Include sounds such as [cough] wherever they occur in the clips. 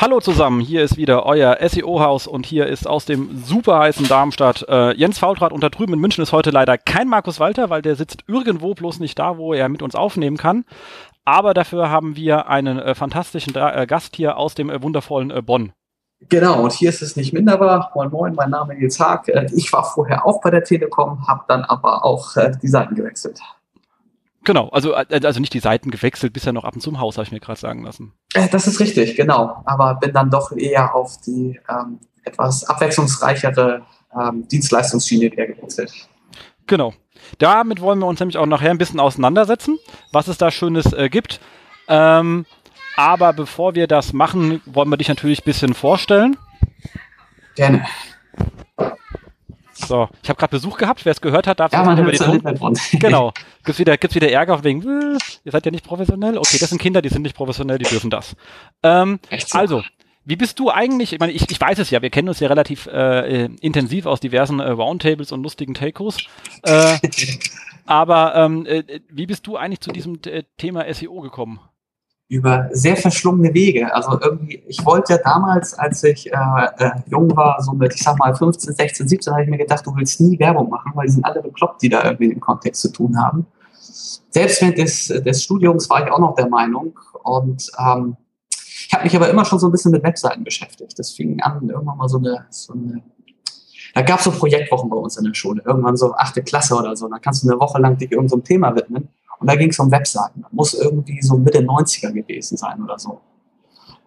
Hallo zusammen, hier ist wieder euer SEO-Haus und hier ist aus dem super heißen Darmstadt äh, Jens Faultrat und da drüben in München ist heute leider kein Markus Walter, weil der sitzt irgendwo bloß nicht da, wo er mit uns aufnehmen kann. Aber dafür haben wir einen äh, fantastischen äh, Gast hier aus dem äh, wundervollen äh, Bonn. Genau, und hier ist es nicht minderbar. Moin Moin, mein Name ist Nils Haag. Äh, ich war vorher auch bei der Telekom, habe dann aber auch die Seiten gewechselt. Genau, also, äh, also nicht die Seiten gewechselt, bisher noch ab und zu im Haus, habe ich mir gerade sagen lassen. Äh, das ist richtig, genau. Aber bin dann doch eher auf die ähm, etwas abwechslungsreichere ähm, Dienstleistungsschiene wieder gewechselt. Genau. Damit wollen wir uns nämlich auch nachher ein bisschen auseinandersetzen, was es da Schönes äh, gibt. Ähm, aber bevor wir das machen, wollen wir dich natürlich ein bisschen vorstellen. Gerne. So, ich habe gerade Besuch gehabt. Wer es gehört hat, darf ja, man über den Hintergrund. [laughs] Genau. Gibt's wieder, gibt's wieder Ärger wegen, äh, ihr seid ja nicht professionell. Okay, das sind Kinder, die sind nicht professionell, die dürfen das. Ähm, Echt so? Also, wie bist du eigentlich? Ich meine, ich, ich weiß es ja, wir kennen uns ja relativ äh, intensiv aus diversen äh, Roundtables und lustigen Takos. Äh, [laughs] aber ähm, äh, wie bist du eigentlich zu diesem äh, Thema SEO gekommen? Über sehr verschlungene Wege. Also irgendwie, ich wollte ja damals, als ich äh, äh, jung war, so mit, ich sag mal, 15, 16, 17, habe ich mir gedacht, du willst nie Werbung machen, weil die sind alle bekloppt, die da irgendwie dem Kontext zu tun haben. Selbst während des, des Studiums war ich auch noch der Meinung und ähm, ich habe mich aber immer schon so ein bisschen mit Webseiten beschäftigt. Das fing an, irgendwann mal so eine, so eine da gab es so Projektwochen bei uns in der Schule, irgendwann so achte Klasse oder so. Da kannst du eine Woche lang dich irgendeinem so Thema widmen. Und da ging es um Webseiten. Das muss irgendwie so Mitte 90er gewesen sein oder so.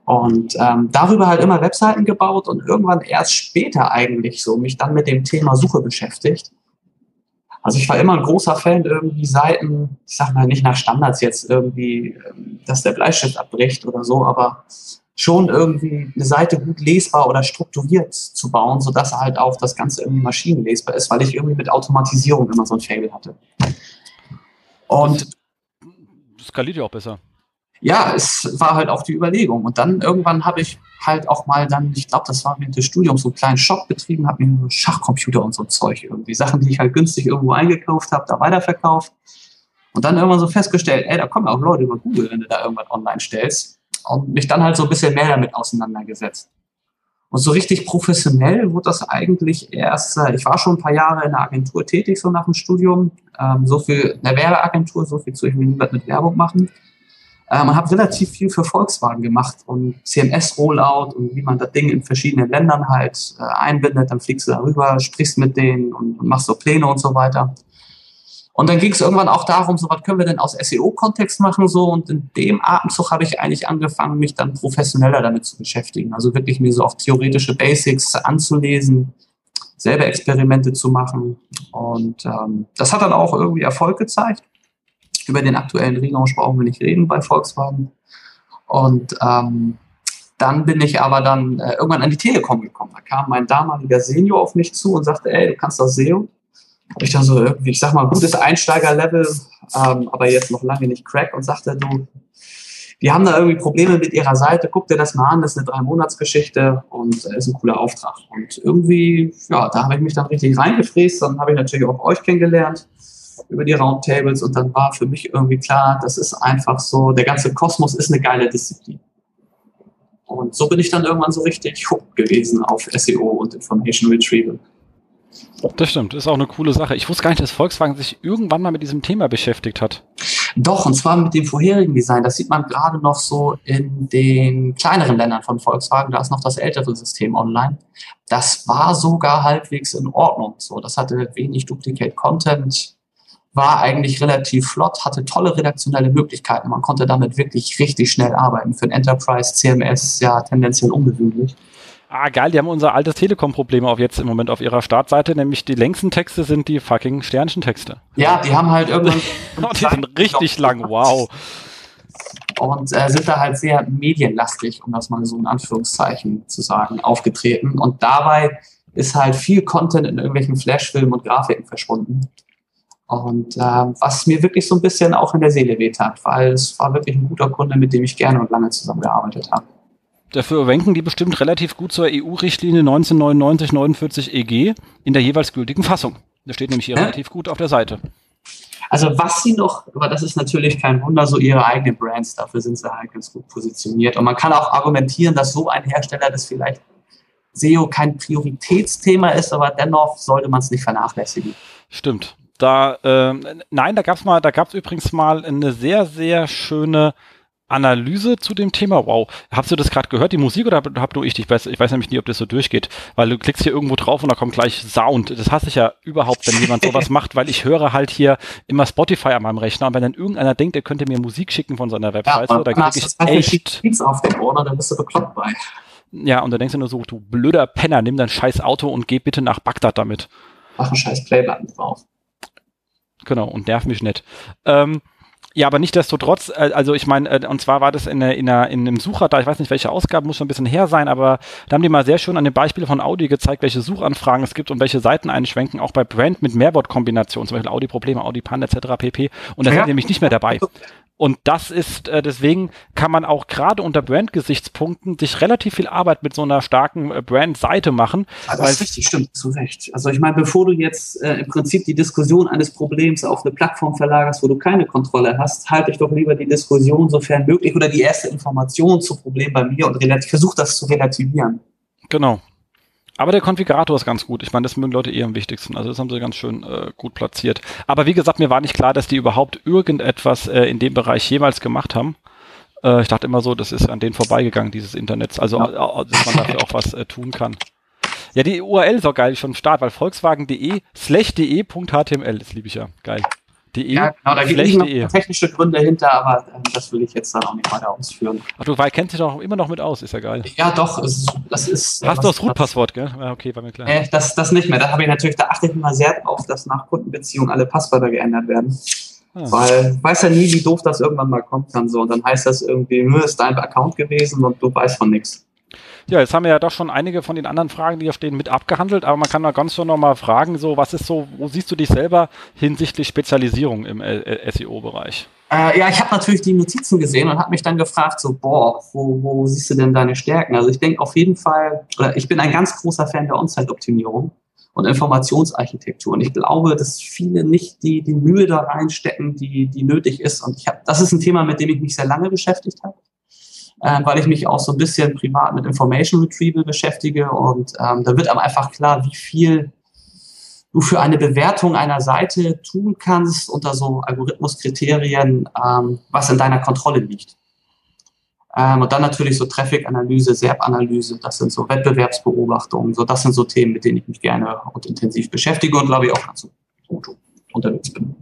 Und ähm, darüber halt immer Webseiten gebaut und irgendwann erst später eigentlich so mich dann mit dem Thema Suche beschäftigt. Also ich war immer ein großer Fan irgendwie Seiten, ich sag mal nicht nach Standards jetzt irgendwie, ähm, dass der Bleistift abbricht oder so, aber schon irgendwie eine Seite gut lesbar oder strukturiert zu bauen, sodass halt auch das Ganze irgendwie maschinenlesbar ist, weil ich irgendwie mit Automatisierung immer so ein Fable hatte. Und das skaliert ja auch besser. Ja, es war halt auch die Überlegung. Und dann irgendwann habe ich halt auch mal dann, ich glaube, das war während des Studiums, so einen kleinen Shop betrieben, habe mir Schachcomputer und so Zeug irgendwie. Sachen, die ich halt günstig irgendwo eingekauft habe, da weiterverkauft. Und dann irgendwann so festgestellt, ey, da kommen auch Leute über Google, wenn du da irgendwas online stellst. Und mich dann halt so ein bisschen mehr damit auseinandergesetzt. Und so richtig professionell wurde das eigentlich erst, äh, ich war schon ein paar Jahre in der Agentur tätig, so nach dem Studium. Ähm, so viel in der Werbeagentur, so viel zu ich will niemand mit Werbung machen. Ähm, habe relativ viel für Volkswagen gemacht und CMS-Rollout und wie man das Ding in verschiedenen Ländern halt äh, einbindet. Dann fliegst du darüber, sprichst mit denen und machst so Pläne und so weiter. Und dann ging es irgendwann auch darum, so was können wir denn aus SEO-Kontext machen so. Und in dem Atemzug habe ich eigentlich angefangen, mich dann professioneller damit zu beschäftigen. Also wirklich mir so auf theoretische Basics anzulesen, selber Experimente zu machen. Und ähm, das hat dann auch irgendwie Erfolg gezeigt. Über den aktuellen Relaunch brauchen wir nicht reden bei Volkswagen. Und ähm, dann bin ich aber dann äh, irgendwann an die Telekom gekommen. Da kam mein damaliger Senior auf mich zu und sagte, ey, du kannst das SEO ich dann so irgendwie, ich sag mal, gutes Einsteigerlevel, ähm, aber jetzt noch lange nicht Crack und sagte, du, die haben da irgendwie Probleme mit ihrer Seite, guck dir das mal an, das ist eine Drei-Monats-Geschichte und äh, ist ein cooler Auftrag. Und irgendwie, ja, da habe ich mich dann richtig reingefräst, dann habe ich natürlich auch euch kennengelernt über die Roundtables und dann war für mich irgendwie klar, das ist einfach so, der ganze Kosmos ist eine geile Disziplin. Und so bin ich dann irgendwann so richtig hooked gewesen auf SEO und Information Retrieval. Das stimmt, ist auch eine coole Sache. Ich wusste gar nicht, dass Volkswagen sich irgendwann mal mit diesem Thema beschäftigt hat. Doch, und zwar mit dem vorherigen Design. Das sieht man gerade noch so in den kleineren Ländern von Volkswagen. Da ist noch das ältere System online. Das war sogar halbwegs in Ordnung. So, das hatte wenig Duplicate Content, war eigentlich relativ flott, hatte tolle redaktionelle Möglichkeiten. Man konnte damit wirklich richtig schnell arbeiten. Für ein Enterprise CMS ja tendenziell ungewöhnlich. Ah, geil, die haben unser altes Telekom-Problem auf jetzt im Moment auf ihrer Startseite, nämlich die längsten Texte sind die fucking Sternchen-Texte. Ja, die haben halt irgendwann. [laughs] die sind richtig lang, wow. Und äh, sind da halt sehr medienlastig, um das mal so in Anführungszeichen zu sagen, aufgetreten. Und dabei ist halt viel Content in irgendwelchen Flashfilmen und Grafiken verschwunden. Und äh, was mir wirklich so ein bisschen auch in der Seele wehtat, weil es war wirklich ein guter Kunde, mit dem ich gerne und lange zusammengearbeitet habe. Dafür wenken die bestimmt relativ gut zur EU-Richtlinie 1999-49 EG in der jeweils gültigen Fassung. Das steht nämlich hier ja? relativ gut auf der Seite. Also was sie noch, aber das ist natürlich kein Wunder, so ihre eigenen Brands, dafür sind sie halt ganz gut positioniert. Und man kann auch argumentieren, dass so ein Hersteller das vielleicht SEO kein Prioritätsthema ist, aber dennoch sollte man es nicht vernachlässigen. Stimmt. Da, äh, nein, da gab's mal, da gab's übrigens mal eine sehr, sehr schöne Analyse zu dem Thema. Wow, hast du das gerade gehört, die Musik, oder hab, hab nur ich? Ich weiß, ich weiß nämlich nie, ob das so durchgeht, weil du klickst hier irgendwo drauf und da kommt gleich Sound. Das hasse ich ja überhaupt, wenn jemand sowas [laughs] macht, weil ich höre halt hier immer Spotify an meinem Rechner und wenn dann irgendeiner denkt, er könnte mir Musik schicken von seiner Webseite, ja, da kriege ich echt... Auf dem Ohr, dann bist du bekloppt bei. Ja, und dann denkst du nur so, du blöder Penner, nimm dein scheiß Auto und geh bitte nach Bagdad damit. Mach einen scheiß Playbutton drauf. Genau, und nerv mich nicht. Ähm, ja, aber nicht desto trotz, äh, also ich meine, äh, und zwar war das in, in, in einem Sucher da, ich weiß nicht, welche Ausgabe, muss schon ein bisschen her sein, aber da haben die mal sehr schön an den Beispielen von Audi gezeigt, welche Suchanfragen es gibt und welche Seiten einschwenken, auch bei Brand mit Mehrwortkombinationen, zum Beispiel Audi-Probleme, Audi-Pan etc. pp. Und da ja. sind nämlich nicht mehr dabei. Und das ist, äh, deswegen kann man auch gerade unter Brand-Gesichtspunkten sich relativ viel Arbeit mit so einer starken äh, Brand-Seite machen. Ja, das ist richtig, stimmt, zu Recht. Also ich meine, bevor du jetzt äh, im Prinzip die Diskussion eines Problems auf eine Plattform verlagerst, wo du keine Kontrolle hast, halte ich doch lieber die Diskussion sofern möglich oder die erste Information zu Problem bei mir und versuch das zu relativieren. Genau. Aber der Konfigurator ist ganz gut. Ich meine, das mögen Leute eher am wichtigsten. Also das haben sie ganz schön äh, gut platziert. Aber wie gesagt, mir war nicht klar, dass die überhaupt irgendetwas äh, in dem Bereich jemals gemacht haben. Äh, ich dachte immer so, das ist an denen vorbeigegangen, dieses Internet. Also, ja. Äh, dass man dafür auch was äh, tun kann. Ja, die URL ist auch geil schon im Start, weil Volkswagen.de slash de.html, das liebe ich ja. Geil. De, ja, genau, da gibt es technische Gründe hinter, aber äh, das will ich jetzt dann auch nicht weiter ausführen. Ach, du weil, kennst dich doch immer noch mit aus, ist ja geil. Ja, doch, es, das ist. Hast du das Root-Passwort, gell? Ja, okay, war mir klar. Äh, das, das nicht mehr. Da habe ich natürlich, da achte ich immer sehr drauf, dass nach Kundenbeziehungen alle Passwörter geändert werden. Ah. Weil weiß ja nie, wie doof das irgendwann mal kommt dann so. Und dann heißt das irgendwie, nur ist dein Account gewesen und du weißt von nichts. Ja, jetzt haben wir ja doch schon einige von den anderen Fragen, die hier stehen, mit abgehandelt, aber man kann da ganz schon nochmal fragen, so, was ist so, wo siehst du dich selber hinsichtlich Spezialisierung im äh, SEO-Bereich? Äh, ja, ich habe natürlich die Notizen gesehen und habe mich dann gefragt, so, boah, wo, wo siehst du denn deine Stärken? Also ich denke auf jeden Fall, oder ich bin ein ganz großer Fan der On-Site-Optimierung und Informationsarchitektur. Und ich glaube, dass viele nicht die, die Mühe da reinstecken, die, die nötig ist. Und ich habe, das ist ein Thema, mit dem ich mich sehr lange beschäftigt habe äh, weil ich mich auch so ein bisschen privat mit Information Retrieval beschäftige. Und ähm, da wird aber einfach klar, wie viel du für eine Bewertung einer Seite tun kannst unter so Algorithmuskriterien, ähm, was in deiner Kontrolle liegt. Ähm, und dann natürlich so Traffic-Analyse, SERP-Analyse, das sind so Wettbewerbsbeobachtungen, so das sind so Themen, mit denen ich mich gerne und intensiv beschäftige und glaube ich auch ganz gut unterwegs bin.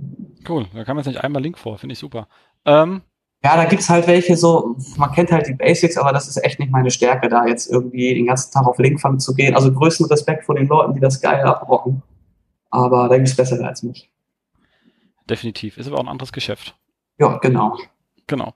Cool, da kam jetzt nicht einmal Link vor, finde ich super. Ähm, ja, da gibt's halt welche so, man kennt halt die Basics, aber das ist echt nicht meine Stärke, da jetzt irgendwie den ganzen Tag auf Linkfang zu gehen. Also größten Respekt vor den Leuten, die das geil abrocken. Aber da gibt's bessere als mich. Definitiv. Ist aber auch ein anderes Geschäft. Ja, genau. Genau.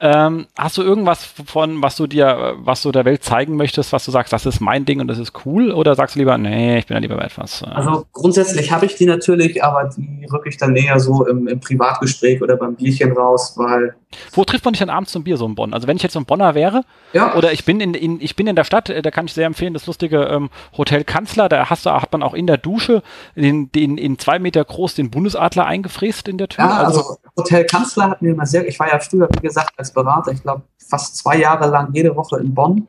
Ähm, hast du irgendwas von, was du dir, was du der Welt zeigen möchtest, was du sagst, das ist mein Ding und das ist cool? Oder sagst du lieber, nee, ich bin ja lieber bei etwas? Äh also grundsätzlich habe ich die natürlich, aber die rücke ich dann näher so im, im, Privatgespräch oder beim Bierchen raus, weil. Wo trifft man dich dann abends zum Bier so in Bonn? Also wenn ich jetzt so ein Bonner wäre, ja. oder ich bin in, in, ich bin in der Stadt, äh, da kann ich sehr empfehlen, das lustige ähm, Hotel Kanzler, da hast du, hat man auch in der Dusche den, den in zwei Meter groß den Bundesadler eingefräst in der Tür. Ja, also, also Hotel Kanzler hat mir immer sehr, ich war ja früher, wie gesagt, als Berater, ich glaube, fast zwei Jahre lang jede Woche in Bonn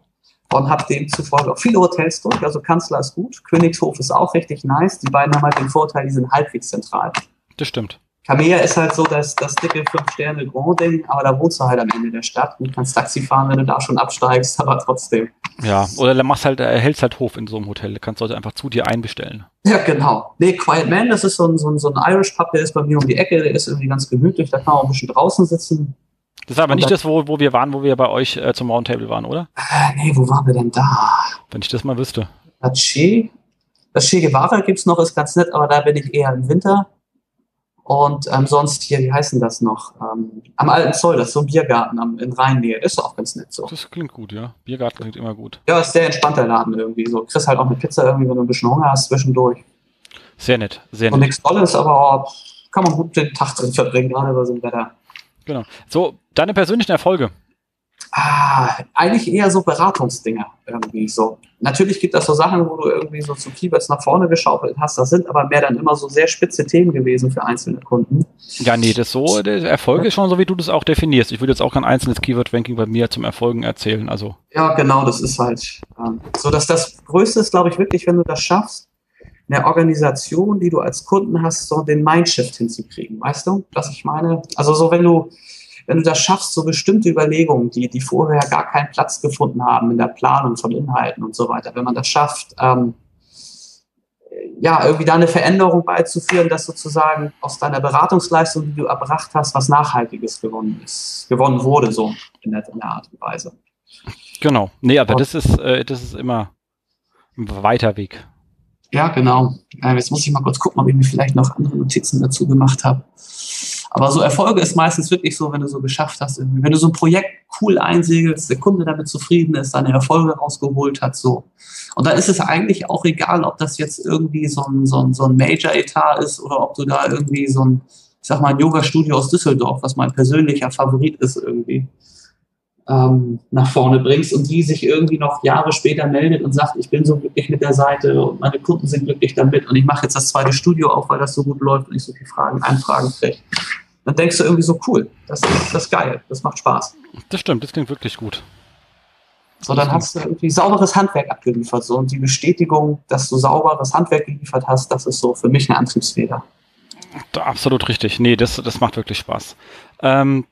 und habe demzufolge auch viele Hotels durch. Also Kanzler ist gut, Königshof ist auch richtig nice. Die beiden haben halt den Vorteil, die sind halbwegs zentral. Das stimmt. Camea ist halt so das, das dicke Fünf-Sterne-Grand-Ding, aber da wohnst du halt am Ende der Stadt und kannst Taxi fahren, wenn du da schon absteigst, aber trotzdem. Ja, oder machst halt, hältst halt Hof in so einem Hotel, du kannst Leute einfach zu dir einbestellen. Ja, genau. Nee, Quiet Man, das ist so ein, so ein, so ein Irish Pub, der ist bei mir um die Ecke, der ist irgendwie ganz gemütlich, da kann man auch ein bisschen draußen sitzen. Das war aber nicht das, wo, wo wir waren, wo wir bei euch äh, zum Roundtable waren, oder? Äh, nee, wo waren wir denn da? Wenn ich das mal wüsste. Das Che, das Che Guevara gibt's noch, ist ganz nett, aber da bin ich eher im Winter. Und ähm, sonst hier, wie heißen das noch? Ähm, am Alten Zoll, das ist so ein Biergarten am, in Rheinnähe. Ist auch ganz nett so. Das klingt gut, ja. Biergarten klingt immer gut. Ja, ist sehr entspannter Laden irgendwie. So, kriegst halt auch eine Pizza irgendwie, wenn du ein bisschen Hunger hast zwischendurch. Sehr nett, sehr nett. Und nichts Tolles, aber kann man gut den Tag drin verbringen, gerade bei so einem Wetter. Genau. So, deine persönlichen Erfolge. Ah, eigentlich eher so Beratungsdinger irgendwie so. Natürlich gibt es so Sachen, wo du irgendwie so zu Keywords nach vorne geschaufelt hast. Das sind aber mehr dann immer so sehr spitze Themen gewesen für einzelne Kunden. Ja, nee, das so, der Erfolg ist schon so, wie du das auch definierst. Ich würde jetzt auch kein einzelnes Keyword-Ranking bei mir zum Erfolgen erzählen. Also. Ja, genau, das ist halt ähm, so, dass das Größte ist, glaube ich, wirklich, wenn du das schaffst, eine Organisation, die du als Kunden hast, so den Mindshift hinzukriegen. Weißt du, was ich meine? Also so, wenn du wenn du das schaffst, so bestimmte Überlegungen, die, die vorher gar keinen Platz gefunden haben in der Planung von Inhalten und so weiter, wenn man das schafft, ähm, ja, irgendwie da eine Veränderung beizuführen, dass sozusagen aus deiner Beratungsleistung, die du erbracht hast, was Nachhaltiges gewonnen ist, gewonnen wurde, so in der, in der Art und Weise. Genau. Nee, aber und, das ist, äh, das ist immer ein weiter Weg. Ja, genau. Äh, jetzt muss ich mal kurz gucken, ob ich mir vielleicht noch andere Notizen dazu gemacht habe. Aber so Erfolge ist meistens wirklich so, wenn du so geschafft hast, wenn du so ein Projekt cool einsegelst, der Kunde damit zufrieden ist, seine Erfolge rausgeholt hat, so. Und da ist es eigentlich auch egal, ob das jetzt irgendwie so ein, so ein, so ein Major-Etat ist oder ob du da irgendwie so ein, ich sag mal, ein Yoga-Studio aus Düsseldorf, was mein persönlicher Favorit ist irgendwie, ähm, nach vorne bringst und die sich irgendwie noch Jahre später meldet und sagt, ich bin so glücklich mit der Seite und meine Kunden sind glücklich damit und ich mache jetzt das zweite Studio auf, weil das so gut läuft und ich so viele Fragen, Anfragen kriege dann denkst du irgendwie so, cool, das ist, das ist geil, das macht Spaß. Das stimmt, das klingt wirklich gut. So, dann hast du irgendwie sauberes Handwerk abgeliefert. So, und die Bestätigung, dass du sauberes Handwerk geliefert hast, das ist so für mich eine Antriebsfeder. Absolut richtig. Nee, das, das macht wirklich Spaß. Ähm,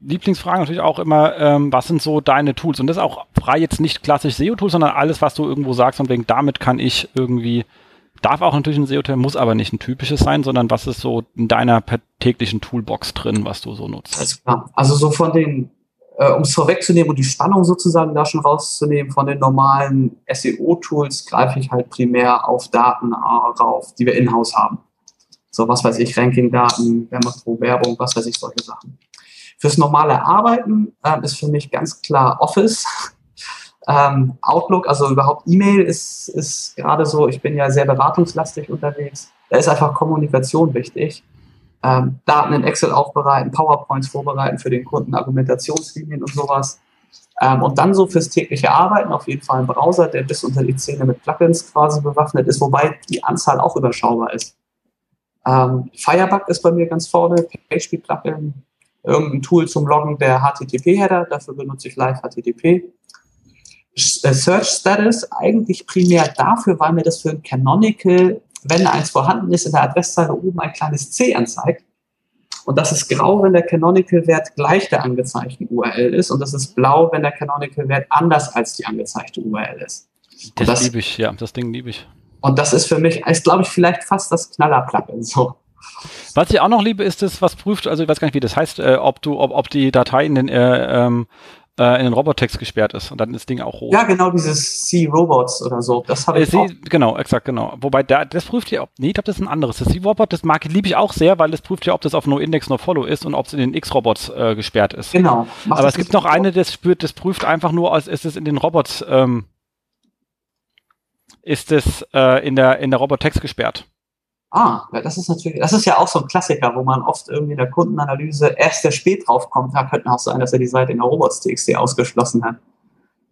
Lieblingsfrage natürlich auch immer, ähm, was sind so deine Tools? Und das ist auch frei jetzt nicht klassisch SEO-Tools, sondern alles, was du irgendwo sagst und wegen damit kann ich irgendwie Darf auch natürlich ein SEO-Tool, muss aber nicht ein typisches sein, sondern was ist so in deiner täglichen Toolbox drin, was du so nutzt? Alles klar. Also so von den, äh, um es vorwegzunehmen und die Spannung sozusagen da schon rauszunehmen, von den normalen SEO-Tools greife ich halt primär auf Daten rauf, die wir in-house haben. So, was weiß ich, Ranking-Daten, wer macht pro Werbung, was weiß ich, solche Sachen. Fürs normale Arbeiten äh, ist für mich ganz klar Office. Ähm, Outlook, also überhaupt E-Mail ist, ist gerade so, ich bin ja sehr beratungslastig unterwegs. Da ist einfach Kommunikation wichtig. Ähm, Daten in Excel aufbereiten, PowerPoints vorbereiten für den Kunden, Argumentationslinien und sowas. Ähm, und dann so fürs tägliche Arbeiten auf jeden Fall ein Browser, der bis unter die Zähne mit Plugins quasi bewaffnet ist, wobei die Anzahl auch überschaubar ist. Ähm, Firebug ist bei mir ganz vorne, PHP-Plugin, irgendein Tool zum Loggen der HTTP-Header, dafür benutze ich Live HTTP. Search Status eigentlich primär dafür, weil mir das für ein Canonical, wenn eins vorhanden ist, in der Adresszeile oben ein kleines C anzeigt. Und das ist grau, wenn der Canonical-Wert gleich der angezeigten URL ist. Und das ist blau, wenn der Canonical-Wert anders als die angezeigte URL ist. Das, das liebe ich, ja, das Ding liebe ich. Und das ist für mich, ist glaube ich vielleicht fast das Knaller-Plugin so. Was ich auch noch liebe, ist das, was prüft, also ich weiß gar nicht, wie das heißt, äh, ob du, ob, ob die Datei in den äh, ähm, äh, in den Robotext gesperrt ist und dann ist das Ding auch rot. Ja, genau, dieses C-Robots oder so. Das habe ich äh, auch. Genau, exakt, genau. Wobei, da, das prüft ja, ob, nee, ich glaube, das ist ein anderes. Das C-Robot, das mag, liebe ich auch sehr, weil das prüft ja, ob das auf No-Index, No-Follow ist und ob es in den X-Robots äh, gesperrt ist. Genau. Aber es gibt noch eine, das spürt, das prüft einfach nur, als ist es in den Robots, ähm, ist es äh, in der, in der Robotext gesperrt. Ah, das ist natürlich, das ist ja auch so ein Klassiker, wo man oft irgendwie in der Kundenanalyse erst sehr spät drauf kommt. Da könnte auch sein, dass er die Seite in der Robots.txt ausgeschlossen hat.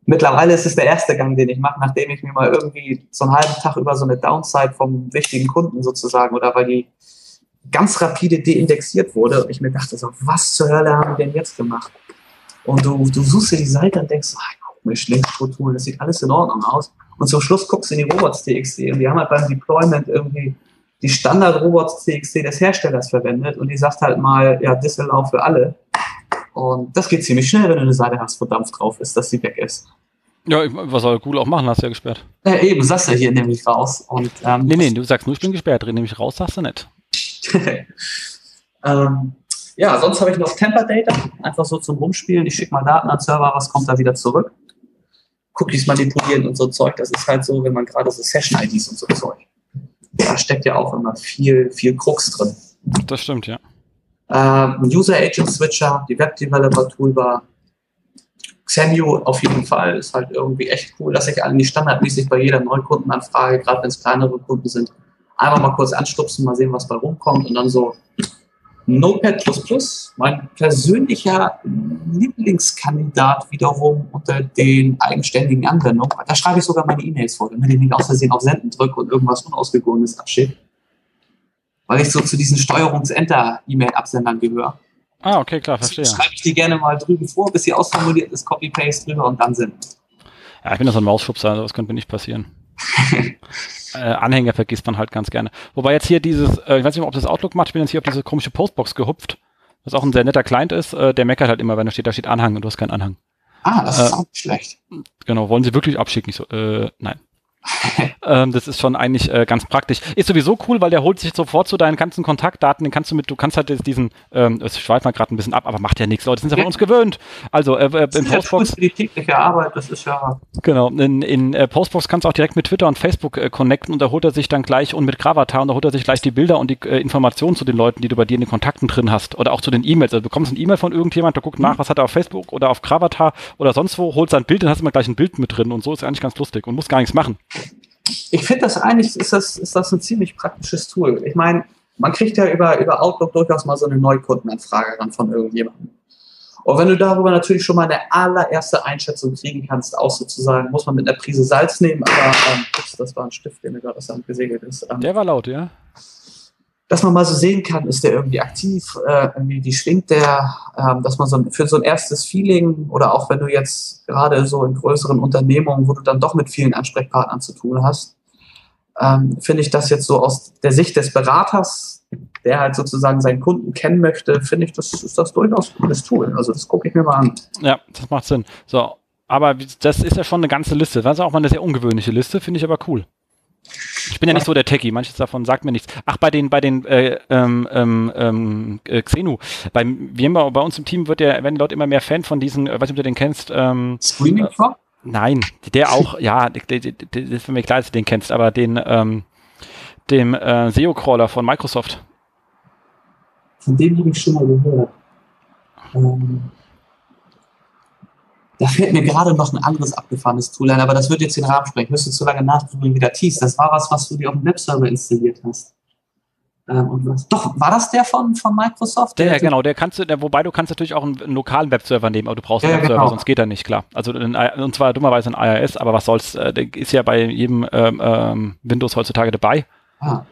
Mittlerweile ist es der erste Gang, den ich mache, nachdem ich mir mal irgendwie so einen halben Tag über so eine Downside vom wichtigen Kunden sozusagen oder weil die ganz rapide deindexiert wurde und ich mir dachte so, was zur Hölle haben die denn jetzt gemacht? Und du, du suchst dir die Seite und denkst, ah, guck mir schlecht Strukturen, das sieht alles in Ordnung aus. Und zum Schluss guckst du in die Robots.txt und die haben halt beim Deployment irgendwie die Standard-Robots.txt des Herstellers verwendet und die sagt halt mal, ja, Disallow für alle. Und das geht ziemlich schnell, wenn du eine Seite hast, wo Dampf drauf ist, dass sie weg ist. Ja, was soll Google auch machen, hast du ja gesperrt. Ja, eben, sagst du ja hier nämlich raus. Und, ähm, nee, nee, du sagst nur, ich bin gesperrt, drin nämlich raus, sagst du nicht. [laughs] ähm, ja, sonst habe ich noch Temper Data, einfach so zum Rumspielen. Ich schicke mal Daten an Server, was kommt da wieder zurück? Cookies manipulieren und so Zeug, das ist halt so, wenn man gerade so Session-IDs und so Zeug da steckt ja auch immer viel, viel Krux drin. Das stimmt, ja. Ähm, User Agent Switcher, die Web Developer Toolbar, Xenio auf jeden Fall ist halt irgendwie echt cool, dass ich eigentlich standardmäßig bei jeder Neukundenanfrage, gerade wenn es kleinere Kunden sind, einfach mal kurz anstupsen, mal sehen, was bei rumkommt und dann so Notepad++, mein persönlicher Lieblingskandidat wiederum unter den eigenständigen Anwendungen. Da schreibe ich sogar meine E-Mails vor, damit ich nicht aus Versehen auf Senden drücke und irgendwas Unausgegorenes abschicke. Weil ich so zu diesen Steuerungs-Enter-E-Mail-Absendern gehöre. Ah, okay, klar, verstehe. Schreibe ich die gerne mal drüben vor, bis sie ausformuliert ist, Copy-Paste drüber und dann sind. Ja, ich bin ja so ein Mausschubser, also das könnte mir nicht passieren. [laughs] äh, Anhänger vergisst man halt ganz gerne. Wobei jetzt hier dieses, äh, ich weiß nicht, ob das Outlook macht, ich bin jetzt hier auf diese komische Postbox gehupft, was auch ein sehr netter Client ist, äh, der meckert halt immer, wenn da steht, da steht Anhang und du hast keinen Anhang. Ah, das ist äh, auch schlecht. Genau, wollen sie wirklich abschicken? Ich so, äh, nein. [laughs] ähm, das ist schon eigentlich äh, ganz praktisch. Ist sowieso cool, weil der holt sich sofort zu deinen ganzen Kontaktdaten, den kannst du mit, du kannst halt diesen, ähm, es schweift mal gerade ein bisschen ab, aber macht ja nichts, Leute, sind ja von uns gewöhnt. Also äh, äh, in Postbox. Das ist die tägliche Arbeit, das ist ja. Genau, in, in äh, Postbox kannst du auch direkt mit Twitter und Facebook äh, connecten und da holt er sich dann gleich und mit Gravatar und da holt er sich gleich die Bilder und die äh, Informationen zu den Leuten, die du bei dir in den Kontakten drin hast oder auch zu den E-Mails. Also du bekommst ein E-Mail von irgendjemand, der guckt nach, mhm. was hat er auf Facebook oder auf Gravatar oder sonst wo, holt sein Bild, dann hast du immer gleich ein Bild mit drin und so ist eigentlich ganz lustig und muss gar nichts machen ich finde das eigentlich, ist das, ist das ein ziemlich praktisches Tool. Ich meine, man kriegt ja über, über Outlook durchaus mal so eine Neukundenanfrage ran von irgendjemandem. Und wenn du darüber natürlich schon mal eine allererste Einschätzung kriegen kannst, auch sozusagen, muss man mit einer Prise Salz nehmen, aber ähm, das war ein Stift, der mir gerade aus der Hand gesegelt ist. Ähm, der war laut, ja dass man mal so sehen kann, ist der irgendwie aktiv, äh, irgendwie, wie schwingt der, ähm, dass man so für so ein erstes Feeling oder auch wenn du jetzt gerade so in größeren Unternehmungen, wo du dann doch mit vielen Ansprechpartnern zu tun hast, ähm, finde ich das jetzt so aus der Sicht des Beraters, der halt sozusagen seinen Kunden kennen möchte, finde ich, das ist das durchaus ein cooles Tool. Also das gucke ich mir mal an. Ja, das macht Sinn. So, aber das ist ja schon eine ganze Liste. Das ist auch mal eine sehr ungewöhnliche Liste, finde ich aber cool. Ich bin ja nicht so der Techie, manches davon sagt mir nichts. Ach, bei den, bei den äh, ähm, ähm, ähm äh, Xenu. Bei, wir haben bei uns im Team wird der, werden die Leute immer mehr Fan von diesen, äh, weiß nicht, ob du den kennst. Ähm, Screaming Frog? Äh, nein, der auch, ja, das ist für mich klar, dass du den kennst, aber den, ähm, dem äh, SEO-Crawler von Microsoft. Von dem habe ich schon mal gehört. Ähm, da fällt mir gerade noch ein anderes abgefahrenes Tool ein, aber das wird jetzt den Rahmen sprechen. Ich müsste zu lange nachdrücken, wieder tease. Das war was, was du dir auf dem Webserver installiert hast. Ähm, und was, doch, war das der von, von Microsoft? Der, der genau, der kannst du, der, wobei du kannst natürlich auch einen, einen lokalen Webserver nehmen, aber du brauchst einen ja, Webserver, genau. sonst geht er nicht, klar. Also in, und zwar dummerweise ein IIS, aber was soll's, äh, der ist ja bei jedem ähm, ähm, Windows heutzutage dabei. Ah.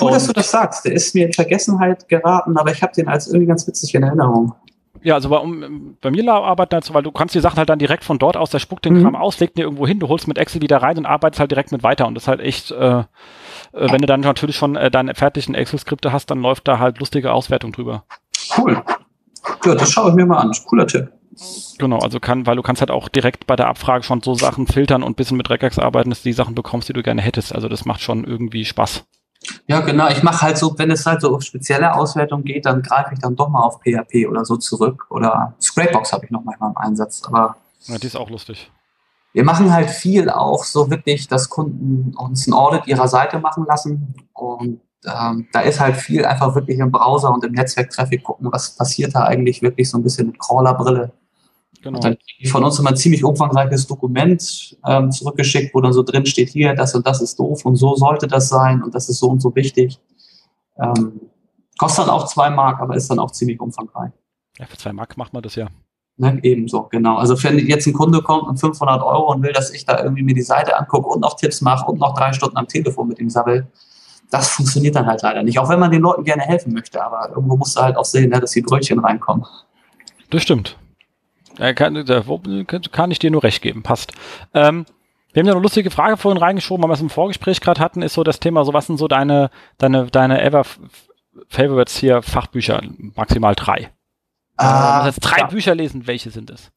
Cool, und, dass du das sagst. Der ist mir in Vergessenheit geraten, aber ich habe den als irgendwie ganz witzig in Erinnerung. Ja, also bei, um, bei mir arbeiten halt so, weil du kannst die Sachen halt dann direkt von dort aus, der spuckt den mhm. Kram aus, legt den irgendwo hin, du holst mit Excel wieder rein und arbeitest halt direkt mit weiter und das ist halt echt, äh, äh, wenn du dann natürlich schon äh, deine fertigen Excel-Skripte hast, dann läuft da halt lustige Auswertung drüber. Cool. Ja, das schaue ich mir mal an. Cooler Tipp. Genau, also kann, weil du kannst halt auch direkt bei der Abfrage schon so Sachen filtern und ein bisschen mit Regex arbeiten, dass du die Sachen bekommst, die du gerne hättest. Also das macht schon irgendwie Spaß. Ja, genau. Ich mache halt so, wenn es halt so auf spezielle Auswertung geht, dann greife ich dann doch mal auf PHP oder so zurück. Oder Scrapebox habe ich noch manchmal im Einsatz. Aber ja, die ist auch lustig. Wir machen halt viel auch so wirklich, dass Kunden uns ein Audit ihrer Seite machen lassen. Und ähm, da ist halt viel einfach wirklich im Browser und im Netzwerk-Traffic gucken, was passiert da eigentlich wirklich so ein bisschen mit Crawlerbrille. Genau. Und dann kriege ich von uns immer ein ziemlich umfangreiches Dokument ähm, zurückgeschickt, wo dann so drin steht, hier, das und das ist doof und so sollte das sein und das ist so und so wichtig. Ähm, kostet dann auch zwei Mark, aber ist dann auch ziemlich umfangreich. Ja, für zwei Mark macht man das ja. Ne, ebenso, genau. Also wenn jetzt ein Kunde kommt und 500 Euro und will, dass ich da irgendwie mir die Seite angucke und noch Tipps mache und noch drei Stunden am Telefon mit ihm sabbel, das funktioniert dann halt leider nicht. Auch wenn man den Leuten gerne helfen möchte, aber irgendwo musst du halt auch sehen, ne, dass die Brötchen reinkommen. Das stimmt. Da kann, da kann ich dir nur recht geben, passt. Ähm, wir haben ja eine lustige Frage vorhin reingeschoben, weil wir es im Vorgespräch gerade hatten, ist so das Thema, so was sind so deine, deine, deine Ever Favorites hier, Fachbücher, maximal drei. Äh, uh, jetzt drei ja. Bücher lesen, welche sind es?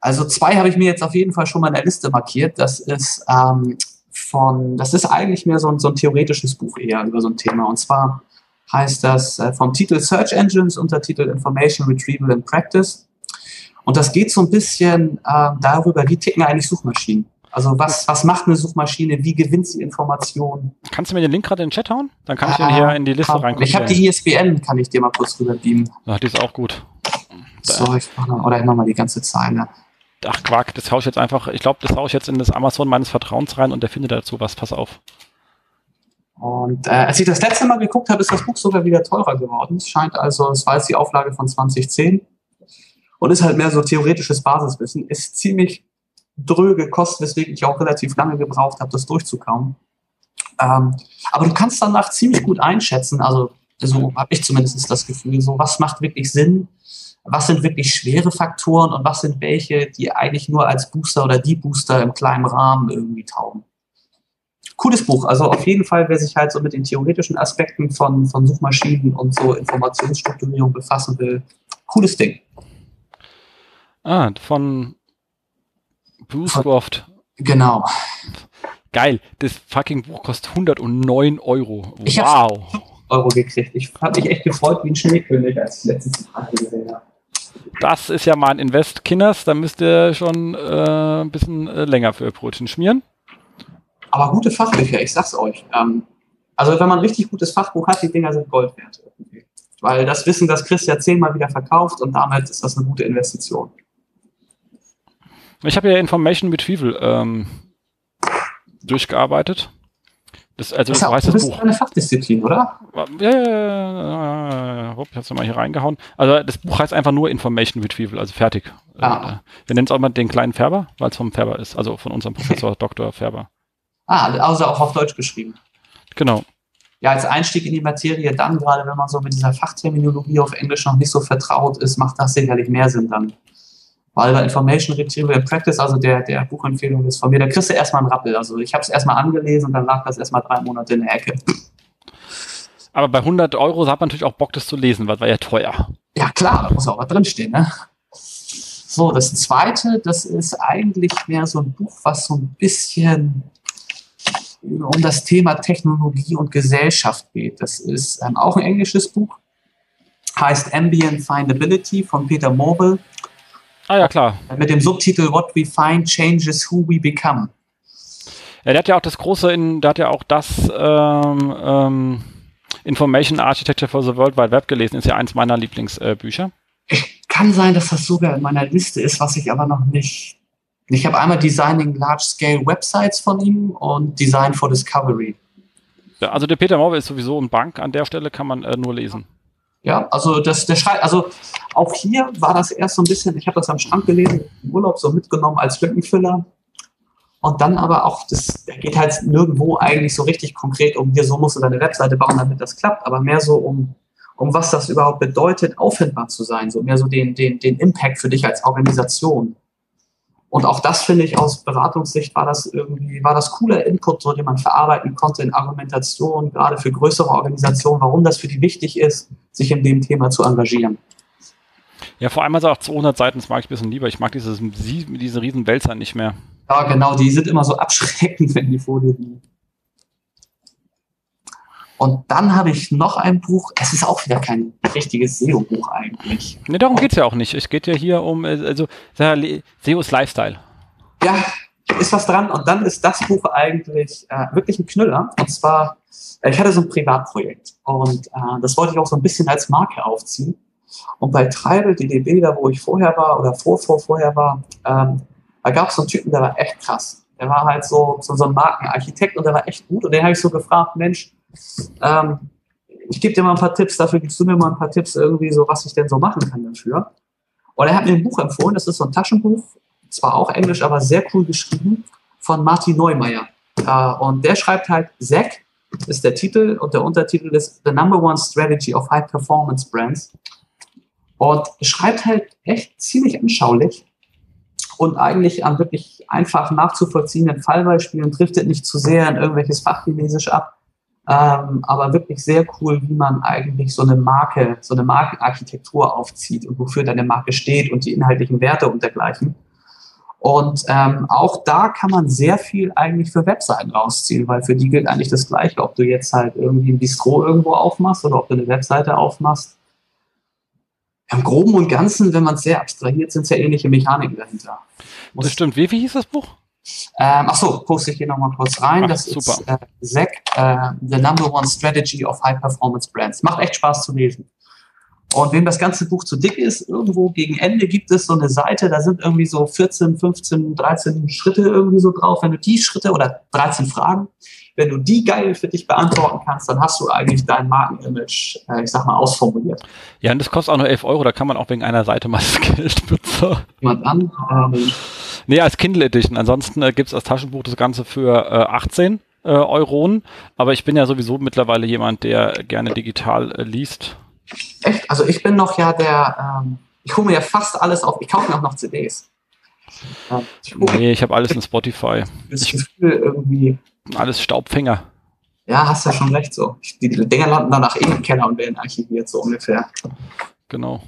Also zwei habe ich mir jetzt auf jeden Fall schon mal in der Liste markiert. Das ist ähm, von, das ist eigentlich mehr so ein, so ein theoretisches Buch eher über so ein Thema. Und zwar heißt das äh, vom Titel Search Engines unter Titel Information Retrieval and Practice und das geht so ein bisschen äh, darüber, wie ticken eigentlich Suchmaschinen. Also was, was macht eine Suchmaschine? Wie gewinnt sie Informationen? Kannst du mir den Link gerade in den Chat hauen? Dann kann ich den hier in die Liste reingucken. Ich habe die ISBN, kann ich dir mal kurz rüber beamen. Ach, die ist auch gut. So, ich mach noch, oder ich mach mal die ganze Zeile. Ach Quark, das haue ich jetzt einfach, ich glaube, das haue ich jetzt in das Amazon meines Vertrauens rein und der findet dazu was, pass auf. Und äh, als ich das letzte Mal geguckt habe, ist das Buch sogar wieder teurer geworden. Es scheint also, es war jetzt die Auflage von 2010 und ist halt mehr so theoretisches Basiswissen. Ist ziemlich dröge, kostet, weswegen ich auch relativ lange gebraucht habe, das durchzukauen. Ähm, aber du kannst danach ziemlich gut einschätzen, also so habe ich zumindest das Gefühl, so was macht wirklich Sinn, was sind wirklich schwere Faktoren und was sind welche, die eigentlich nur als Booster oder die Booster im kleinen Rahmen irgendwie taugen. Cooles Buch, also auf jeden Fall, wer sich halt so mit den theoretischen Aspekten von, von Suchmaschinen und so Informationsstrukturierung befassen will, cooles Ding. Ah, von Bruce Croft. Genau. Geil, das fucking Buch kostet 109 Euro. Ich wow. Euro gekriegt. Ich habe mich echt gefreut wie ein Schneekönig, als ich letztens die gesehen habe. Das ist ja mal ein Invest, Kinders. Da müsst ihr schon äh, ein bisschen äh, länger für Brötchen schmieren. Aber gute Fachbücher, ich sag's euch. Ähm, also wenn man ein richtig gutes Fachbuch hat, die Dinger sind Gold wert. Weil das Wissen, das Chris ja zehnmal wieder verkauft und damit ist das eine gute Investition. Ich habe ja Information Retrieval ähm, durchgearbeitet. Das, also, das, heißt, das Buch. eine Fachdisziplin, oder? Ja, ja, ja, ja. Ich hab's mal hier reingehauen. Also das Buch heißt einfach nur Information Retrieval, also fertig. Ah. Äh, wir nennen es auch mal den kleinen Färber, weil es vom Färber ist, also von unserem Professor [laughs] Dr. Färber. Ah, also auch auf Deutsch geschrieben. Genau. Ja, als Einstieg in die Materie dann, gerade wenn man so mit dieser Fachterminologie auf Englisch noch nicht so vertraut ist, macht das sicherlich mehr Sinn dann. Weil bei Information Retrieval Practice, also der, der Buchempfehlung ist von mir, da kriegst du erstmal einen Rappel. Also ich habe es erstmal angelesen und dann lag das erstmal drei Monate in der Ecke. Aber bei 100 Euro hat man natürlich auch Bock, das zu lesen, weil war ja teuer. Ja klar, da muss auch was drinstehen. Ne? So, das zweite, das ist eigentlich mehr so ein Buch, was so ein bisschen um das Thema Technologie und Gesellschaft geht. Das ist ähm, auch ein englisches Buch, heißt Ambient Findability von Peter Morbel. Ah ja, klar. Mit dem Subtitel What We Find Changes Who We Become. Ja, der hat ja auch das große, in, der hat ja auch das ähm, ähm, Information Architecture for the World Wide Web gelesen, ist ja eins meiner Lieblingsbücher. Äh, [laughs] Kann sein, dass das sogar in meiner Liste ist, was ich aber noch nicht. Ich habe einmal Designing Large Scale Websites von ihm und Design for Discovery. Also der Peter Morwe ist sowieso ein Bank, an der Stelle kann man äh, nur lesen. Ja, also das, der schreibt, also auch hier war das erst so ein bisschen, ich habe das am Strand gelesen, im Urlaub so mitgenommen als Lückenfüller. Und dann aber auch, das da geht halt nirgendwo eigentlich so richtig konkret um, hier, so musst du deine Webseite bauen, damit das klappt, aber mehr so um, um was das überhaupt bedeutet, auffindbar zu sein, so mehr so den, den, den Impact für dich als Organisation. Und auch das finde ich aus Beratungssicht war das irgendwie, war das cooler Input, so den man verarbeiten konnte in Argumentation, gerade für größere Organisationen, warum das für die wichtig ist, sich in dem Thema zu engagieren. Ja, vor allem also auch 200 Seiten, das mag ich ein bisschen lieber. Ich mag dieses, diese riesen Wälzer nicht mehr. Ja, genau, die sind immer so abschreckend, wenn die vor dir liegen. Und dann habe ich noch ein Buch, es ist auch wieder kein richtiges SEO-Buch eigentlich. Ne, darum geht es ja auch nicht. Es geht ja hier um, äh, also SEO ist Lifestyle. Ja, ist was dran. Und dann ist das Buch eigentlich äh, wirklich ein Knüller. Und zwar, äh, ich hatte so ein Privatprojekt und äh, das wollte ich auch so ein bisschen als Marke aufziehen. Und bei Treibel, DDB, da wo ich vorher war oder vor, vor, vorher war, ähm, da gab es so einen Typen, der war echt krass. Der war halt so, so, so ein Markenarchitekt und der war echt gut. Und den habe ich so gefragt, Mensch, ähm, ich gebe dir mal ein paar Tipps, dafür gibst du mir mal ein paar Tipps irgendwie so, was ich denn so machen kann dafür. Und er hat mir ein Buch empfohlen, das ist so ein Taschenbuch, zwar auch Englisch, aber sehr cool geschrieben, von Martin Neumeier. Äh, und der schreibt halt, Zack ist der Titel und der Untertitel ist The Number One Strategy of High Performance Brands. Und schreibt halt echt ziemlich anschaulich und eigentlich an wirklich einfach nachzuvollziehenden Fallbeispielen, driftet nicht zu sehr in irgendwelches Fachchinesisch ab, ähm, aber wirklich sehr cool, wie man eigentlich so eine Marke, so eine Markenarchitektur aufzieht und wofür deine Marke steht und die inhaltlichen Werte und dergleichen. Und ähm, auch da kann man sehr viel eigentlich für Webseiten rausziehen, weil für die gilt eigentlich das Gleiche, ob du jetzt halt irgendwie ein Bistro irgendwo aufmachst oder ob du eine Webseite aufmachst. Im Groben und Ganzen, wenn man es sehr abstrahiert, sind es ja ähnliche Mechaniken dahinter. das stimmt. Wie, wie hieß das Buch? Ähm, ach so, poste ich hier nochmal kurz rein. Ach, das super. ist äh, ZAC, äh, The Number One Strategy of High Performance Brands. Macht echt Spaß zu lesen. Und wem das ganze Buch zu dick ist, irgendwo gegen Ende gibt es so eine Seite, da sind irgendwie so 14, 15, 13 Schritte irgendwie so drauf. Wenn du die Schritte oder 13 Fragen, wenn du die geil für dich beantworten kannst, dann hast du eigentlich dein Markenimage, äh, ich sag mal, ausformuliert. Ja, und das kostet auch nur 11 Euro, da kann man auch wegen einer Seite mal [laughs] das Geld bezahlen. Jemand an? Ähm, nee, als Kindle Edition. Ansonsten äh, gibt es als Taschenbuch das Ganze für äh, 18 äh, Euronen. Aber ich bin ja sowieso mittlerweile jemand, der gerne digital äh, liest. Echt? Also ich bin noch ja der, ähm, ich hole mir ja fast alles auf, ich kaufe mir auch noch CDs. Ähm, ich nee, ich habe alles in Spotify. Das Gefühl irgendwie. Alles Staubfänger. Ja, hast ja schon recht so. Die Dinger landen danach eh im Keller und werden archiviert, so ungefähr. Genau.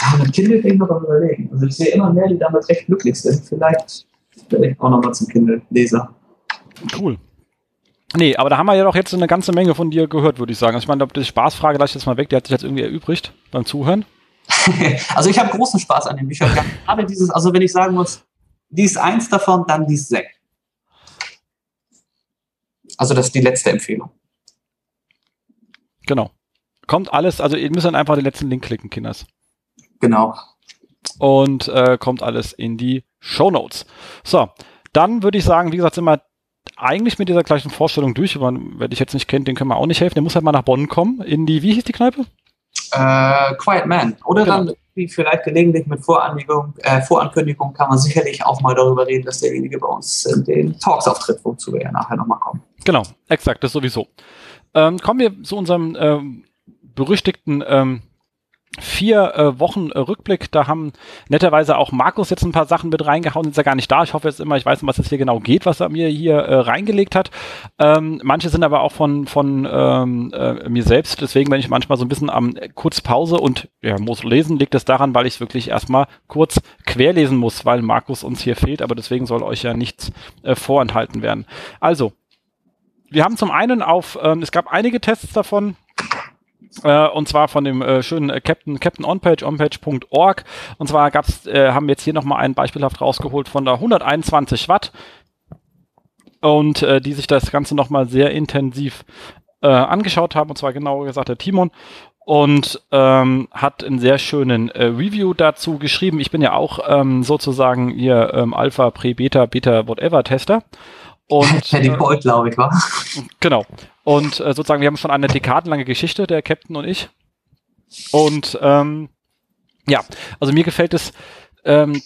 Ja, mit Kindle denke ich noch überlegen. Also ich sehe immer mehr, die damit recht glücklich sind. Vielleicht werde ich auch nochmal zum Kindle-Leser. Cool. Nee, aber da haben wir ja doch jetzt eine ganze Menge von dir gehört, würde ich sagen. Also ich meine, die Spaßfrage lasse ich jetzt mal weg, die hat sich jetzt irgendwie erübrigt beim Zuhören. [laughs] also ich habe großen Spaß an den Büchern. [laughs] Gerade dieses, also wenn ich sagen muss, dies eins davon, dann dies sechs. Also das ist die letzte Empfehlung. Genau. Kommt alles, also ihr müsst dann einfach den letzten Link klicken, Kinders. Genau. Und äh, kommt alles in die Show Notes. So, dann würde ich sagen, wie gesagt, sind wir eigentlich mit dieser gleichen Vorstellung durch. Wer dich jetzt nicht kennt, den können wir auch nicht helfen. Der muss halt mal nach Bonn kommen. In die, wie hieß die Kneipe? Äh, Quiet Man. Oder genau. dann wie vielleicht gelegentlich mit Vorankündigung, äh, Vorankündigung kann man sicherlich auch mal darüber reden, dass derjenige bei uns in den Talks auftritt, wozu wir ja nachher nochmal kommen. Genau, exakt, das sowieso. Ähm, kommen wir zu unserem ähm, berüchtigten ähm, vier äh, Wochen äh, Rückblick. Da haben netterweise auch Markus jetzt ein paar Sachen mit reingehauen. Ist ja gar nicht da. Ich hoffe jetzt immer, ich weiß, was es hier genau geht, was er mir hier äh, reingelegt hat. Ähm, manche sind aber auch von, von ähm, äh, mir selbst. Deswegen, wenn ich manchmal so ein bisschen am äh, kurz und ja, muss lesen, liegt es daran, weil ich es wirklich erstmal kurz querlesen muss, weil Markus uns hier fehlt. Aber deswegen soll euch ja nichts äh, vorenthalten werden. Also, wir haben zum einen auf, ähm, es gab einige Tests davon, äh, und zwar von dem äh, schönen äh, Captain, Captain Onpage, onpage.org. Und zwar gab's, äh, haben wir jetzt hier nochmal ein beispielhaft rausgeholt von der 121 Watt. Und äh, die sich das Ganze nochmal sehr intensiv äh, angeschaut haben, und zwar genauer gesagt der Timon und ähm, hat einen sehr schönen äh, Review dazu geschrieben. Ich bin ja auch ähm, sozusagen hier ähm, Alpha, Pre, Beta, Beta, Whatever Tester. Und, Teddy Boyd, glaube ich, war. Genau. Und äh, sozusagen, wir haben schon eine dekadenlange Geschichte, der Captain und ich. Und ähm, ja, also mir gefällt es ähm,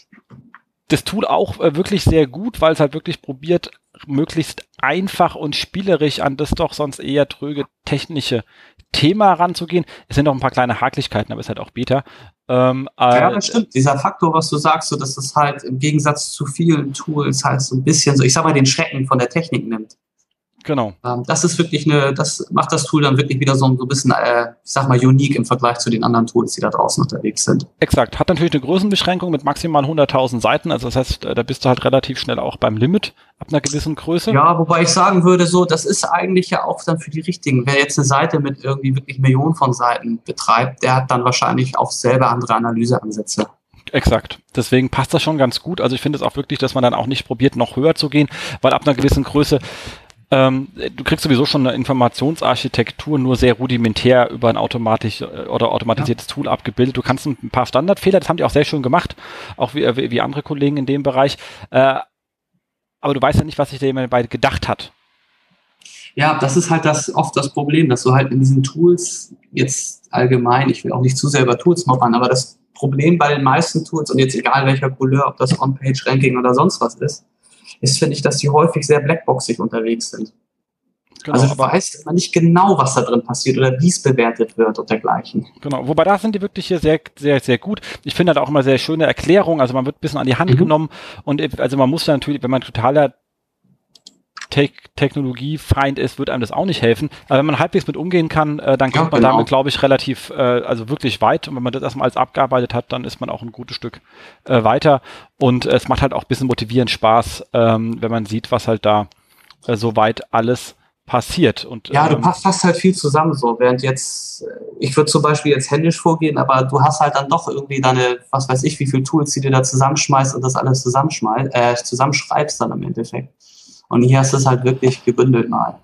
das Tool auch äh, wirklich sehr gut, weil es halt wirklich probiert, möglichst einfach und spielerisch an das doch sonst eher tröge technische Thema ranzugehen. Es sind noch ein paar kleine Haklichkeiten, aber es ist halt auch Beta. Ähm, ja, das stimmt. Dieser Faktor, was du sagst, so dass es halt im Gegensatz zu vielen Tools halt so ein bisschen so, ich sag mal, den Schrecken von der Technik nimmt. Genau. Ähm, das ist wirklich eine, das macht das Tool dann wirklich wieder so, ein, so ein bisschen, äh, ich sag mal, unique im Vergleich zu den anderen Tools, die da draußen unterwegs sind. Exakt. Hat natürlich eine Größenbeschränkung mit maximal 100.000 Seiten. Also das heißt, äh, da bist du halt relativ schnell auch beim Limit ab einer gewissen Größe. Ja, wobei ich sagen würde, so, das ist eigentlich ja auch dann für die richtigen. Wer jetzt eine Seite mit irgendwie wirklich Millionen von Seiten betreibt, der hat dann wahrscheinlich auch selber andere Analyseansätze. Exakt. Deswegen passt das schon ganz gut. Also ich finde es auch wirklich, dass man dann auch nicht probiert, noch höher zu gehen, weil ab einer gewissen Größe ähm, du kriegst sowieso schon eine Informationsarchitektur nur sehr rudimentär über ein automatisch äh, oder automatisiertes ja. Tool abgebildet. Du kannst ein paar Standardfehler, das haben die auch sehr schön gemacht, auch wie, wie, wie andere Kollegen in dem Bereich. Äh, aber du weißt ja nicht, was sich der jemand dabei gedacht hat. Ja, das ist halt das oft das Problem, dass du halt in diesen Tools jetzt allgemein, ich will auch nicht zu sehr über Tools mobbern, aber das Problem bei den meisten Tools und jetzt egal welcher Couleur, ob das On-Page-Ranking oder sonst was ist, ist, finde ich, dass die häufig sehr blackboxig unterwegs sind. Genau, also du weißt immer nicht genau, was da drin passiert oder wie es bewertet wird und dergleichen. Genau, wobei da sind die wirklich hier sehr, sehr, sehr gut. Ich finde halt auch immer sehr schöne Erklärungen, also man wird ein bisschen an die Hand mhm. genommen und also man muss ja natürlich, wenn man totaler Te Technologiefeind ist, wird einem das auch nicht helfen. Aber wenn man halbwegs mit umgehen kann, äh, dann kommt ja, man genau. damit, glaube ich, relativ, äh, also wirklich weit. Und wenn man das erstmal alles abgearbeitet hat, dann ist man auch ein gutes Stück äh, weiter. Und es macht halt auch ein bisschen motivierend Spaß, ähm, wenn man sieht, was halt da äh, soweit alles passiert. Und, ja, du ähm, passt, passt halt viel zusammen so, während jetzt, äh, ich würde zum Beispiel jetzt händisch vorgehen, aber du hast halt dann doch irgendwie deine, was weiß ich, wie viele Tools, die du da zusammenschmeißt und das alles zusammenschmeißt, äh, zusammenschreibst dann im Endeffekt. Und hier hast du es halt wirklich gebündelt mal.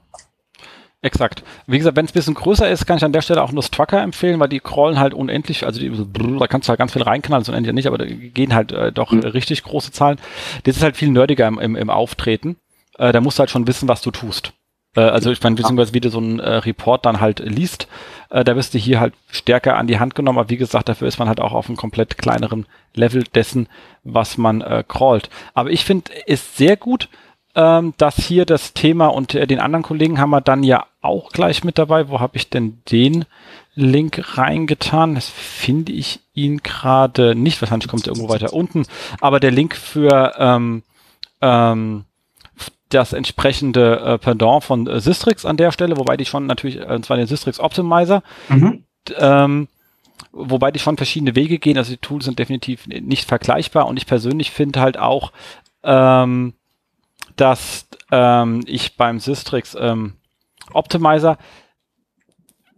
Exakt. Wie gesagt, wenn es ein bisschen größer ist, kann ich an der Stelle auch nur Strucker empfehlen, weil die crawlen halt unendlich, also die, da kannst du halt ganz viel reinknallen, so unendlich nicht, aber da gehen halt äh, doch mhm. richtig große Zahlen. Das ist halt viel nerdiger im, im, im Auftreten. Äh, da musst du halt schon wissen, was du tust. Äh, also ich meine, beziehungsweise wie du so einen äh, Report dann halt liest, äh, da wirst du hier halt stärker an die Hand genommen, aber wie gesagt, dafür ist man halt auch auf einem komplett kleineren Level dessen, was man äh, crawlt. Aber ich finde, ist sehr gut, ähm, dass hier das Thema und äh, den anderen Kollegen haben wir dann ja auch gleich mit dabei. Wo habe ich denn den Link reingetan? Das finde ich ihn gerade nicht. Wahrscheinlich kommt er irgendwo weiter unten. Aber der Link für ähm, ähm, das entsprechende äh, Pendant von äh, Systrix an der Stelle, wobei die schon natürlich, äh, und zwar den Systrix Optimizer, mhm. ähm, wobei die schon verschiedene Wege gehen. Also die Tools sind definitiv nicht vergleichbar und ich persönlich finde halt auch, ähm, dass ähm, ich beim Systrix ähm, Optimizer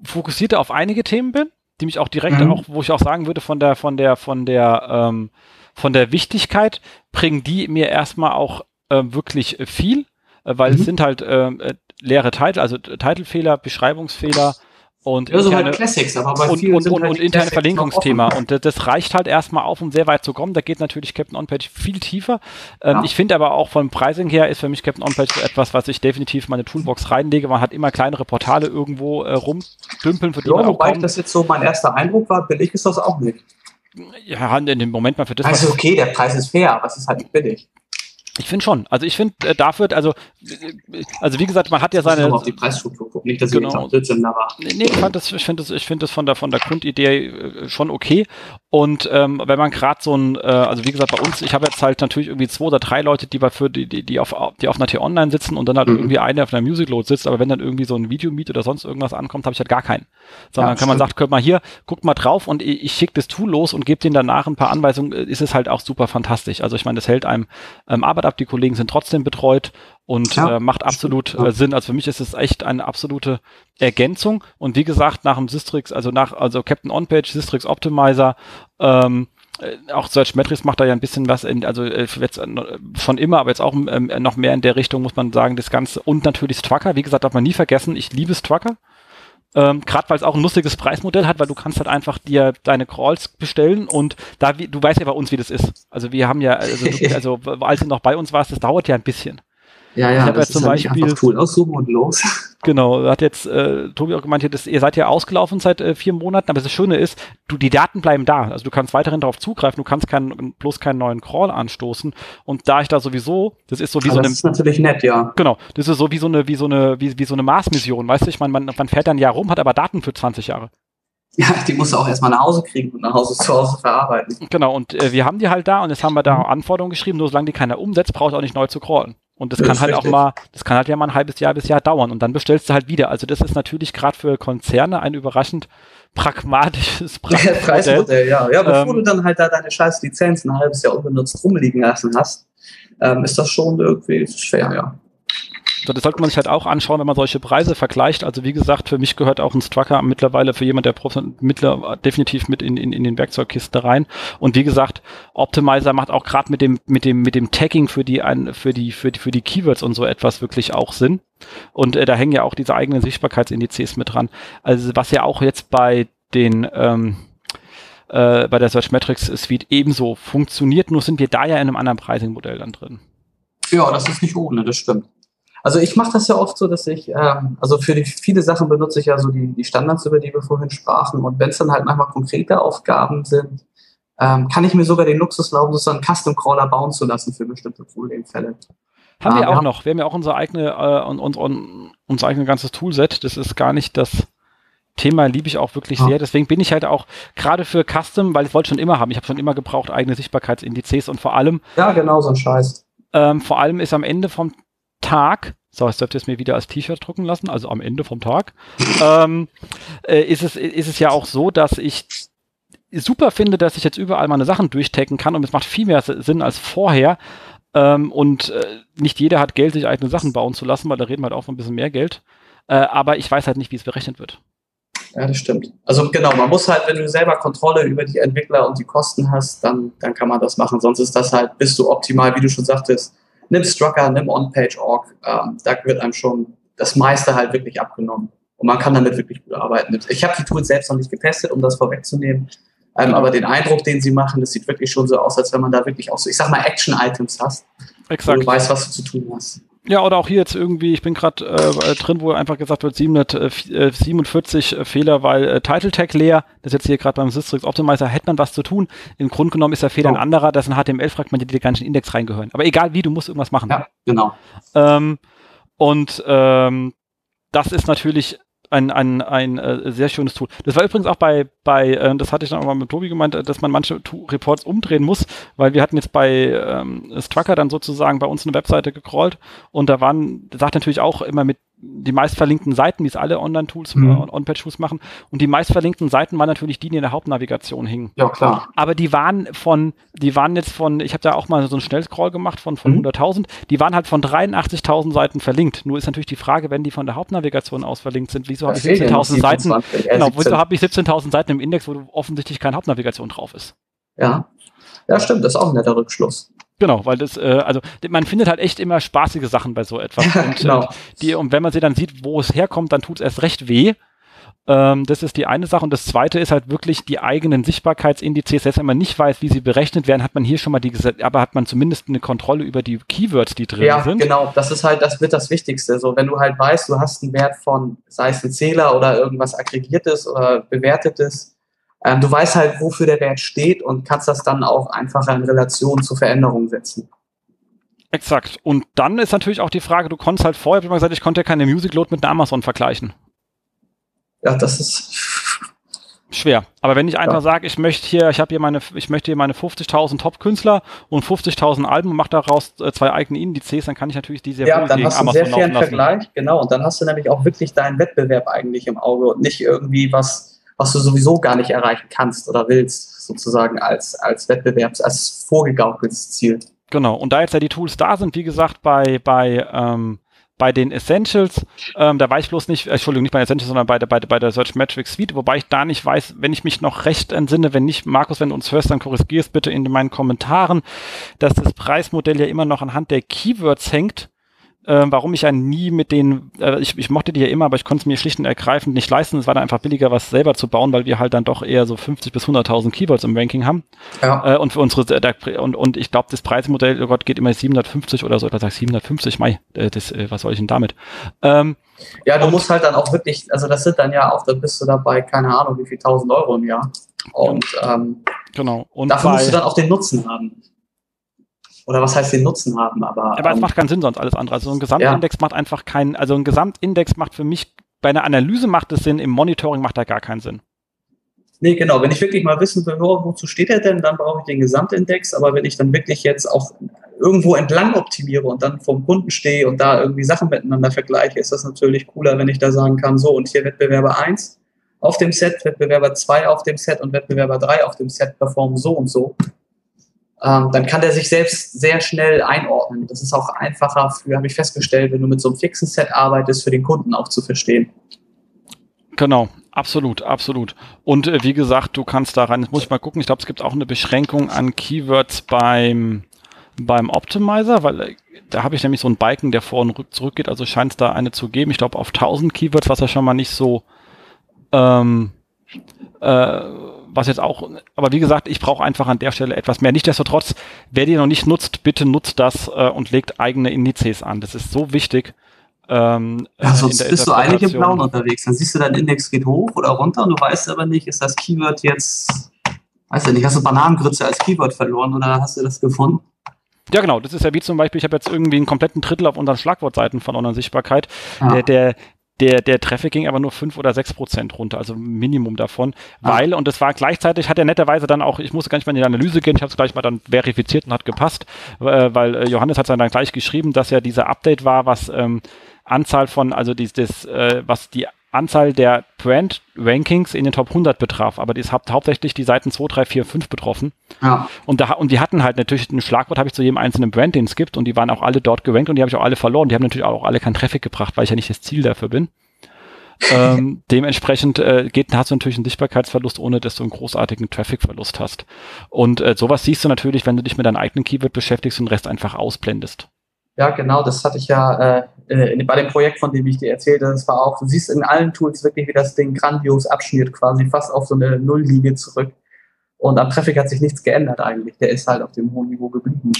fokussierter auf einige Themen bin, die mich auch direkt mhm. auch, wo ich auch sagen würde, von der, von der, von der, ähm, von der Wichtigkeit bringen die mir erstmal auch äh, wirklich viel, äh, weil mhm. es sind halt ähm, äh, leere Titel, also Titelfehler, Beschreibungsfehler, und ja, so halt Classics, aber bei und, und, und, halt und interne Verlinkungsthema. Und das reicht halt erstmal auf, um sehr weit zu kommen. Da geht natürlich Captain On-Page viel tiefer. Ähm, ja. Ich finde aber auch vom Pricing her ist für mich Captain On-Page so etwas, was ich definitiv meine Toolbox reinlege. Man hat immer kleinere Portale irgendwo äh, rumdümpeln, für die ja, man wobei das jetzt so mein erster Eindruck war, billig ist das auch nicht. Ja, in dem Moment mal für das. Also okay, der Preis ist fair, aber es ist halt nicht billig. Ich finde schon. Also ich finde äh, dafür, also äh, also wie gesagt, man hat ja seine. auf die Preisstruktur gucken, nicht, dass genau. ich jetzt war. Nee, ich fand das, ich finde das, ich finde das von der von der Grundidee äh, schon okay. Und ähm, wenn man gerade so ein, äh, also wie gesagt, bei uns, ich habe jetzt halt natürlich irgendwie zwei oder drei Leute, die bei für die, die, die auf die auf einer T-Online sitzen und dann halt mhm. irgendwie eine auf einer Music Load sitzt, aber wenn dann irgendwie so ein Video-Meet oder sonst irgendwas ankommt, habe ich halt gar keinen. Sondern ja, kann man sagt, guck mal hier, guckt mal drauf und ich, ich schicke das Tool los und gebe denen danach ein paar Anweisungen, ist es halt auch super fantastisch. Also ich meine, das hält einem ähm, Arbeit ab, die Kollegen sind trotzdem betreut und ja, äh, macht absolut äh, Sinn. Also für mich ist es echt eine absolute Ergänzung. Und wie gesagt, nach dem Systrix, also nach, also Captain On-Page, Systrix Optimizer, ähm, äh, auch Search Metrics macht da ja ein bisschen was, in, also äh, jetzt schon immer, aber jetzt auch ähm, noch mehr in der Richtung, muss man sagen, das Ganze. Und natürlich Strucker, wie gesagt, darf man nie vergessen, ich liebe Strucker. Ähm, Gerade weil es auch ein lustiges Preismodell hat, weil du kannst halt einfach dir deine Crawls bestellen und da, wie, du weißt ja bei uns, wie das ist. Also wir haben ja, also, du, [laughs] also als du noch bei uns warst, das dauert ja ein bisschen. Ja, ja, ich das ja zum Beispiel cool aussuchen und los. [laughs] Genau, hat jetzt äh, Tobi auch gemeint, dass ihr seid ja ausgelaufen seit äh, vier Monaten, aber das Schöne ist, du die Daten bleiben da, also du kannst weiterhin darauf zugreifen, du kannst keinen bloß keinen neuen Crawl anstoßen und da ich da sowieso, das ist so wie also so eine, das ist natürlich nett, ja. Genau, das ist so wie so eine wie so eine wie, wie so eine Mars-Mission, weißt du, ich meine, man, man fährt dann ein Jahr rum, hat aber Daten für 20 Jahre. [laughs] Ja, die musst du auch erstmal nach Hause kriegen und nach Hause zu Hause verarbeiten. Genau, und äh, wir haben die halt da und jetzt haben wir da. Anforderungen geschrieben, nur solange die keiner umsetzt, braucht auch nicht neu zu crawlen. Und das, das kann halt richtig. auch mal, das kann halt ja mal ein halbes Jahr bis Jahr dauern und dann bestellst du halt wieder. Also das ist natürlich gerade für Konzerne ein überraschend pragmatisches [laughs] Preismodell. Preismodell ja. ja, bevor ähm, du dann halt da deine scheiß Lizenz ein halbes Jahr unbenutzt rumliegen lassen hast, ähm, ist das schon irgendwie schwer, ja. Das sollte man sich halt auch anschauen, wenn man solche Preise vergleicht. Also wie gesagt, für mich gehört auch ein Strucker mittlerweile für jemand, der mittler definitiv mit in, in, in den Werkzeugkiste rein. Und wie gesagt, Optimizer macht auch gerade mit dem mit dem mit dem Tagging für die für die für die für die Keywords und so etwas wirklich auch Sinn. Und äh, da hängen ja auch diese eigenen Sichtbarkeitsindizes mit dran. Also was ja auch jetzt bei den ähm, äh, bei der Search Metrics Suite ebenso funktioniert, nur sind wir da ja in einem anderen Pricing-Modell dann drin. Ja, das ist nicht ohne, das stimmt. Also ich mache das ja oft so, dass ich, ähm, also für die, viele Sachen benutze ich ja so die, die Standards, über die wir vorhin sprachen. Und wenn es dann halt manchmal konkrete Aufgaben sind, ähm, kann ich mir sogar den Luxus erlauben, so einen Custom Crawler bauen zu lassen für bestimmte Problemfälle. Haben ähm, wir auch ja. noch. Wir haben ja auch unser eigene, äh, und, und, und, unser eigenes ganzes Toolset. Das ist gar nicht das Thema, liebe ich auch wirklich sehr. Deswegen bin ich halt auch gerade für Custom, weil ich wollte schon immer haben. Ich habe schon immer gebraucht eigene Sichtbarkeitsindizes und vor allem. Ja, genau so ein Scheiß. Ähm, vor allem ist am Ende vom Tag, so, dürft ihr es mir wieder als T-Shirt drucken lassen, also am Ende vom Tag, [laughs] ähm, äh, ist, es, ist es ja auch so, dass ich super finde, dass ich jetzt überall meine Sachen durchtaggen kann und es macht viel mehr Sinn als vorher. Ähm, und äh, nicht jeder hat Geld, sich eigene Sachen bauen zu lassen, weil da reden wir halt auch von ein bisschen mehr Geld. Äh, aber ich weiß halt nicht, wie es berechnet wird. Ja, das stimmt. Also genau, man muss halt, wenn du selber Kontrolle über die Entwickler und die Kosten hast, dann, dann kann man das machen. Sonst ist das halt, bist du optimal, wie du schon sagtest, nimm Strucker, nimm OnPage.org. Ähm, da wird einem schon das meiste halt wirklich abgenommen. Und man kann damit wirklich gut arbeiten. Ich habe die Tools selbst noch nicht getestet, um das vorwegzunehmen. Ähm, aber den Eindruck, den sie machen, das sieht wirklich schon so aus, als wenn man da wirklich auch so, ich sag mal, Action-Items hast. Exakt. Wo du weißt, was du zu tun hast. Ja, oder auch hier jetzt irgendwie, ich bin gerade äh, drin, wo einfach gesagt wird, 747 äh, Fehler, weil äh, Title Tag leer. Das ist jetzt hier gerade beim Systrix Optimizer, hätte man was zu tun. Im Grunde genommen ist der Fehler oh. ein anderer, dass in HTML-Fragmente die ganzen Index reingehören. Aber egal wie, du musst irgendwas machen. Ja, genau. Ähm, und ähm, das ist natürlich ein, ein, ein äh, sehr schönes Tool. Das war übrigens auch bei, bei äh, das hatte ich dann auch mal mit Tobi gemeint, äh, dass man manche Reports umdrehen muss, weil wir hatten jetzt bei ähm, Strucker dann sozusagen bei uns eine Webseite gecrawlt und da waren, sagt natürlich auch immer mit die meistverlinkten Seiten, wie es alle Online-Tools, mhm. äh, On-Page-Tools machen. Und die meistverlinkten Seiten waren natürlich die, die in der Hauptnavigation hingen. Ja, klar. Aber die waren von, die waren jetzt von, ich habe da auch mal so einen Schnellscroll gemacht von, von mhm. 100.000, die waren halt von 83.000 Seiten verlinkt. Nur ist natürlich die Frage, wenn die von der Hauptnavigation aus verlinkt sind, wieso habe ich 17.000 Seiten, genau, wieso habe ich 17.000 Seiten im Index, wo offensichtlich keine Hauptnavigation drauf ist? Ja. Ja, stimmt, das ist auch ein netter Rückschluss. Genau, weil das, äh, also man findet halt echt immer spaßige Sachen bei so etwas. und, genau. äh, die, und wenn man sie dann sieht, wo es herkommt, dann tut es erst recht weh. Ähm, das ist die eine Sache. Und das zweite ist halt wirklich die eigenen Sichtbarkeitsindizes. Selbst wenn man nicht weiß, wie sie berechnet werden, hat man hier schon mal die, aber hat man zumindest eine Kontrolle über die Keywords, die drin ja, sind. Ja, genau. Das ist halt, das wird das Wichtigste. So, wenn du halt weißt, du hast einen Wert von, sei es ein Zähler oder irgendwas aggregiertes oder bewertetes, ähm, du weißt halt, wofür der Wert steht und kannst das dann auch einfacher in Relation zur Veränderung setzen. Exakt. Und dann ist natürlich auch die Frage, du konntest halt vorher, wie man gesagt, ich konnte ja keine Music Load mit einer Amazon vergleichen. Ja, das ist schwer. Aber wenn ich einfach ja. sage, ich möchte hier, ich habe hier meine, ich möchte hier meine 50.000 Top-Künstler und 50.000 Alben und mache daraus äh, zwei eigene Indizes, dann kann ich natürlich diese ja, dann hast du Amazon sehr fairen Vergleich, genau. Und dann hast du nämlich auch wirklich deinen Wettbewerb eigentlich im Auge und nicht irgendwie was was du sowieso gar nicht erreichen kannst oder willst, sozusagen als, als Wettbewerbs-, als vorgegaukeltes Ziel. Genau, und da jetzt ja die Tools da sind, wie gesagt, bei, bei, ähm, bei den Essentials, ähm, da weiß ich bloß nicht, äh, Entschuldigung, nicht bei Essentials, sondern bei der, bei, bei der Search Metrics Suite, wobei ich da nicht weiß, wenn ich mich noch recht entsinne, wenn nicht, Markus, wenn du uns hörst, dann korrigierst bitte in meinen Kommentaren, dass das Preismodell ja immer noch anhand der Keywords hängt äh, warum ich ja nie mit den, äh, ich, ich mochte die ja immer, aber ich konnte es mir schlicht und ergreifend nicht leisten. Es war dann einfach billiger, was selber zu bauen, weil wir halt dann doch eher so 50 bis 100.000 Keywords im Ranking haben. Ja. Äh, und für unsere, äh, und, und ich glaube, das Preismodell, oh Gott, geht immer 750 oder so, oder sag 750, Mai, äh, das, äh, was soll ich denn damit? Ähm, ja, du und, musst halt dann auch wirklich, also das sind dann ja auch, da bist du dabei, keine Ahnung, wie viel 1000 Euro im Jahr. Und ähm, genau. Und dafür musst du dann auch den Nutzen haben oder was heißt den Nutzen haben, aber. Aber ähm, es macht keinen Sinn sonst alles andere. Also ein Gesamtindex ja. macht einfach keinen, also ein Gesamtindex macht für mich, bei einer Analyse macht es Sinn, im Monitoring macht er gar keinen Sinn. Nee, genau. Wenn ich wirklich mal wissen will, wozu steht er denn, dann brauche ich den Gesamtindex. Aber wenn ich dann wirklich jetzt auch irgendwo entlang optimiere und dann vom Kunden stehe und da irgendwie Sachen miteinander vergleiche, ist das natürlich cooler, wenn ich da sagen kann, so und hier Wettbewerber 1 auf dem Set, Wettbewerber 2 auf dem Set und Wettbewerber 3 auf dem Set performen so und so ähm, dann kann der sich selbst sehr schnell einordnen. Das ist auch einfacher für, habe ich festgestellt, wenn du mit so einem fixen Set arbeitest, für den Kunden auch zu verstehen. Genau, absolut, absolut. Und äh, wie gesagt, du kannst da rein, jetzt muss ich mal gucken, ich glaube, es gibt auch eine Beschränkung an Keywords beim, beim Optimizer, weil äh, da habe ich nämlich so einen Balken, der vor und rück, zurückgeht, also scheint es da eine zu geben. Ich glaube, auf 1000 Keywords, was ja schon mal nicht so ähm, äh, was jetzt auch, aber wie gesagt, ich brauche einfach an der Stelle etwas mehr. Nichtsdestotrotz, wer die noch nicht nutzt, bitte nutzt das äh, und legt eigene Indizes an. Das ist so wichtig. Ähm, ja, sonst bist du eigentlich im Blauen unterwegs. Dann siehst du, dein Index geht hoch oder runter und du weißt aber nicht, ist das Keyword jetzt, weißt du nicht, hast du Bananengrütze als Keyword verloren oder hast du das gefunden? Ja, genau. Das ist ja wie zum Beispiel, ich habe jetzt irgendwie einen kompletten Drittel auf unseren Schlagwortseiten von Online-Sichtbarkeit. Ja. Der, der, der, der Traffic ging aber nur fünf oder sechs Prozent runter, also Minimum davon, ah. weil, und das war gleichzeitig, hat er netterweise dann auch, ich musste gar nicht mal in die Analyse gehen, ich habe es gleich mal dann verifiziert und hat gepasst, äh, weil äh, Johannes hat dann, dann gleich geschrieben, dass ja dieser Update war, was ähm, Anzahl von, also dieses, äh, was die Anzahl der Brand-Rankings in den Top 100 betraf, aber ist hau hauptsächlich die Seiten 2, 3, 4, 5 betroffen. Ja. Und, da, und die hatten halt natürlich ein Schlagwort, habe ich zu jedem einzelnen Brand, den es gibt, und die waren auch alle dort gerankt und die habe ich auch alle verloren. Die haben natürlich auch alle keinen Traffic gebracht, weil ich ja nicht das Ziel dafür bin. [laughs] ähm, dementsprechend äh, geht, hast du natürlich einen Sichtbarkeitsverlust, ohne dass du einen großartigen Traffic-Verlust hast. Und äh, sowas siehst du natürlich, wenn du dich mit deinem eigenen Keyword beschäftigst und den Rest einfach ausblendest. Ja, genau, das hatte ich ja äh, äh, bei dem Projekt, von dem ich dir erzählte, das war auch, du siehst in allen Tools wirklich, wie das Ding grandios abschmiert, quasi fast auf so eine Nulllinie zurück. Und am Traffic hat sich nichts geändert eigentlich. Der ist halt auf dem hohen Niveau geblieben.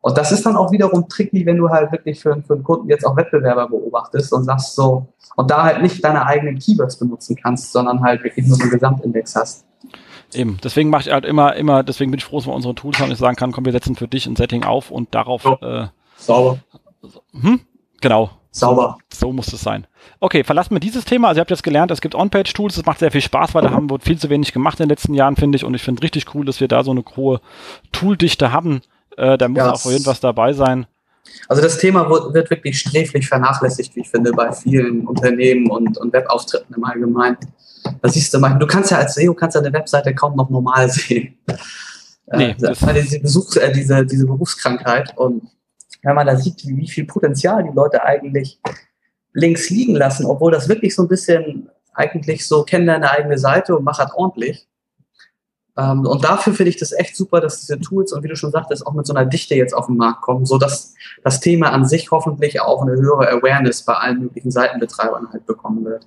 Und das ist dann auch wiederum tricky, wenn du halt wirklich für, für einen Kunden jetzt auch Wettbewerber beobachtest und sagst so, und da halt nicht deine eigenen Keywords benutzen kannst, sondern halt wirklich nur einen Gesamtindex hast. Eben, deswegen mache ich halt immer, immer, deswegen bin ich froh, dass wir unsere Tools haben, ich sagen kann, komm, wir setzen für dich ein Setting auf und darauf. So. Äh, Sauber. Hm? Genau. Sauber. So muss es sein. Okay, verlassen wir dieses Thema. Also ihr habt jetzt gelernt, es gibt On-Page-Tools, es macht sehr viel Spaß, weil da haben wir viel zu wenig gemacht in den letzten Jahren, finde ich. Und ich finde richtig cool, dass wir da so eine hohe Tooldichte haben. Äh, da muss ja, auch irgendwas dabei sein. Also das Thema wird wirklich sträflich vernachlässigt, wie ich finde, bei vielen Unternehmen und, und Webauftritten im Allgemeinen. Das siehst du mal, du kannst ja als SEO kannst ja eine Webseite kaum noch normal [laughs] sehen. Nee, äh, diese, Besuch, äh, diese, diese Berufskrankheit. Und wenn man da sieht, wie, wie viel Potenzial die Leute eigentlich links liegen lassen, obwohl das wirklich so ein bisschen eigentlich so, kenn deine eigene Seite und mach halt ordentlich. Ähm, und dafür finde ich das echt super, dass diese Tools und wie du schon sagtest, auch mit so einer Dichte jetzt auf den Markt kommen, so dass das Thema an sich hoffentlich auch eine höhere Awareness bei allen möglichen Seitenbetreibern halt bekommen wird.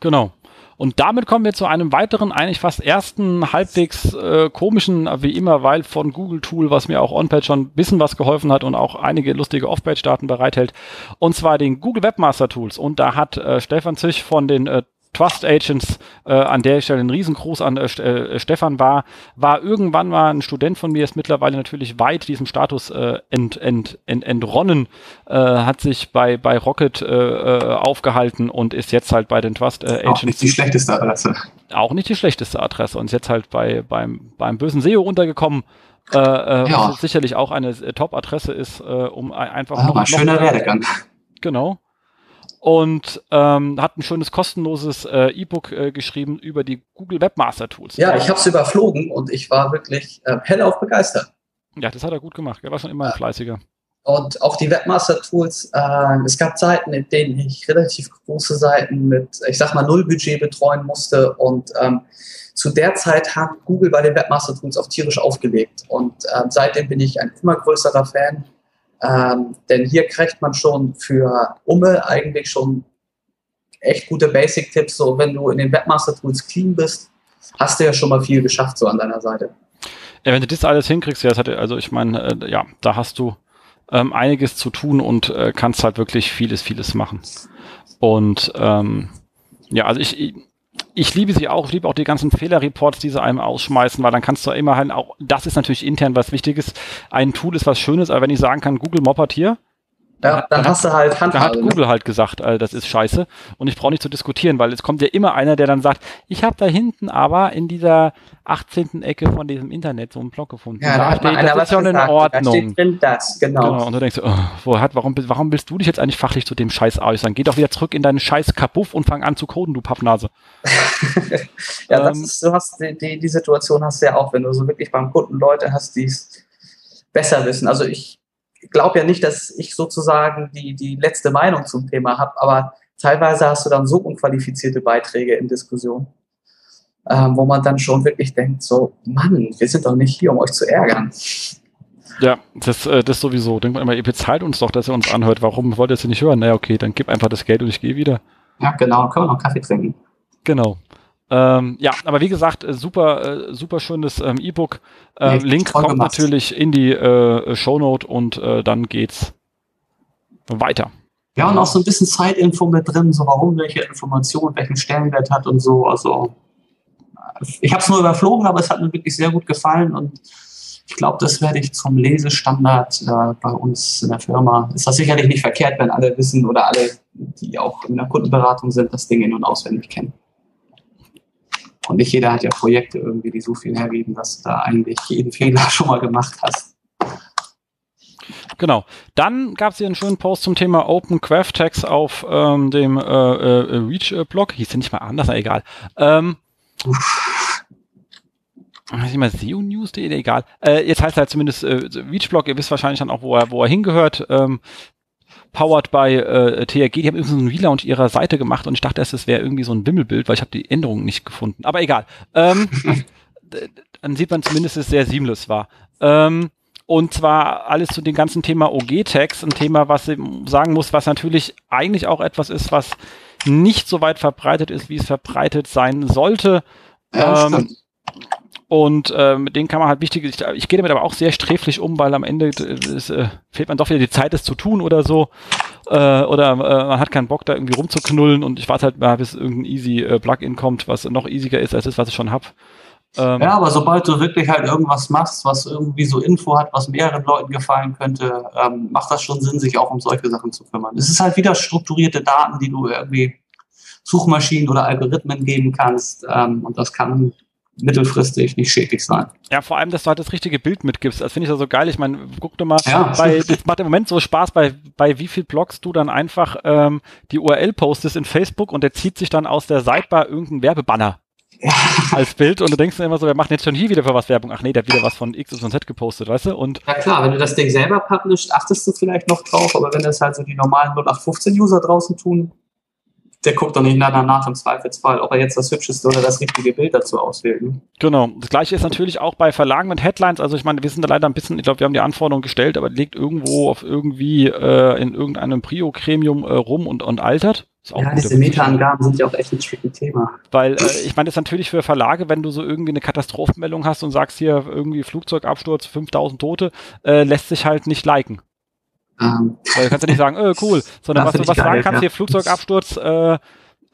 Genau. Und damit kommen wir zu einem weiteren, eigentlich fast ersten halbwegs äh, komischen, wie immer, weil von Google Tool, was mir auch on-page schon ein bisschen was geholfen hat und auch einige lustige Off-Page-Daten bereithält. Und zwar den Google Webmaster Tools. Und da hat äh, Stefan Zich von den äh, Trust Agents, äh, an der Stelle ein Riesengruß an äh, äh, Stefan war, war irgendwann mal ein Student von mir, ist mittlerweile natürlich weit diesem Status äh, ent, ent, ent, entronnen, äh, hat sich bei, bei Rocket äh, äh, aufgehalten und ist jetzt halt bei den Trust äh, Agents. Auch nicht die schlechteste Adresse. Auch nicht die schlechteste Adresse und ist jetzt halt bei, beim, beim bösen SEO untergekommen. Äh, äh, ja. Was sicherlich auch eine äh, Top-Adresse ist, äh, um einfach. Ah, noch, schöner Werdegang. Genau und ähm, hat ein schönes kostenloses äh, E-Book äh, geschrieben über die Google Webmaster Tools. Ja, ich habe es überflogen und ich war wirklich äh, hellauf begeistert. Ja, das hat er gut gemacht. Er war schon immer ein fleißiger. Und auch die Webmaster Tools, äh, es gab Zeiten, in denen ich relativ große Seiten mit, ich sag mal, null Budget betreuen musste. Und ähm, zu der Zeit hat Google bei den Webmaster Tools auch tierisch aufgelegt. Und ähm, seitdem bin ich ein immer größerer Fan ähm, denn hier kriegt man schon für Umme eigentlich schon echt gute Basic-Tipps. So, wenn du in den Webmaster-Tools clean bist, hast du ja schon mal viel geschafft so an deiner Seite. Ja, wenn du das alles hinkriegst, ja, hat, also ich meine, äh, ja, da hast du ähm, einiges zu tun und äh, kannst halt wirklich vieles, vieles machen. Und ähm, ja, also ich, ich liebe sie auch, ich liebe auch die ganzen Fehlerreports, die sie einem ausschmeißen, weil dann kannst du immer halt auch, das ist natürlich intern was Wichtiges, ein Tool ist was Schönes, aber wenn ich sagen kann, Google moppert hier, ja, dann, dann hast du halt Handhabe. Da hat Google halt gesagt, äh, das ist scheiße und ich brauche nicht zu diskutieren, weil es kommt ja immer einer, der dann sagt, ich habe da hinten aber in dieser 18. Ecke von diesem Internet so einen Blog gefunden. Ja, da, da steht, das ist schon in Ordnung. Da steht drin das, genau. genau. Und du denkst, oh, wo hat, warum, warum willst du dich jetzt eigentlich fachlich zu dem Scheiß äußern? Geh doch wieder zurück in deinen Scheiß Kapuff und fang an zu coden, du Pappnase. [laughs] ja, ähm, das ist, du hast die, die, die Situation hast du ja auch, wenn du so wirklich beim Kunden Leute hast, die es besser wissen. Also ich glaube ja nicht, dass ich sozusagen die, die letzte Meinung zum Thema habe, aber teilweise hast du dann so unqualifizierte Beiträge in Diskussion, ähm, wo man dann schon wirklich denkt, so, Mann, wir sind doch nicht hier, um euch zu ärgern. Ja, das, äh, das sowieso. Denkt man immer, ihr bezahlt uns doch, dass ihr uns anhört. Warum wollt ihr es nicht hören? naja, okay, dann gib einfach das Geld und ich gehe wieder. Ja, genau, können wir noch Kaffee trinken. Genau. Ähm, ja, aber wie gesagt, äh, super, äh, super schönes ähm, E-Book. Äh, nee, Link kommt gemacht. natürlich in die äh, Shownote und äh, dann geht's weiter. Ja, und auch so ein bisschen Zeitinfo mit drin, so warum welche Information welchen Stellenwert hat und so. Also ich habe es nur überflogen, aber es hat mir wirklich sehr gut gefallen und ich glaube, das werde ich zum Lesestandard äh, bei uns in der Firma. Ist das sicherlich nicht verkehrt, wenn alle wissen oder alle, die auch in der Kundenberatung sind, das Ding in- und auswendig kennen. Und nicht jeder hat ja Projekte irgendwie, die so viel hergeben, dass du da eigentlich jeden Fehler [laughs] schon mal gemacht hast. Genau. Dann gab es hier einen schönen Post zum Thema Open Craft Tags auf ähm, dem äh, äh, Reach-Blog. Hieß ja nicht mal anders, aber egal. Ähm, weiß ich mal, SEO-News.de, egal. Äh, jetzt heißt er halt zumindest äh, Reach-Blog, ihr wisst wahrscheinlich dann auch, wo er, wo er hingehört. Ähm, powered by äh, TRG, die haben irgendwie so einen Relaunch ihrer Seite gemacht und ich dachte erst, es wäre irgendwie so ein Wimmelbild, weil ich habe die Änderungen nicht gefunden. Aber egal. Ähm, [laughs] dann sieht man zumindest, dass es sehr seamless war. Ähm, und zwar alles zu dem ganzen Thema OG-Tags, ein Thema, was ich sagen muss, was natürlich eigentlich auch etwas ist, was nicht so weit verbreitet ist, wie es verbreitet sein sollte. Ja, ähm, und äh, mit denen kann man halt wichtig, ich, ich gehe damit aber auch sehr sträflich um, weil am Ende ist, äh, fehlt man doch wieder die Zeit, es zu tun oder so. Äh, oder äh, man hat keinen Bock, da irgendwie rumzuknullen und ich warte halt mal, bis irgendein easy äh, Plugin kommt, was noch easiger ist als das, was ich schon habe. Ähm, ja, aber sobald du wirklich halt irgendwas machst, was irgendwie so Info hat, was mehreren Leuten gefallen könnte, ähm, macht das schon Sinn, sich auch um solche Sachen zu kümmern. Es ist halt wieder strukturierte Daten, die du irgendwie Suchmaschinen oder Algorithmen geben kannst. Ähm, und das kann mittelfristig nicht schädlich sein. Ja, vor allem, dass du halt das richtige Bild mitgibst. Das finde ich ja so geil. Ich meine, guck dir mal, ja. [laughs] bei, das macht im Moment so Spaß, bei, bei wie viel Blogs du dann einfach ähm, die URL postest in Facebook und der zieht sich dann aus der Sidebar irgendein Werbebanner ja. als Bild und du denkst dann immer so, wir machen jetzt schon hier wieder für was Werbung. Ach nee, der hat wieder was von X und Z gepostet, weißt du? Und ja klar, wenn du das Ding selber publishst, achtest du vielleicht noch drauf, aber wenn das halt so die normalen 0815-User draußen tun, der guckt doch nicht danach im Zweifelsfall, ob er jetzt das hübscheste oder das richtige Bild dazu auswählt. Ne? Genau. Das gleiche ist natürlich auch bei Verlagen mit Headlines. Also ich meine, wir sind da leider ein bisschen, ich glaube, wir haben die Anforderungen gestellt, aber liegt irgendwo auf irgendwie äh, in irgendeinem Prio-Gremium äh, rum und, und altert. ja, diese Meta-Angaben sind ja auch echt ein tricky Thema. Weil äh, ich meine, das ist natürlich für Verlage, wenn du so irgendwie eine Katastrophenmeldung hast und sagst hier irgendwie Flugzeugabsturz, 5000 Tote, äh, lässt sich halt nicht liken. Ähm. Weil du kannst ja nicht sagen, äh, cool, sondern was du was sagen kannst, ja. hier Flugzeugabsturz, äh,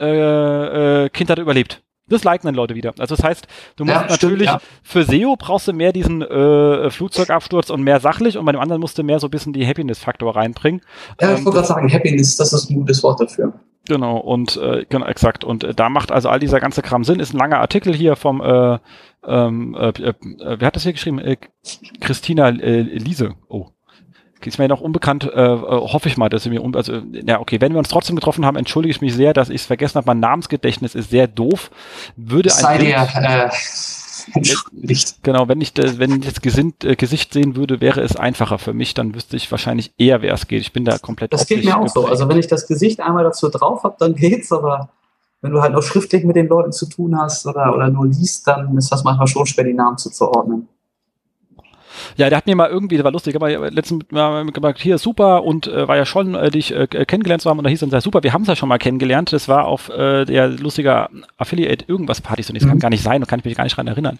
äh, äh, Kind hat überlebt. Das liken dann Leute wieder. Also das heißt, du musst ja, natürlich stimmt, ja. für SEO brauchst du mehr diesen äh, Flugzeugabsturz und mehr sachlich und bei dem anderen musst du mehr so ein bisschen die Happiness-Faktor reinbringen. Ja, ich ähm, wollte gerade sagen, Happiness, das ist ein gutes Wort dafür. Genau, und äh, genau, exakt. Und äh, da macht also all dieser ganze Kram Sinn. Ist ein langer Artikel hier vom äh, ähm, äh, äh, wer hat das hier geschrieben? Äh, Christina äh, Liese. Oh, ist mir noch unbekannt, äh, äh, hoffe ich mal, dass sie mir, un also, ja, okay, wenn wir uns trotzdem getroffen haben, entschuldige ich mich sehr, dass ich es vergessen habe, mein Namensgedächtnis ist sehr doof. Würde Sei ein dir, äh, [laughs] entschuldigt. Genau, wenn ich, wenn ich das Gesind, äh, Gesicht sehen würde, wäre es einfacher für mich, dann wüsste ich wahrscheinlich eher, wer es geht. Ich bin da komplett Das geht mir auch so. Also wenn ich das Gesicht einmal dazu drauf habe, dann geht's, aber wenn du halt noch schriftlich mit den Leuten zu tun hast oder, oder nur liest, dann ist das manchmal schon schwer, die Namen zuzuordnen. Ja, der hat mir mal irgendwie, der war lustig, aber letztens mal gesagt, hier super und äh, war ja schon, äh, dich äh, kennengelernt zu haben und da hieß dann, super, wir haben es ja schon mal kennengelernt. Das war auf äh, der lustiger Affiliate irgendwas Partys und das mhm. kann gar nicht sein und kann ich mich gar nicht dran erinnern.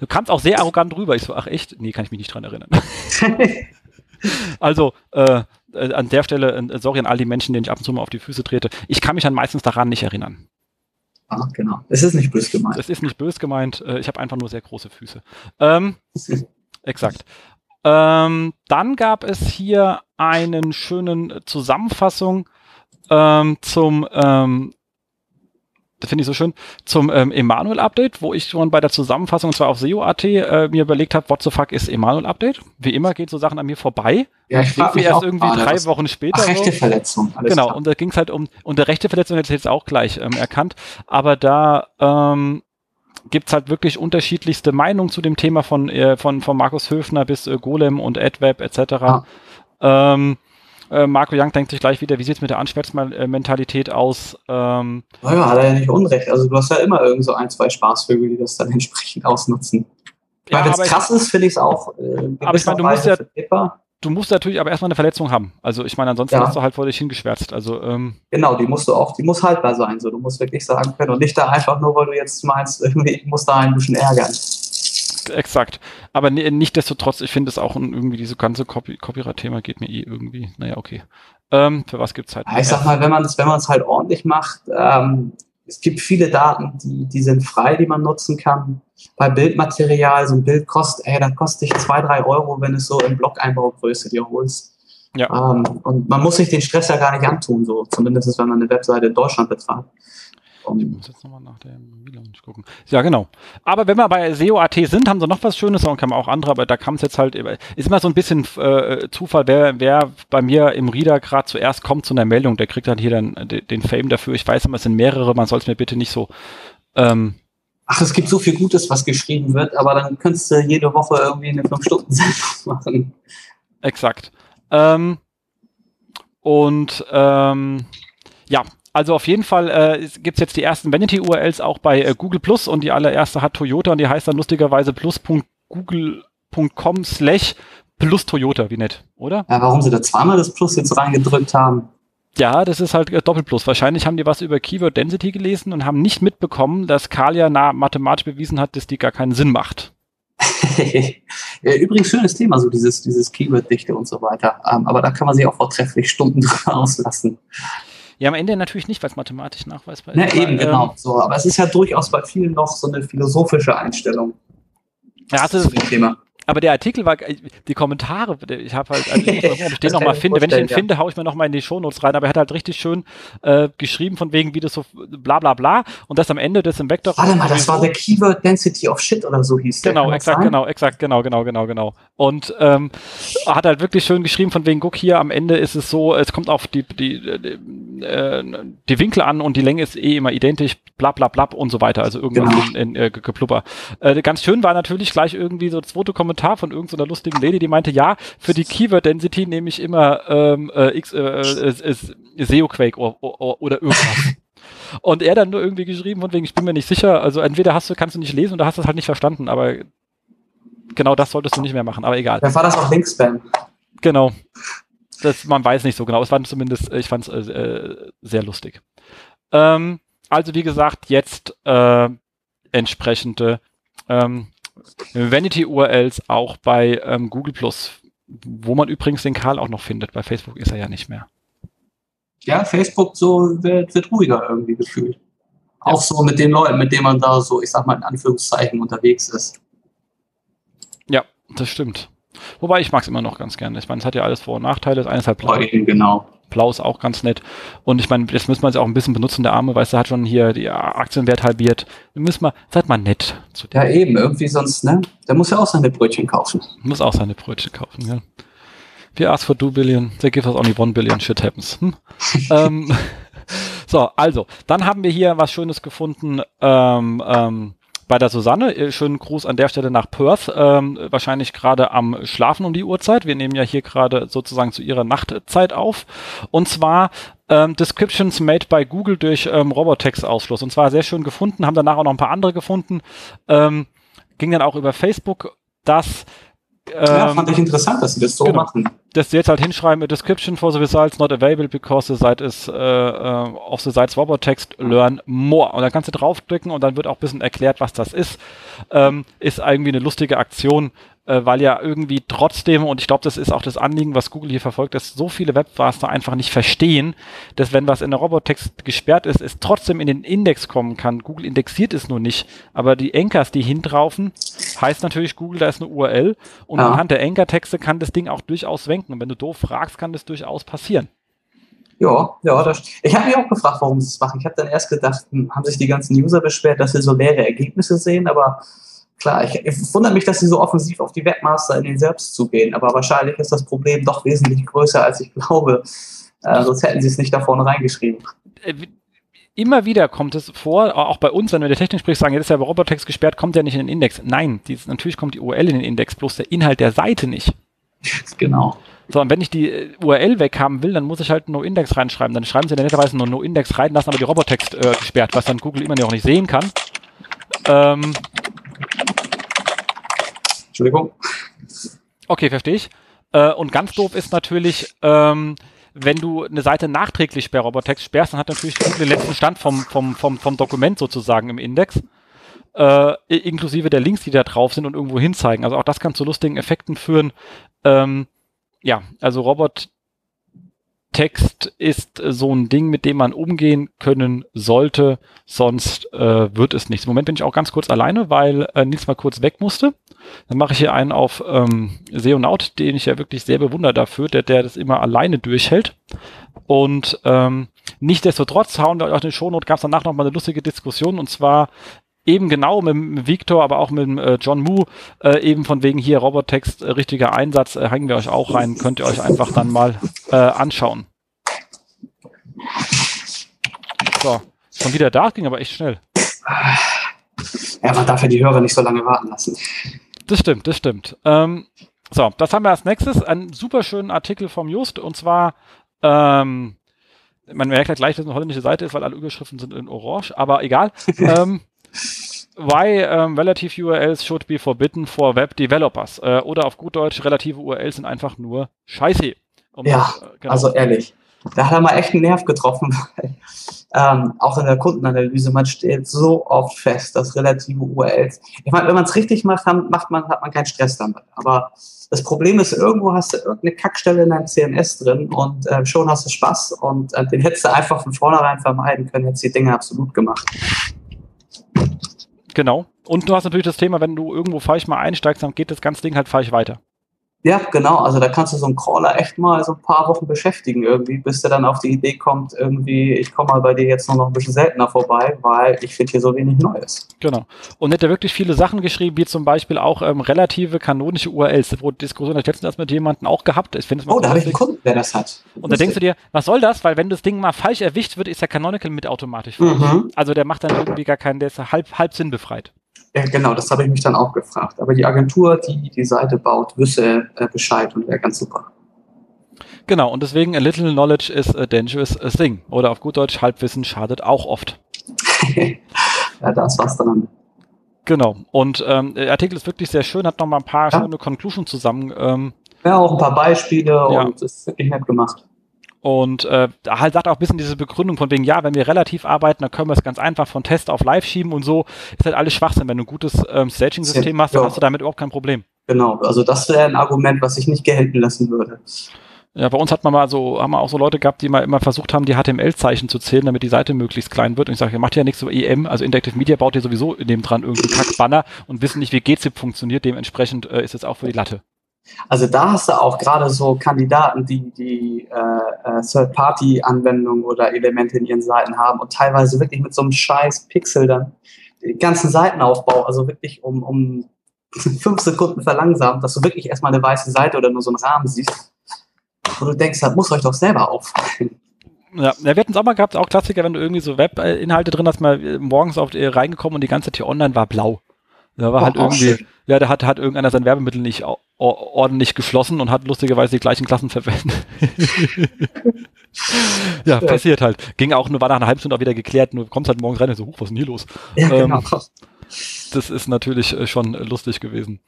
Du kamst auch sehr arrogant rüber. Ich so, ach echt? Nee, kann ich mich nicht dran erinnern. [laughs] also, äh, äh, an der Stelle, äh, sorry an all die Menschen, denen ich ab und zu mal auf die Füße trete. Ich kann mich dann meistens daran nicht erinnern. Ah, genau. Es ist nicht bös gemeint. Es ist nicht bös gemeint. Ich habe einfach nur sehr große Füße. Ähm, [laughs] exakt. Ähm, dann gab es hier einen schönen Zusammenfassung ähm, zum ähm, das finde ich so schön, zum ähm, Emanuel-Update, wo ich schon bei der Zusammenfassung, und zwar auf SEO.at, äh, mir überlegt habe, what the fuck ist Emanuel-Update? Wie immer geht so Sachen an mir vorbei. Ja, ich frage mich erst irgendwie gerade, drei Wochen später. Ach, rechte Verletzung. Alles genau, klar. und da ging es halt um, und der rechte Verletzung hätte ich jetzt auch gleich ähm, erkannt, aber da ähm, gibt's halt wirklich unterschiedlichste Meinungen zu dem Thema von, äh, von, von Markus Höfner bis äh, Golem und AdWeb etc. Ah. Ähm, äh, Marco Young denkt sich gleich wieder, wie sieht's mit der Anschwärzmentalität aus? Ähm, naja, hat er ja nicht unrecht. Also du hast ja immer irgend so ein, zwei Spaßvögel, die das dann entsprechend ausnutzen. Ja, Weil wenn es krass ist, finde ich es auch. Äh, aber ich meine, du musst ja, du musst natürlich aber erstmal eine Verletzung haben. Also ich meine, ansonsten ja. hast du halt vor dich hingeschwärzt. Also, ähm, genau, die musst du auch, die muss haltbar sein. So, du musst wirklich sagen können und nicht da einfach nur, weil du jetzt meinst, [laughs] irgendwie, ich muss da ein bisschen ärgern. Exakt. Aber nichtsdestotrotz, ich finde es auch irgendwie diese ganze Copy Copyright-Thema geht mir eh irgendwie. Naja, okay. Ähm, für was gibt's halt? Ja, ich sag mal, wenn man es wenn es halt ordentlich macht, ähm, es gibt viele Daten, die, die sind frei, die man nutzen kann. Bei Bildmaterial, so ein Bild kostet, ey, da kostet dich zwei, drei Euro, wenn es so in Blog-Einbaugröße dir holst. Ja. Ähm, und man muss sich den Stress ja gar nicht antun, so zumindest wenn man eine Webseite in Deutschland betreibt. Ich muss jetzt nochmal nach dem Relaunch gucken. Ja, genau. Aber wenn wir bei SEO.at sind, haben sie noch was Schönes und kann man auch andere, aber da kam es jetzt halt, ist immer so ein bisschen äh, Zufall, wer, wer bei mir im Reader gerade zuerst kommt zu einer Meldung, der kriegt dann hier dann den, den Fame dafür. Ich weiß immer, es sind mehrere, man soll es mir bitte nicht so. Ähm, Ach, es gibt so viel Gutes, was geschrieben wird, aber dann könntest du jede Woche irgendwie eine 5-Stunden-Sendung [laughs] machen. Exakt. Ähm, und ähm, ja, also auf jeden Fall äh, gibt es jetzt die ersten Vanity-URLs auch bei äh, Google Plus und die allererste hat Toyota und die heißt dann lustigerweise plus.google.com slash Plus Toyota, wie nett, oder? Ja, warum sie da zweimal das Plus jetzt reingedrückt haben. Ja, das ist halt Doppelplus. Wahrscheinlich haben die was über Keyword Density gelesen und haben nicht mitbekommen, dass Kalia na, mathematisch bewiesen hat, dass die gar keinen Sinn macht. [laughs] Übrigens schönes Thema, so dieses, dieses Keyword-Dichte und so weiter. Ähm, aber da kann man sich auch vortrefflich Stunden [laughs] drüber auslassen. Ja, am Ende natürlich nicht, weil es mathematisch nachweisbar ist. Ja, eben, genau. Ähm, so, aber es ist ja durchaus bei vielen noch so eine philosophische Einstellung. Ja, das ist, Thema aber der Artikel war, die Kommentare, ich habe halt, also ich muss ob ich den nochmal finde. Wenn ich den ja. finde, haue ich mir nochmal in die Shownotes rein. Aber er hat halt richtig schön äh, geschrieben, von wegen, wie das so bla bla bla. Und das am Ende des im Vektor. Warte mal, das war der Keyword Density of Shit oder so hieß der. Genau, exakt, genau, exakt, genau, genau, genau, genau. Und ähm, hat halt wirklich schön geschrieben, von wegen, guck hier, am Ende ist es so, es kommt auf die, die, die, äh, die Winkel an und die Länge ist eh immer identisch, bla bla bla und so weiter. Also irgendwas genau. in, in äh, Geplupper. Äh, ganz schön war natürlich gleich irgendwie so das zweite Kommentar von irgendeiner lustigen Lady, die meinte, ja, für die Keyword Density nehme ich immer ähm, äh, X, äh, äh, SEO-Quake oder, oder irgendwas. [laughs] Und er dann nur irgendwie geschrieben, von wegen, ich bin mir nicht sicher, also entweder hast du, kannst du nicht lesen oder hast es halt nicht verstanden, aber genau das solltest du nicht mehr machen, aber egal. Dann war das auch Linkspam. Genau. Das, man weiß nicht so genau. Es war zumindest, ich fand es äh, sehr lustig. Ähm, also wie gesagt, jetzt äh, entsprechende ähm, Vanity-URLs auch bei ähm, Google Plus, wo man übrigens den Karl auch noch findet. Bei Facebook ist er ja nicht mehr. Ja, Facebook so wird, wird ruhiger irgendwie gefühlt. Ja. Auch so mit den Leuten, mit denen man da so, ich sag mal in Anführungszeichen, unterwegs ist. Ja, das stimmt. Wobei ich mag es immer noch ganz gerne. Ich meine, es hat ja alles Vor- und Nachteile. Eine ist halt blau. Genau. Blau ist auch ganz nett. Und ich meine, jetzt müssen wir es auch ein bisschen benutzen. Der Arme, weißt du, hat schon hier die Aktienwert halbiert. Wir müssen mal, seid mal nett zu dem. Ja, eben, irgendwie sonst, ne? Der muss ja auch seine Brötchen kaufen. Muss auch seine Brötchen kaufen, ja. We ask for 2 billion, they give us only 1 billion, shit happens. Hm? [laughs] ähm, [laughs] so, also, dann haben wir hier was Schönes gefunden. Ähm, ähm, bei der Susanne. Äh, schönen Gruß an der Stelle nach Perth. Ähm, wahrscheinlich gerade am Schlafen um die Uhrzeit. Wir nehmen ja hier gerade sozusagen zu ihrer Nachtzeit auf. Und zwar ähm, Descriptions made by Google durch ähm, Robotext-Ausschluss. Und zwar sehr schön gefunden, haben danach auch noch ein paar andere gefunden. Ähm, ging dann auch über Facebook, dass ja, ähm, fand ich interessant, dass sie das so genau, machen. Dass sie jetzt halt hinschreiben, a description for the results not available because the site is uh, of the site's robot text learn more. Und dann kannst du draufdrücken und dann wird auch ein bisschen erklärt, was das ist. Ähm, ist irgendwie eine lustige Aktion, äh, weil ja irgendwie trotzdem, und ich glaube, das ist auch das Anliegen, was Google hier verfolgt, dass so viele Webmaster einfach nicht verstehen, dass wenn was in der Robottext gesperrt ist, es trotzdem in den Index kommen kann. Google indexiert es nur nicht, aber die Anchors, die hintraufen, heißt natürlich Google, da ist eine URL und ja. anhand der Anchor-Texte kann das Ding auch durchaus wenken. Und wenn du doof fragst, kann das durchaus passieren. Ja, ja, das, ich habe mich auch gefragt, warum sie es machen. Ich habe dann erst gedacht, hm, haben sich die ganzen User beschwert, dass sie so leere Ergebnisse sehen, aber klar, ich, ich wundere mich, dass sie so offensiv auf die Webmaster in den selbst zugehen, aber wahrscheinlich ist das Problem doch wesentlich größer, als ich glaube. Äh, sonst hätten sie es nicht da vorne reingeschrieben. Äh, immer wieder kommt es vor, auch bei uns, wenn wir der Technik spricht, sagen, jetzt ist ja Robotext gesperrt, kommt der nicht in den Index. Nein, die, natürlich kommt die URL in den Index, bloß der Inhalt der Seite nicht. [laughs] Genau. So, und wenn ich die äh, URL weghaben will, dann muss ich halt No-Index reinschreiben. Dann schreiben sie netterweise nur No-Index rein, lassen aber die Robotext äh, gesperrt, was dann Google immer noch nicht sehen kann. Ähm, Entschuldigung. Okay, verstehe ich. Äh, und ganz doof ist natürlich, ähm, wenn du eine Seite nachträglich bei Robotext sperrst, dann hat natürlich den letzten Stand vom, vom, vom, vom Dokument sozusagen im Index. Äh, inklusive der Links, die da drauf sind und irgendwo hinzeigen. Also auch das kann zu lustigen Effekten führen. Ähm, ja, also Robot Text ist so ein Ding, mit dem man umgehen können sollte, sonst äh, wird es nichts. Im Moment bin ich auch ganz kurz alleine, weil äh, Nils mal kurz weg musste. Dann mache ich hier einen auf ähm, Seonaut, den ich ja wirklich sehr bewundere dafür, der, der das immer alleine durchhält. Und ähm, nichtsdestotrotz hauen wir euch eine Shownote, gab es danach noch mal eine lustige Diskussion und zwar eben genau mit dem Victor, aber auch mit dem äh, John Moo, äh, eben von wegen hier Robottext, äh, richtiger Einsatz, äh, hängen wir euch auch rein, könnt ihr euch einfach dann mal äh, anschauen. So, schon wieder da, ging aber echt schnell. Ja, man darf ja die Hörer nicht so lange warten lassen. Das stimmt, das stimmt. Ähm, so, das haben wir als nächstes. Einen super schönen Artikel vom Just und zwar, ähm, man merkt ja gleich, dass es eine holländische Seite ist, weil alle Überschriften sind in Orange, aber egal. [laughs] ähm, Why um, relative URLs should be forbidden for web developers. Äh, oder auf gut Deutsch, relative URLs sind einfach nur scheiße. Um ja, das, äh, genau. also ehrlich. Da hat er mal echt einen Nerv getroffen, [laughs] weil ähm, auch in der Kundenanalyse, man stellt so oft fest, dass relative URLs, ich meine, wenn man es richtig macht, macht man, hat man keinen Stress damit. Aber das Problem ist, irgendwo hast du irgendeine Kackstelle in deinem CMS drin und äh, schon hast du Spaß und äh, den hättest du einfach von vornherein vermeiden können, hättest die Dinge absolut gemacht. Genau. Und du hast natürlich das Thema, wenn du irgendwo falsch mal einsteigst, dann geht das ganze Ding halt falsch weiter. Ja, genau. Also da kannst du so einen Crawler echt mal so ein paar Wochen beschäftigen irgendwie, bis der dann auf die Idee kommt, irgendwie, ich komme mal bei dir jetzt nur noch ein bisschen seltener vorbei, weil ich finde hier so wenig Neues. Genau. Und hat er wirklich viele Sachen geschrieben, wie zum Beispiel auch ähm, relative kanonische URLs. Das wurde Diskussion ich letztens mit jemandem auch gehabt. Ich finde oh, da habe ich einen Kunden, der das hat. Und da denkst du dir, was soll das? Weil wenn das Ding mal falsch erwischt wird, ist der Canonical mit automatisch falsch. Mhm. Also der macht dann irgendwie gar keinen, der ist halb, halb sinnbefreit. Ja, genau, das habe ich mich dann auch gefragt. Aber die Agentur, die die Seite baut, wüsste äh, Bescheid und wäre ganz super. Genau, und deswegen a little knowledge is a dangerous thing. Oder auf gut Deutsch, Halbwissen schadet auch oft. [laughs] ja, das war's dann. Genau, und ähm, der Artikel ist wirklich sehr schön, hat noch mal ein paar ja. schöne Conclusions zusammen. Ähm, ja, auch ein paar Beispiele ja. und ist wirklich nett gemacht. Und äh, halt sagt auch ein bisschen diese Begründung von wegen, ja, wenn wir relativ arbeiten, dann können wir es ganz einfach von Test auf Live schieben und so. Ist halt alles Schwachsinn. Wenn du ein gutes ähm, Staging-System hast, dann ja. hast du damit überhaupt kein Problem. Genau, also das wäre ein Argument, was ich nicht gelten lassen würde. Ja, bei uns hat man mal so, haben wir auch so Leute gehabt, die mal immer versucht haben, die HTML-Zeichen zu zählen, damit die Seite möglichst klein wird. Und ich sage, ihr macht ja nichts so EM, also Interactive Media baut ihr sowieso neben dran irgendeinen Kack-Banner und wissen nicht, wie GZIP funktioniert. Dementsprechend äh, ist es auch für die Latte. Also da hast du auch gerade so Kandidaten, die die äh, äh, Third-Party-Anwendungen oder Elemente in ihren Seiten haben und teilweise wirklich mit so einem scheiß Pixel dann den ganzen Seitenaufbau, also wirklich um, um [laughs] fünf Sekunden verlangsamt, dass du wirklich erstmal eine weiße Seite oder nur so einen Rahmen siehst, wo du denkst, das muss euch doch selber auffallen. Ja, wir hatten es auch mal gehabt, auch Klassiker, wenn du irgendwie so Web-Inhalte drin hast, mal morgens auf äh, reingekommen und die ganze Zeit hier online war blau. Da war oh, halt irgendwie, schön. Ja, da hat, hat irgendeiner sein Werbemittel nicht ordentlich geschlossen und hat lustigerweise die gleichen Klassen verwendet. [laughs] ja, passiert halt. Ging auch nur, war nach einer halben Stunde auch wieder geklärt, nur kommst halt morgens rein und so, hoch, was ist denn hier los? Ja, genau. Ähm, das ist natürlich äh, schon lustig gewesen.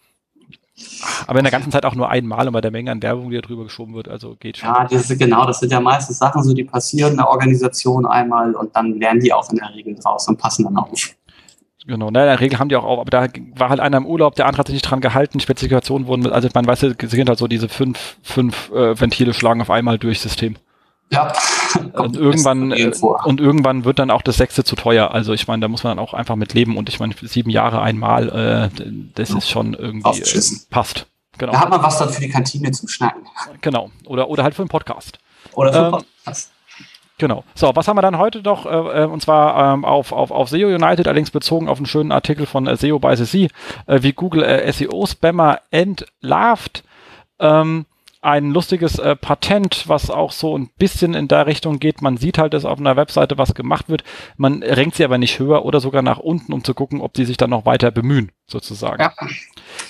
Aber in der ganzen Zeit auch nur einmal und bei der Menge an Werbung, die da drüber geschoben wird, also geht schon. Ja, das ist, genau, das sind ja meistens Sachen, so die passieren in der Organisation einmal und dann lernen die auch in der Regel draus und passen dann auf. Genau, ne, in der Regel haben die auch auf, aber da war halt einer im Urlaub, der andere hat sich nicht dran gehalten, Spezifikationen wurden, also man weiß, sie sind halt so diese fünf, fünf äh, Ventile schlagen auf einmal durch System. Ja. [laughs] Und irgendwann, und irgendwann wird dann auch das sechste zu teuer. Also ich meine, da muss man dann auch einfach mit leben und ich meine, sieben Jahre einmal, äh, das ja. ist schon irgendwie äh, passt. Genau. Da hat man was dann für die Kantine zum Schnacken. Genau. Oder, oder halt für einen Podcast. Oder für einen ähm, Podcast. Genau. So, was haben wir dann heute noch? Äh, äh, und zwar ähm, auf, auf, auf SEO United, allerdings bezogen auf einen schönen Artikel von äh, SEO by CC, äh, wie Google äh, SEO-Spammer entlarvt. Ähm, ein lustiges äh, Patent, was auch so ein bisschen in der Richtung geht. Man sieht halt, dass auf einer Webseite was gemacht wird. Man renkt sie aber nicht höher oder sogar nach unten, um zu gucken, ob die sich dann noch weiter bemühen, sozusagen. Ja.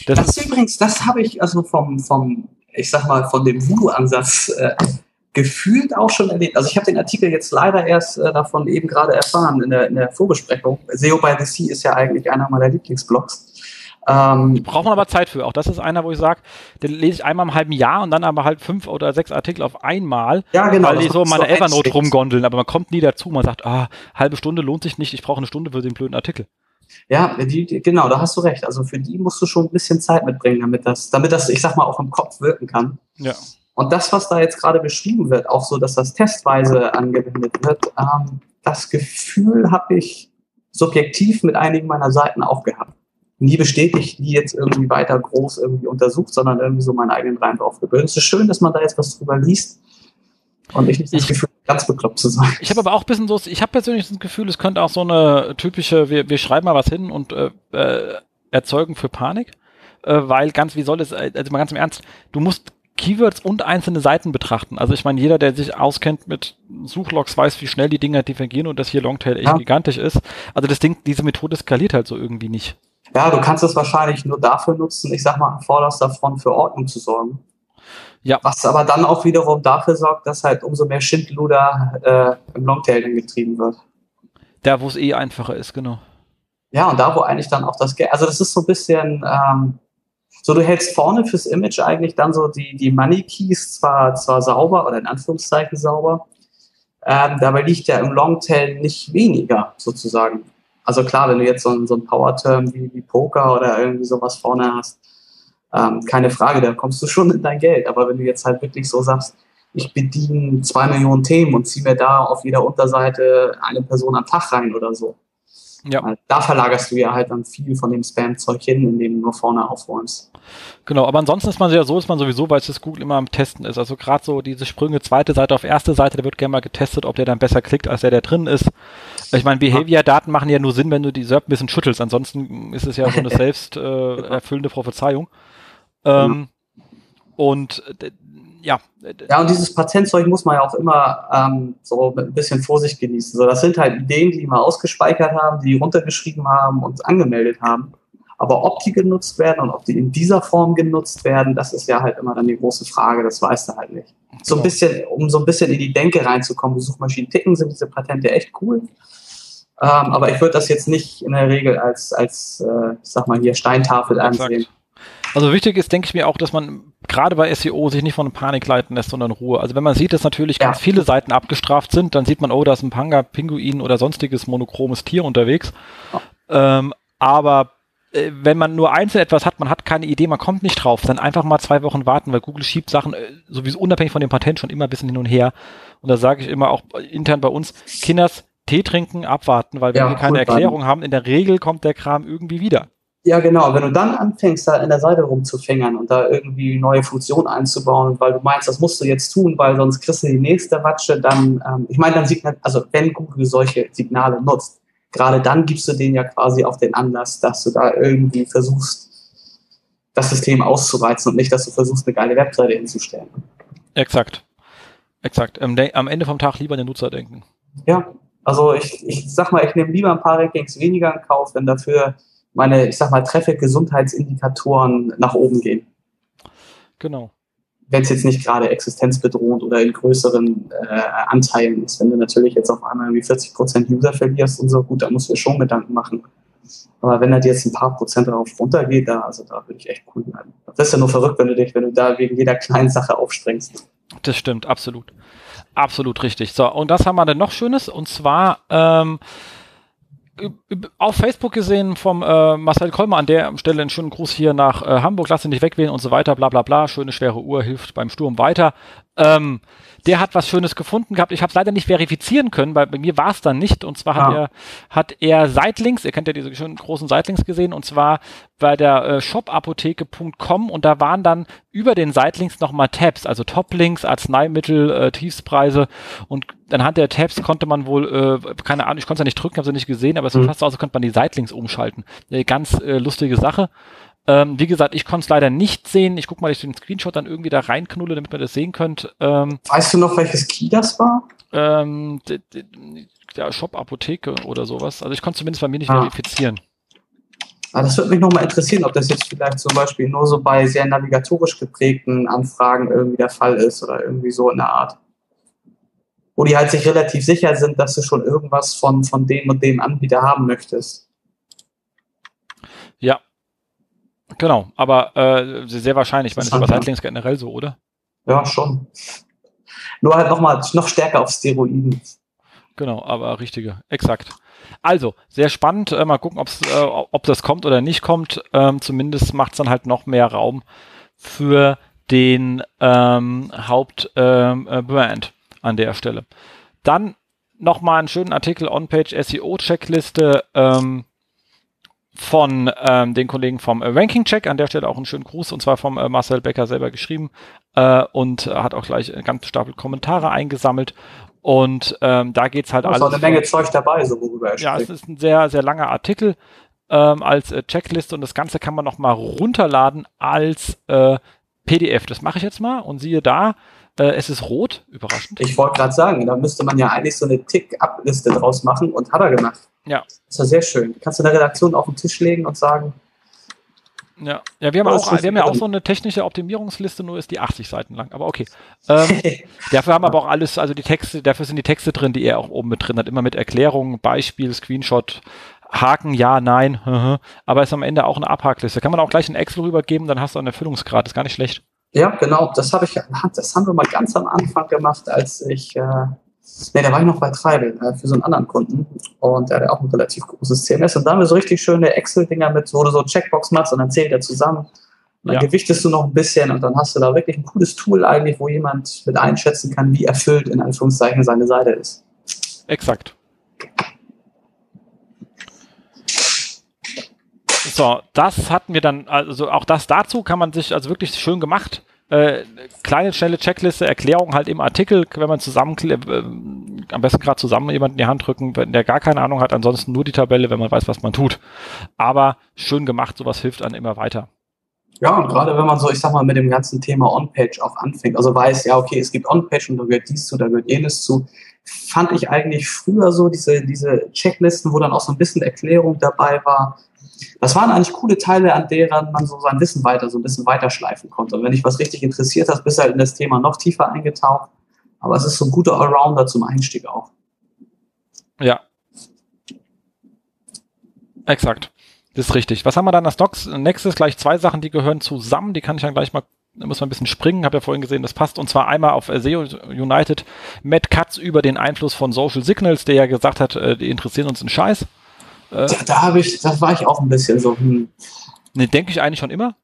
Das, das ist übrigens, das habe ich also vom, vom, ich sag mal, von dem Voodoo-Ansatz äh, gefühlt auch schon erlebt. Also ich habe den Artikel jetzt leider erst äh, davon eben gerade erfahren in der, in der Vorbesprechung. SEO by the Sea ist ja eigentlich einer meiner Lieblingsblogs. Ähm, braucht man aber Zeit für. Auch das ist einer, wo ich sage, den lese ich einmal im halben Jahr und dann aber halt fünf oder sechs Artikel auf einmal, ja, genau, weil die so meine so Evernote rumgondeln, aber man kommt nie dazu. Man sagt, ah, halbe Stunde lohnt sich nicht, ich brauche eine Stunde für den blöden Artikel. Ja, die, genau, da hast du recht. Also für die musst du schon ein bisschen Zeit mitbringen, damit das, damit das, ich sag mal, auch im Kopf wirken kann. Ja. Und das, was da jetzt gerade beschrieben wird, auch so, dass das testweise angewendet wird, ähm, das Gefühl habe ich subjektiv mit einigen meiner Seiten auch gehabt. Nie bestätigt, nie jetzt irgendwie weiter groß irgendwie untersucht, sondern irgendwie so meinen eigenen Reim drauf gebildet. Es ist schön, dass man da jetzt was drüber liest und ich nicht das Gefühl, ganz bekloppt zu sein. Ich habe aber auch ein bisschen so, ich habe persönlich das Gefühl, es könnte auch so eine typische, wir, wir schreiben mal was hin und äh, äh, erzeugen für Panik, äh, weil ganz, wie soll es, also mal ganz im Ernst, du musst Keywords und einzelne Seiten betrachten. Also ich meine, jeder, der sich auskennt mit Suchlogs, weiß, wie schnell die Dinger divergieren und dass hier Longtail echt ja. gigantisch ist. Also das Ding, diese Methode skaliert halt so irgendwie nicht. Ja, du kannst es wahrscheinlich nur dafür nutzen, ich sag mal, an vorderster Front für Ordnung zu sorgen. Ja. Was aber dann auch wiederum dafür sorgt, dass halt umso mehr Schindluder äh, im Longtail dann getrieben wird. Da, wo es eh einfacher ist, genau. Ja, und da, wo eigentlich dann auch das Geld, also das ist so ein bisschen, ähm, so du hältst vorne fürs Image eigentlich dann so die, die Money Keys zwar, zwar sauber oder in Anführungszeichen sauber, ähm, dabei liegt ja im Longtail nicht weniger sozusagen. Also klar, wenn du jetzt so, ein, so ein Power-Term wie, wie Poker oder irgendwie sowas vorne hast, ähm, keine Frage, da kommst du schon in dein Geld. Aber wenn du jetzt halt wirklich so sagst, ich bediene zwei Millionen Themen und ziehe mir da auf jeder Unterseite eine Person am Tag rein oder so. Ja. Da verlagerst du ja halt dann viel von dem Spam-Zeug hin, indem du nur vorne aufräumst. Genau, aber ansonsten ist man ja so, ist man sowieso, weil es das Google immer am Testen ist. Also gerade so diese Sprünge zweite Seite auf erste Seite, da wird gerne mal getestet, ob der dann besser klickt, als der, der drin ist. Ich meine, Behavior-Daten machen ja nur Sinn, wenn du die SERP ein bisschen schüttelst. Ansonsten ist es ja so eine [laughs] selbst äh, erfüllende Prophezeiung. Ähm, und ja. Ja, und dieses Patentzeug muss man ja auch immer ähm, so mit ein bisschen Vorsicht genießen. So, das sind halt Ideen, die die mal ausgespeichert haben, die die runtergeschrieben haben und angemeldet haben. Aber ob die genutzt werden und ob die in dieser Form genutzt werden, das ist ja halt immer dann die große Frage, das weißt du halt nicht. So ein bisschen, um so ein bisschen in die Denke reinzukommen, wie Suchmaschinen ticken, sind diese Patente echt cool. Ähm, aber ich würde das jetzt nicht in der Regel als, als äh, ich sag mal hier, Steintafel ansehen. Also wichtig ist, denke ich mir auch, dass man gerade bei SEO sich nicht von Panik leiten lässt, sondern Ruhe. Also wenn man sieht, dass natürlich ja. ganz viele Seiten abgestraft sind, dann sieht man, oh, da ist ein Panga, Pinguin oder sonstiges monochromes Tier unterwegs. Ja. Ähm, aber wenn man nur einzeln etwas hat, man hat keine Idee, man kommt nicht drauf, dann einfach mal zwei Wochen warten, weil Google schiebt Sachen äh, sowieso unabhängig von dem Patent schon immer ein bisschen hin und her. Und da sage ich immer auch intern bei uns, Kinders, Tee trinken, abwarten, weil wenn ja, wir keine Erklärung haben, in der Regel kommt der Kram irgendwie wieder. Ja, genau. Wenn du dann anfängst, da in der Seite rumzufingern und da irgendwie neue Funktionen einzubauen, weil du meinst, das musst du jetzt tun, weil sonst kriegst du die nächste Watsche, dann, ähm, ich meine, dann Signal, also wenn Google solche Signale nutzt, gerade dann gibst du denen ja quasi auch den Anlass, dass du da irgendwie versuchst, das System auszureizen und nicht, dass du versuchst, eine geile Webseite hinzustellen. Exakt. Exakt. Am, Ende vom Tag lieber an den Nutzer denken. Ja, also ich, ich sag mal, ich nehme lieber ein paar Rankings weniger in Kauf, wenn dafür meine, ich sag mal, Traffic-Gesundheitsindikatoren nach oben gehen. Genau. Wenn es jetzt nicht gerade existenzbedrohend oder in größeren äh, Anteilen ist. Wenn du natürlich jetzt auf einmal irgendwie 40 Prozent User verlierst und so, gut, da musst du dir schon Gedanken machen. Aber wenn halt jetzt ein paar Prozent darauf runtergeht, da, also da würde ich echt cool bleiben. Das ist ja nur verrückt, wenn du dich, wenn du da wegen jeder kleinen Sache aufsprengst. Das stimmt, absolut. Absolut richtig. So, und das haben wir dann noch Schönes, und zwar, ähm, auf Facebook gesehen vom äh, Marcel Kolmer an der Stelle einen schönen Gruß hier nach äh, Hamburg, lass ihn nicht wegwählen und so weiter, bla bla bla, schöne schwere Uhr hilft beim Sturm weiter. Ähm, der hat was Schönes gefunden gehabt. Ich habe es leider nicht verifizieren können, weil bei mir war es dann nicht. Und zwar hat ah. er hat er Seitlinks, ihr kennt ja diese schönen großen Seitlinks gesehen, und zwar bei der äh, shopapotheke.com und da waren dann über den Seitlinks nochmal Tabs, also Toplinks, Arzneimittel, äh, Tiefspreise und anhand der Tabs konnte man wohl, äh, keine Ahnung, ich konnte es ja nicht drücken, habe sie nicht gesehen, aber es mhm. fast so aus, als könnte man die Seitlinks umschalten. Eine ganz äh, lustige Sache. Ähm, wie gesagt, ich konnte es leider nicht sehen. Ich guck mal, dass ich den Screenshot dann irgendwie da reinknulle, damit man das sehen könnt. Ähm, weißt du noch, welches Key das war? Ähm, der Shop Apotheke oder sowas. Also ich konnte zumindest bei mir nicht ah. verifizieren. Ah, das würde mich nochmal interessieren, ob das jetzt vielleicht zum Beispiel nur so bei sehr navigatorisch geprägten Anfragen irgendwie der Fall ist oder irgendwie so in der Art. Wo die halt sich relativ sicher sind, dass du schon irgendwas von, von dem und dem Anbieter haben möchtest. Ja, Genau, aber äh, sehr wahrscheinlich. Ich meine, das ist bei Sightlinks generell so, oder? Ja, schon. Nur halt nochmal noch stärker auf Steroiden. Genau, aber richtige, exakt. Also, sehr spannend. Äh, mal gucken, ob's, äh, ob das kommt oder nicht kommt. Ähm, zumindest macht es dann halt noch mehr Raum für den ähm, Hauptbrand ähm, äh, an der Stelle. Dann nochmal einen schönen Artikel On-Page SEO-Checkliste. Ähm, von ähm, den Kollegen vom äh, Ranking Check. An der Stelle auch einen schönen Gruß und zwar vom äh, Marcel Becker selber geschrieben äh, und hat auch gleich einen ganzen Stapel Kommentare eingesammelt. Und ähm, da geht's halt alles. Da ist eine Menge Zeug dabei, so worüber er Ja, es ist ein sehr, sehr langer Artikel ähm, als äh, Checkliste und das Ganze kann man nochmal runterladen als äh, PDF. Das mache ich jetzt mal und siehe da, äh, es ist rot, überraschend. Ich wollte gerade sagen, da müsste man ja eigentlich so eine Tick-Up-Liste draus machen und hat er gemacht. Ja. Das war sehr schön. Kannst du in der Redaktion auf den Tisch legen und sagen, ja, ja wir haben, auch, wir haben ja auch so eine technische Optimierungsliste, nur ist die 80 Seiten lang, aber okay. Ähm, [laughs] dafür haben aber auch alles, also die Texte, dafür sind die Texte drin, die er auch oben mit drin hat, immer mit Erklärungen, Beispiel, Screenshot, Haken, ja, nein, [laughs] aber ist am Ende auch eine Abhakliste. Kann man auch gleich in Excel rübergeben, dann hast du einen Erfüllungsgrad, ist gar nicht schlecht. Ja, genau, das habe ich, das haben wir mal ganz am Anfang gemacht, als ich, äh, nee, da war ich noch bei Treibel äh, für so einen anderen Kunden und der hat auch ein relativ großes CMS und da haben wir so richtig schöne Excel-Dinger mit, wo du so Checkbox machst und dann zählt er zusammen. dann ja. gewichtest du noch ein bisschen und dann hast du da wirklich ein cooles Tool eigentlich, wo jemand mit einschätzen kann, wie erfüllt in Anführungszeichen seine Seite ist. Exakt. So, das hatten wir dann, also auch das dazu kann man sich, also wirklich schön gemacht. Äh, kleine, schnelle Checkliste, Erklärung halt im Artikel, wenn man zusammen, äh, am besten gerade zusammen jemanden in die Hand drücken, wenn der gar keine Ahnung hat, ansonsten nur die Tabelle, wenn man weiß, was man tut. Aber schön gemacht, sowas hilft dann immer weiter. Ja, und gerade wenn man so, ich sag mal, mit dem ganzen Thema On-Page auch anfängt, also weiß, ja, okay, es gibt On-Page und da gehört dies zu, da gehört jenes zu, fand ich eigentlich früher so diese, diese Checklisten, wo dann auch so ein bisschen Erklärung dabei war, das waren eigentlich coole Teile, an deren man so sein Wissen weiter, so ein bisschen weiterschleifen konnte. Und wenn dich was richtig interessiert hast, bist du halt in das Thema noch tiefer eingetaucht. Aber es ist so ein guter Allrounder zum Einstieg auch. Ja. Exakt. Das ist richtig. Was haben wir dann als Docs? Nächstes gleich zwei Sachen, die gehören zusammen. Die kann ich dann gleich mal, da muss man ein bisschen springen. Habe ja vorhin gesehen, das passt. Und zwar einmal auf SEO United Matt Katz über den Einfluss von Social Signals, der ja gesagt hat, äh, die interessieren uns einen Scheiß. Äh, da, da habe ich, das war ich auch ein bisschen so. Hm. Ne, denke ich eigentlich schon immer.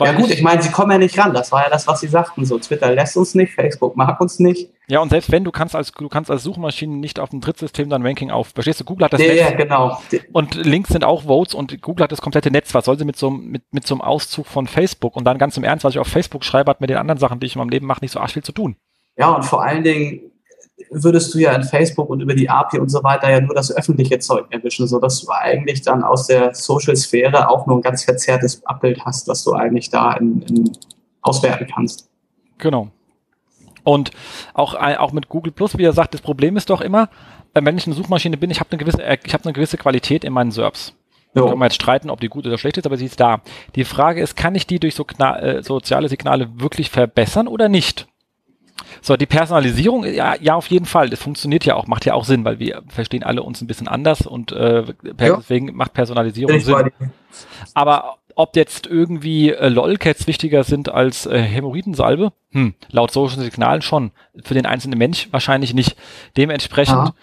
ja gut, ich meine, sie kommen ja nicht ran. Das war ja das, was sie sagten. So, Twitter lässt uns nicht, Facebook mag uns nicht. Ja, und selbst wenn du kannst als du kannst als Suchmaschine nicht auf dem Drittsystem dein Ranking auf. Verstehst du? Google hat das ja, Netz. Ja, genau. Und Links sind auch Votes und Google hat das komplette Netz. Was soll sie mit so, mit, mit so einem Auszug von Facebook? Und dann ganz im Ernst, was ich auf Facebook schreibe, hat mit den anderen Sachen, die ich in meinem Leben mache, nicht so arsch viel zu tun. Ja, und vor allen Dingen, würdest du ja in Facebook und über die API und so weiter ja nur das öffentliche Zeug erwischen, sodass du eigentlich dann aus der Social-Sphäre auch nur ein ganz verzerrtes Abbild hast, was du eigentlich da in, in auswerten kannst. Genau. Und auch, auch mit Google Plus, wie er sagt, das Problem ist doch immer, äh, wenn ich eine Suchmaschine bin, ich habe eine gewisse, äh, ich habe eine gewisse Qualität in meinen SERPs. Da kann man jetzt streiten, ob die gut oder schlecht ist, aber sie ist da. Die Frage ist, kann ich die durch so äh, soziale Signale wirklich verbessern oder nicht? So, die Personalisierung, ja, ja, auf jeden Fall. Das funktioniert ja auch, macht ja auch Sinn, weil wir verstehen alle uns ein bisschen anders und äh, ja. deswegen macht Personalisierung Sinn. Aber ob jetzt irgendwie äh, LOLcats wichtiger sind als äh, Hämorrhoidensalbe? Hm, laut Social Signalen schon. Für den einzelnen Mensch wahrscheinlich nicht. Dementsprechend Aha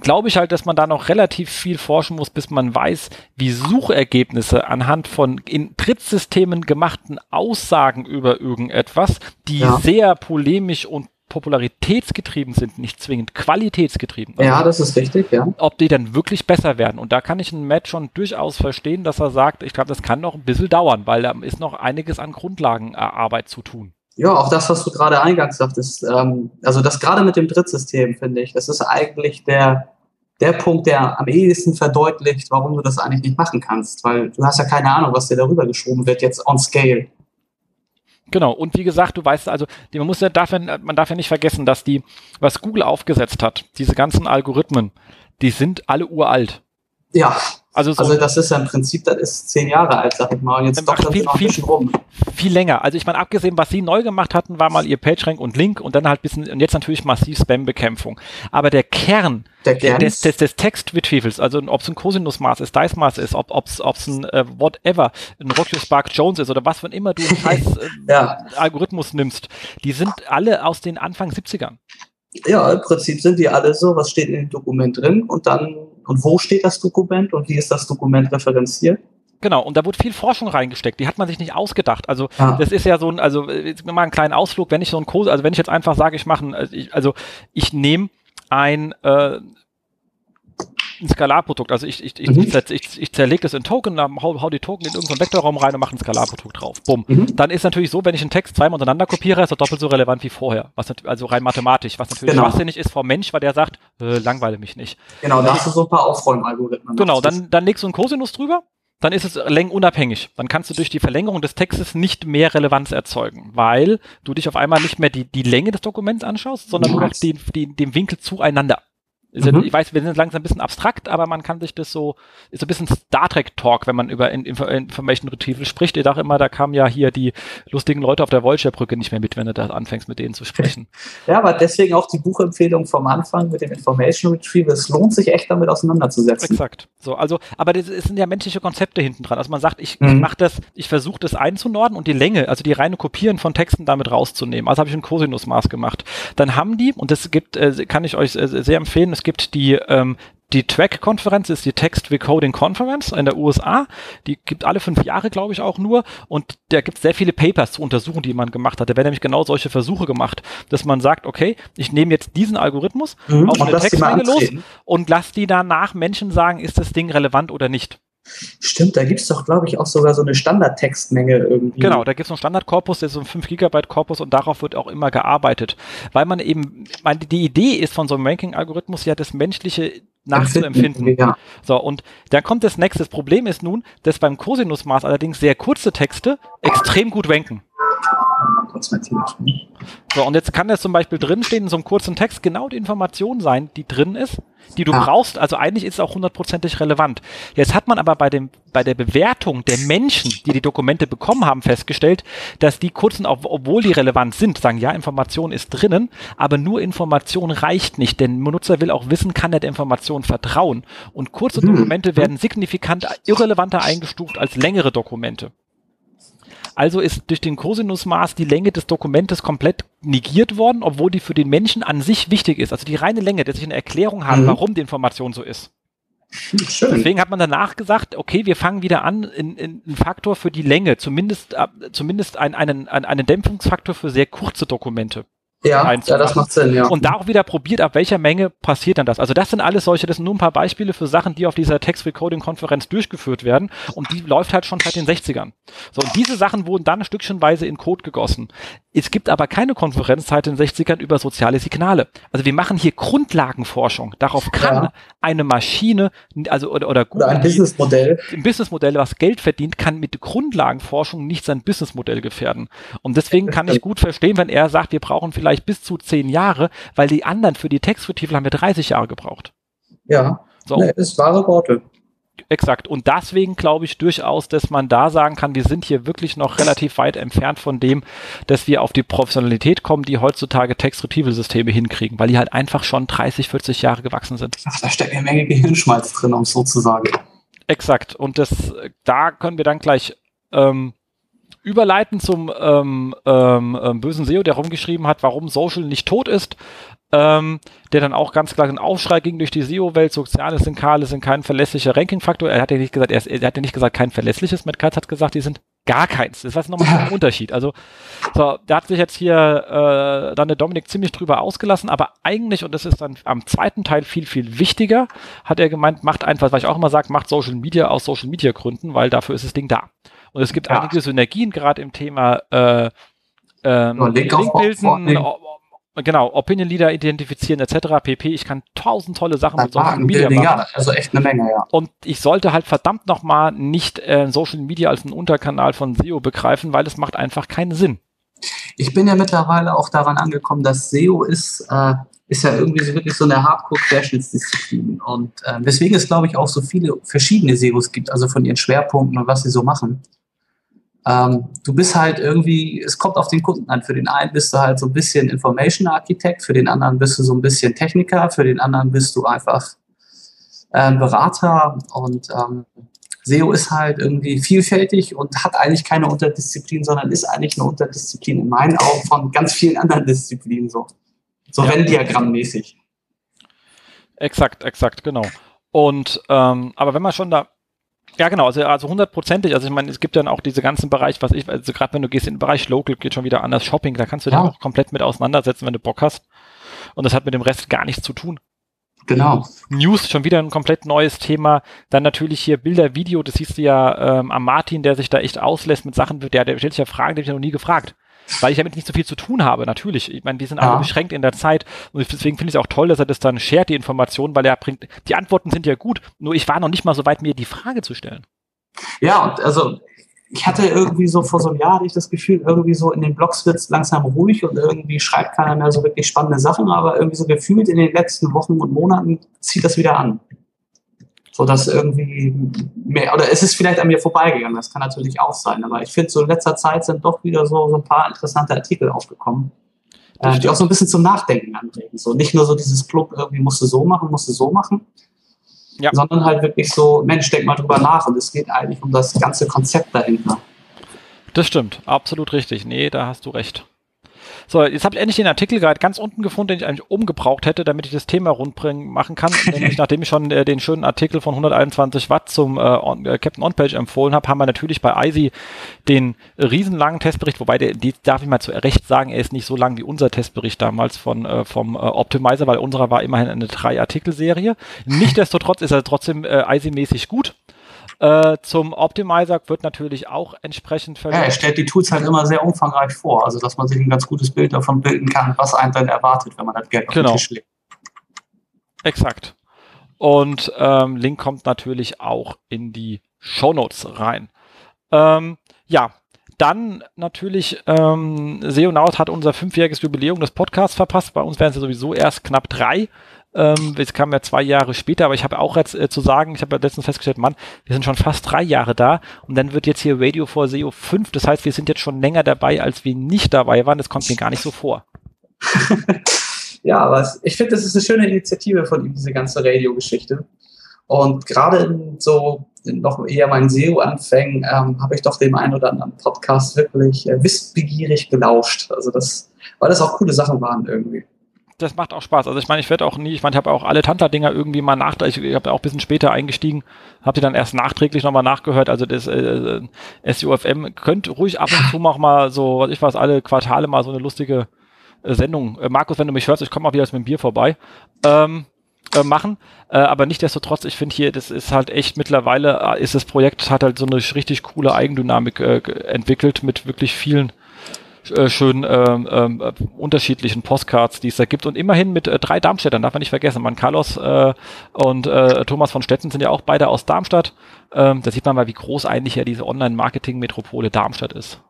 glaube ich halt, dass man da noch relativ viel forschen muss, bis man weiß, wie Suchergebnisse anhand von in Drittsystemen gemachten Aussagen über irgendetwas, die ja. sehr polemisch und popularitätsgetrieben sind, nicht zwingend qualitätsgetrieben. Also ja, das ist richtig, ja. Ob die dann wirklich besser werden. Und da kann ich einen Matt schon durchaus verstehen, dass er sagt, ich glaube, das kann noch ein bisschen dauern, weil da ist noch einiges an Grundlagenarbeit zu tun. Ja, auch das, was du gerade eingangs sagtest, ähm, also das gerade mit dem Drittsystem, finde ich, das ist eigentlich der, der Punkt, der am ehesten verdeutlicht, warum du das eigentlich nicht machen kannst, weil du hast ja keine Ahnung, was dir darüber geschoben wird, jetzt on scale. Genau, und wie gesagt, du weißt also, man muss ja, darf ja, man darf ja nicht vergessen, dass die, was Google aufgesetzt hat, diese ganzen Algorithmen, die sind alle uralt. Ja. Also, so also das ist ja im Prinzip, das ist zehn Jahre alt, sag ich mal. Und jetzt doch viel, noch viel, rum. Viel länger. Also ich meine, abgesehen, was sie neu gemacht hatten, war mal ihr PageRank und Link und dann halt bisschen, und jetzt natürlich massiv Spam-Bekämpfung. Aber der Kern, der Kern des, des, des Textretrievals, also ob es ein Cosinusmaß ist, Dice-Maß ist, ob es ob's ein äh, whatever, ein Rocky Spark Jones ist oder was von immer du [laughs] scheiß äh, ja. Algorithmus nimmst, die sind alle aus den Anfang 70ern. Ja, im Prinzip sind die alle so, was steht in dem Dokument drin und dann und wo steht das Dokument und wie ist das Dokument referenziert? Genau, und da wurde viel Forschung reingesteckt, die hat man sich nicht ausgedacht. Also ja. das ist ja so ein, also jetzt mal einen kleinen Ausflug, wenn ich so ein Kurs, also wenn ich jetzt einfach sage, ich mache, also ich, also ich nehme ein äh, ein Skalarprodukt. Also ich, ich, mhm. ich, ich, ich zerlege das in Token, hau, hau die Token in irgendeinen Vektorraum rein und mache ein Skalarprodukt drauf. Bumm. Mhm. Dann ist natürlich so, wenn ich einen Text zweimal untereinander kopiere, ist er doppelt so relevant wie vorher. Was also rein mathematisch, was natürlich genau. schwachsinnig ist vom Mensch, weil der sagt, äh, langweile mich nicht. Genau, da hast du so ein paar Aufräumalgorithmen. Genau, dann, dann legst du einen Cosinus drüber, dann ist es längenunabhängig. Dann kannst du durch die Verlängerung des Textes nicht mehr Relevanz erzeugen, weil du dich auf einmal nicht mehr die, die Länge des Dokuments anschaust, sondern nur noch den, den, den Winkel zueinander Mhm. Ich weiß, wir sind langsam ein bisschen abstrakt, aber man kann sich das so, ist so ein bisschen Star Trek Talk, wenn man über Information Retrieval spricht. Ich dachte immer, da kamen ja hier die lustigen Leute auf der Wolscher-Brücke nicht mehr mit, wenn du da anfängst, mit denen zu sprechen. [laughs] Ja, aber deswegen auch die Buchempfehlung vom Anfang mit dem Information Retrieval. Es lohnt sich echt damit auseinanderzusetzen. Exakt. So, also, aber das, es sind ja menschliche Konzepte hinten dran. Also man sagt, ich, mhm. ich mache das, ich versuche das einzunorden und die Länge, also die reine Kopieren von Texten damit rauszunehmen. Also habe ich ein Cosinusmaß gemacht. Dann haben die, und das gibt, äh, kann ich euch äh, sehr empfehlen, es gibt die, ähm, die TRAC-Konferenz ist die Text Recoding Conference in der USA. Die gibt alle fünf Jahre, glaube ich, auch nur. Und da gibt es sehr viele Papers zu untersuchen, die man gemacht hat. Da werden nämlich genau solche Versuche gemacht, dass man sagt, okay, ich nehme jetzt diesen Algorithmus mhm, auf eine Textmenge los und lass die danach Menschen sagen, ist das Ding relevant oder nicht. Stimmt, da gibt es doch, glaube ich, auch sogar so eine Standardtextmenge irgendwie. Genau, da gibt es einen Standardkorpus, der ist so ein 5 Gigabyte Korpus und darauf wird auch immer gearbeitet. Weil man eben, meine, die Idee ist von so einem Ranking-Algorithmus ja das menschliche nachzuempfinden. Ja. So, und da kommt das nächste. Das Problem ist nun, dass beim Cosinusmaß allerdings sehr kurze Texte extrem gut ranken. So, und jetzt kann das zum Beispiel drinstehen in so einem kurzen Text genau die Information sein, die drin ist, die du ah. brauchst. Also eigentlich ist es auch hundertprozentig relevant. Jetzt hat man aber bei dem, bei der Bewertung der Menschen, die die Dokumente bekommen haben, festgestellt, dass die kurzen, obwohl die relevant sind, sagen, ja, Information ist drinnen, aber nur Information reicht nicht, denn Benutzer will auch wissen, kann er der Information vertrauen. Und kurze hm. Dokumente werden signifikant irrelevanter eingestuft als längere Dokumente. Also ist durch den Cosinusmaß die Länge des Dokumentes komplett negiert worden, obwohl die für den Menschen an sich wichtig ist. Also die reine Länge, dass ich eine Erklärung habe, mhm. warum die Information so ist. Schön. Deswegen hat man danach gesagt, okay, wir fangen wieder an, in, in, einen Faktor für die Länge, zumindest, äh, zumindest ein, einen, einen Dämpfungsfaktor für sehr kurze Dokumente. Ja, ja, das macht Sinn, ja. Und da auch wieder probiert, ab welcher Menge passiert dann das. Also das sind alles solche, das sind nur ein paar Beispiele für Sachen, die auf dieser Text-Recording-Konferenz durchgeführt werden und die läuft halt schon seit den 60ern. So, und diese Sachen wurden dann stückchenweise in Code gegossen. Es gibt aber keine Konferenz seit den 60ern über soziale Signale. Also wir machen hier Grundlagenforschung. Darauf kann ja. Eine Maschine, also oder, oder, oder ein Businessmodell. Ein Businessmodell, was Geld verdient, kann mit Grundlagenforschung nicht sein Businessmodell gefährden. Und deswegen kann ich gut verstehen, wenn er sagt, wir brauchen vielleicht bis zu zehn Jahre, weil die anderen für die Textretrieval haben wir 30 Jahre gebraucht. Ja, so. Nee, ist wahre Worte. Exakt. Und deswegen glaube ich durchaus, dass man da sagen kann, wir sind hier wirklich noch relativ weit entfernt von dem, dass wir auf die Professionalität kommen, die heutzutage Text-Retrieval-Systeme hinkriegen, weil die halt einfach schon 30, 40 Jahre gewachsen sind. Ach, da steckt eine Menge Gehirnschmalz drin, um es so zu sagen. Exakt. Und das, da können wir dann gleich ähm, überleiten zum ähm, ähm, ähm bösen SEO, der rumgeschrieben hat, warum Social nicht tot ist ähm, der dann auch ganz klar einen Aufschrei ging durch die SEO-Welt, soziale Sinkale sind kein verlässlicher Ranking-Faktor. Er hat ja nicht gesagt, er, er hat ja nicht gesagt, kein verlässliches, Matt Katz hat gesagt, die sind gar keins. Das ist nochmal ein [laughs] Unterschied. Also, so, da hat sich jetzt hier äh, dann der Dominik ziemlich drüber ausgelassen, aber eigentlich, und das ist dann am zweiten Teil viel, viel wichtiger, hat er gemeint, macht einfach, was ich auch immer sage, macht Social Media aus Social Media Gründen, weil dafür ist das Ding da. Und es gibt ja. einige Synergien, gerade im Thema äh, ähm, ja, Linkbilden, Genau, Opinion Leader identifizieren etc. pp. Ich kann tausend tolle Sachen mit Social Media machen. Ja, also echt eine Menge, ja. Und ich sollte halt verdammt nochmal nicht äh, Social Media als einen Unterkanal von SEO begreifen, weil es macht einfach keinen Sinn. Ich bin ja mittlerweile auch daran angekommen, dass SEO ist, äh, ist ja irgendwie so wirklich so eine Hardcore-Querschnittsdisziplin. Und äh, weswegen es, glaube ich, auch so viele verschiedene SEOs gibt, also von ihren Schwerpunkten und was sie so machen. Ähm, du bist halt irgendwie, es kommt auf den Kunden an. Für den einen bist du halt so ein bisschen Information Architect, für den anderen bist du so ein bisschen Techniker, für den anderen bist du einfach äh, Berater und ähm, SEO ist halt irgendwie vielfältig und hat eigentlich keine Unterdisziplin, sondern ist eigentlich eine Unterdisziplin in meinen Augen von ganz vielen anderen Disziplinen so. So ja. Venn-Diagramm-mäßig. Exakt, exakt, genau. Und ähm, aber wenn man schon da ja, genau, also, also hundertprozentig. Also ich meine, es gibt dann auch diese ganzen Bereich, was ich, also gerade wenn du gehst in den Bereich Local, geht schon wieder anders Shopping, da kannst du ja. dich auch komplett mit auseinandersetzen, wenn du Bock hast. Und das hat mit dem Rest gar nichts zu tun. Genau. News, schon wieder ein komplett neues Thema. Dann natürlich hier Bilder, Video, das siehst du ja ähm, am Martin, der sich da echt auslässt mit Sachen, der, der stellt sich ja Fragen, die ich noch nie gefragt weil ich damit nicht so viel zu tun habe, natürlich. Ich meine, die sind ja. alle beschränkt in der Zeit und deswegen finde ich es auch toll, dass er das dann shared, die Informationen, weil er bringt, die Antworten sind ja gut, nur ich war noch nicht mal so weit, mir die Frage zu stellen. Ja, also ich hatte irgendwie so vor so einem Jahr hatte ich das Gefühl, irgendwie so in den Blogs wird es langsam ruhig und irgendwie schreibt keiner mehr so wirklich spannende Sachen, aber irgendwie so gefühlt in den letzten Wochen und Monaten zieht das wieder an. So dass irgendwie mehr, oder es ist vielleicht an mir vorbeigegangen, das kann natürlich auch sein, aber ich finde, so in letzter Zeit sind doch wieder so, so ein paar interessante Artikel aufgekommen, äh, die auch so ein bisschen zum Nachdenken anregen. So nicht nur so dieses Club, irgendwie musst du so machen, musst du so machen, ja. sondern halt wirklich so, Mensch, denk mal drüber nach und es geht eigentlich um das ganze Konzept dahinter. Das stimmt, absolut richtig. Nee, da hast du recht. So, jetzt habe ich endlich den Artikel gerade ganz unten gefunden, den ich eigentlich umgebraucht hätte, damit ich das Thema rundbringen machen kann. [laughs] Nämlich nachdem ich schon äh, den schönen Artikel von 121 Watt zum äh, on, äh, Captain On-Page empfohlen habe, haben wir natürlich bei ISI den riesenlangen Testbericht, wobei der, die darf ich mal zu Recht sagen, er ist nicht so lang wie unser Testbericht damals von äh, vom äh, Optimizer, weil unserer war immerhin eine drei Artikel-Serie. Nichtsdestotrotz ist er trotzdem äh, ISI-mäßig gut. Äh, zum Optimizer wird natürlich auch entsprechend verlinkt. Ja, er stellt die Tools halt immer sehr umfangreich vor, also dass man sich ein ganz gutes Bild davon bilden kann, was einen dann erwartet, wenn man das Geld auf genau. den Tisch legt. Exakt. Und ähm, Link kommt natürlich auch in die Show Notes rein. Ähm, ja, dann natürlich, ähm, SEO Naut hat unser fünfjähriges Jubiläum des Podcasts verpasst. Bei uns wären es ja sowieso erst knapp drei. Ähm, kam ja zwei Jahre später, aber ich habe auch jetzt äh, zu sagen, ich habe ja letztens festgestellt, Mann, wir sind schon fast drei Jahre da und dann wird jetzt hier Radio for SEO 5. Das heißt, wir sind jetzt schon länger dabei, als wir nicht dabei waren. Das kommt mir gar nicht so vor. [laughs] ja, aber ich finde, das ist eine schöne Initiative von ihm, diese ganze Radio-Geschichte. Und gerade in so noch eher meinen SEO-Anfängen ähm, habe ich doch dem einen oder anderen Podcast wirklich äh, wissbegierig gelauscht. Also das, weil das auch coole Sachen waren irgendwie das macht auch Spaß. Also ich meine, ich werde auch nie, ich meine, ich habe auch alle Tanta-Dinger irgendwie mal nach, ich, ich habe auch ein bisschen später eingestiegen, habe die dann erst nachträglich nochmal nachgehört. Also das äh, SUFM könnt ruhig ab und zu auch mal so, was ich weiß, alle Quartale mal so eine lustige äh, Sendung. Äh, Markus, wenn du mich hörst, ich komme mal wieder mit dem Bier vorbei. Ähm, äh, machen, äh, aber nichtdestotrotz, ich finde hier, das ist halt echt mittlerweile, äh, ist das Projekt, hat halt so eine richtig coole Eigendynamik äh, entwickelt mit wirklich vielen äh, schön ähm, ähm, äh, unterschiedlichen Postcards, die es da gibt. Und immerhin mit äh, drei Darmstädtern, darf man nicht vergessen. Man Carlos äh, und äh, Thomas von Stetten sind ja auch beide aus Darmstadt. Ähm, da sieht man mal, wie groß eigentlich ja diese Online-Marketing-Metropole Darmstadt ist.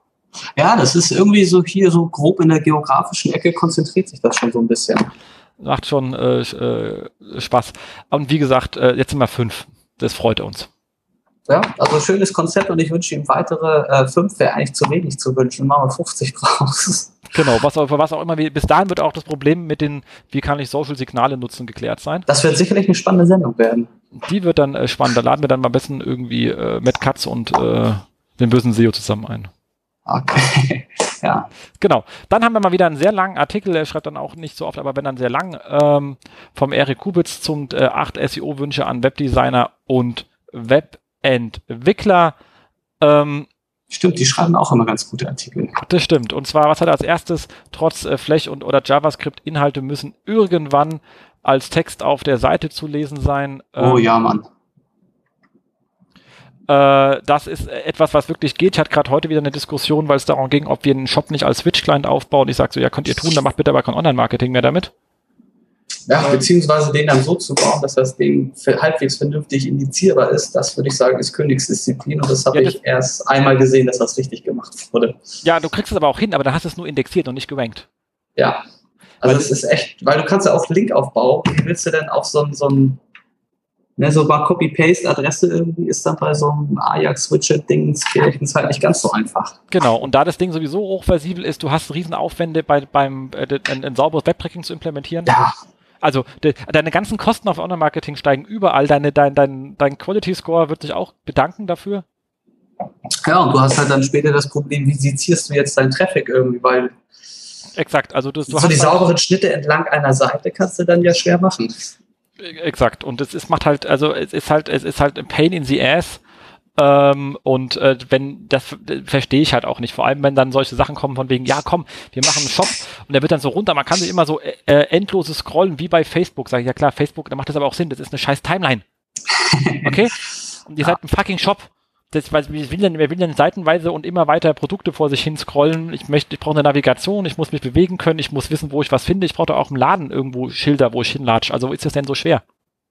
Ja, das ist irgendwie so hier so grob in der geografischen Ecke konzentriert sich das schon so ein bisschen. Macht schon äh, äh, Spaß. Und wie gesagt, äh, jetzt sind wir fünf. Das freut uns. Ja, also schönes Konzept und ich wünsche ihm weitere äh, fünf, wäre eigentlich zu wenig zu wünschen. Machen wir 50 draus. Genau, was, was auch immer, bis dahin wird auch das Problem mit den, wie kann ich Social Signale nutzen, geklärt sein. Das wird sicherlich eine spannende Sendung werden. Die wird dann äh, spannend. Da laden wir dann mal am besten irgendwie äh, Matt Katz und äh, den bösen SEO zusammen ein. Okay, [laughs] ja. Genau. Dann haben wir mal wieder einen sehr langen Artikel, der schreibt dann auch nicht so oft, aber wenn dann sehr lang, ähm, vom Erik Kubitz zum äh, 8 SEO-Wünsche an Webdesigner und Web Entwickler. Ähm, Stimmt, die schreiben auch immer ganz gute Artikel. Das stimmt. Und zwar, was hat er als erstes? Trotz äh, Flash und oder JavaScript Inhalte müssen irgendwann als Text auf der Seite zu lesen sein. oh ähm, ja, Mann. Äh, das ist etwas, was wirklich geht. Ich hatte gerade heute wieder eine Diskussion, weil es darum ging, ob wir einen Shop nicht als Switch-Client aufbauen. Ich sage so, ja, könnt ihr tun, dann macht bitte aber kein Online-Marketing mehr damit. Ja, beziehungsweise den dann so zu bauen, dass das Ding halbwegs vernünftig indizierbar ist, das würde ich sagen, ist Königsdisziplin und das habe ja, ich erst einmal gesehen, dass das richtig gemacht wurde. Ja, du kriegst es aber auch hin, aber dann hast du es nur indexiert und nicht gerankt. Ja, also es ist echt, weil du kannst ja auf Link aufbauen, wie willst du denn auf so ein, so ein ne, so mal Copy-Paste-Adresse irgendwie ist dann bei so einem Ajax-Widget-Ding ist halt nicht ganz so einfach. Genau, und da das Ding sowieso hochversibel ist, du hast Riesenaufwände bei, beim äh, ein, ein sauberes Webtracking zu implementieren. Ja. Also de, deine ganzen Kosten auf Online-Marketing steigen überall. Deine, dein, dein, dein Quality-Score wird sich auch bedanken dafür. Ja, und du hast halt dann später das Problem, wie sezierst du jetzt deinen Traffic irgendwie, weil Exakt, also du, du so hast die halt sauberen Schnitte entlang einer Seite kannst du dann ja schwer machen. Exakt, und es ist, macht halt, also es ist halt, es ist halt ein Pain in the Ass, ähm, und äh, wenn das äh, verstehe ich halt auch nicht. Vor allem, wenn dann solche Sachen kommen von wegen, ja komm, wir machen einen Shop und der wird dann so runter. Man kann sich immer so äh, äh endloses scrollen wie bei Facebook. Sag ich, ja klar, Facebook, da macht das aber auch Sinn. Das ist eine scheiß Timeline. Okay? [laughs] Und ihr ja. seid ein fucking Shop. Das, weil wir will dann, wir will dann seitenweise und immer weiter Produkte vor sich hin scrollen. Ich möchte, ich brauche eine Navigation, ich muss mich bewegen können, ich muss wissen, wo ich was finde. Ich brauche auch im Laden irgendwo Schilder, wo ich hinlatsche. Also ist das denn so schwer?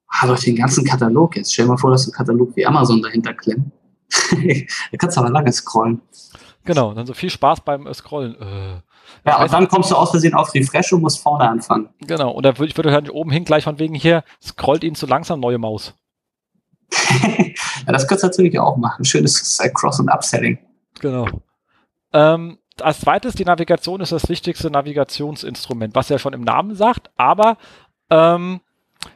Ah, durch den ganzen Katalog jetzt. Stell dir mal vor, dass du einen Katalog wie Amazon dahinter klemmt. [laughs] da kannst du aber lange scrollen. Genau, dann so viel Spaß beim äh, Scrollen. Äh, ja, und dann kommst du aus Versehen auf Refresh und musst vorne anfangen. Genau, und da würde ich würde halt oben hin gleich von wegen hier, scrollt ihn zu langsam, neue Maus. [laughs] ja, das könntest du natürlich auch machen. Schönes Cross- und Upselling. Genau. Ähm, als zweites, die Navigation ist das wichtigste Navigationsinstrument, was ja schon im Namen sagt, aber ähm,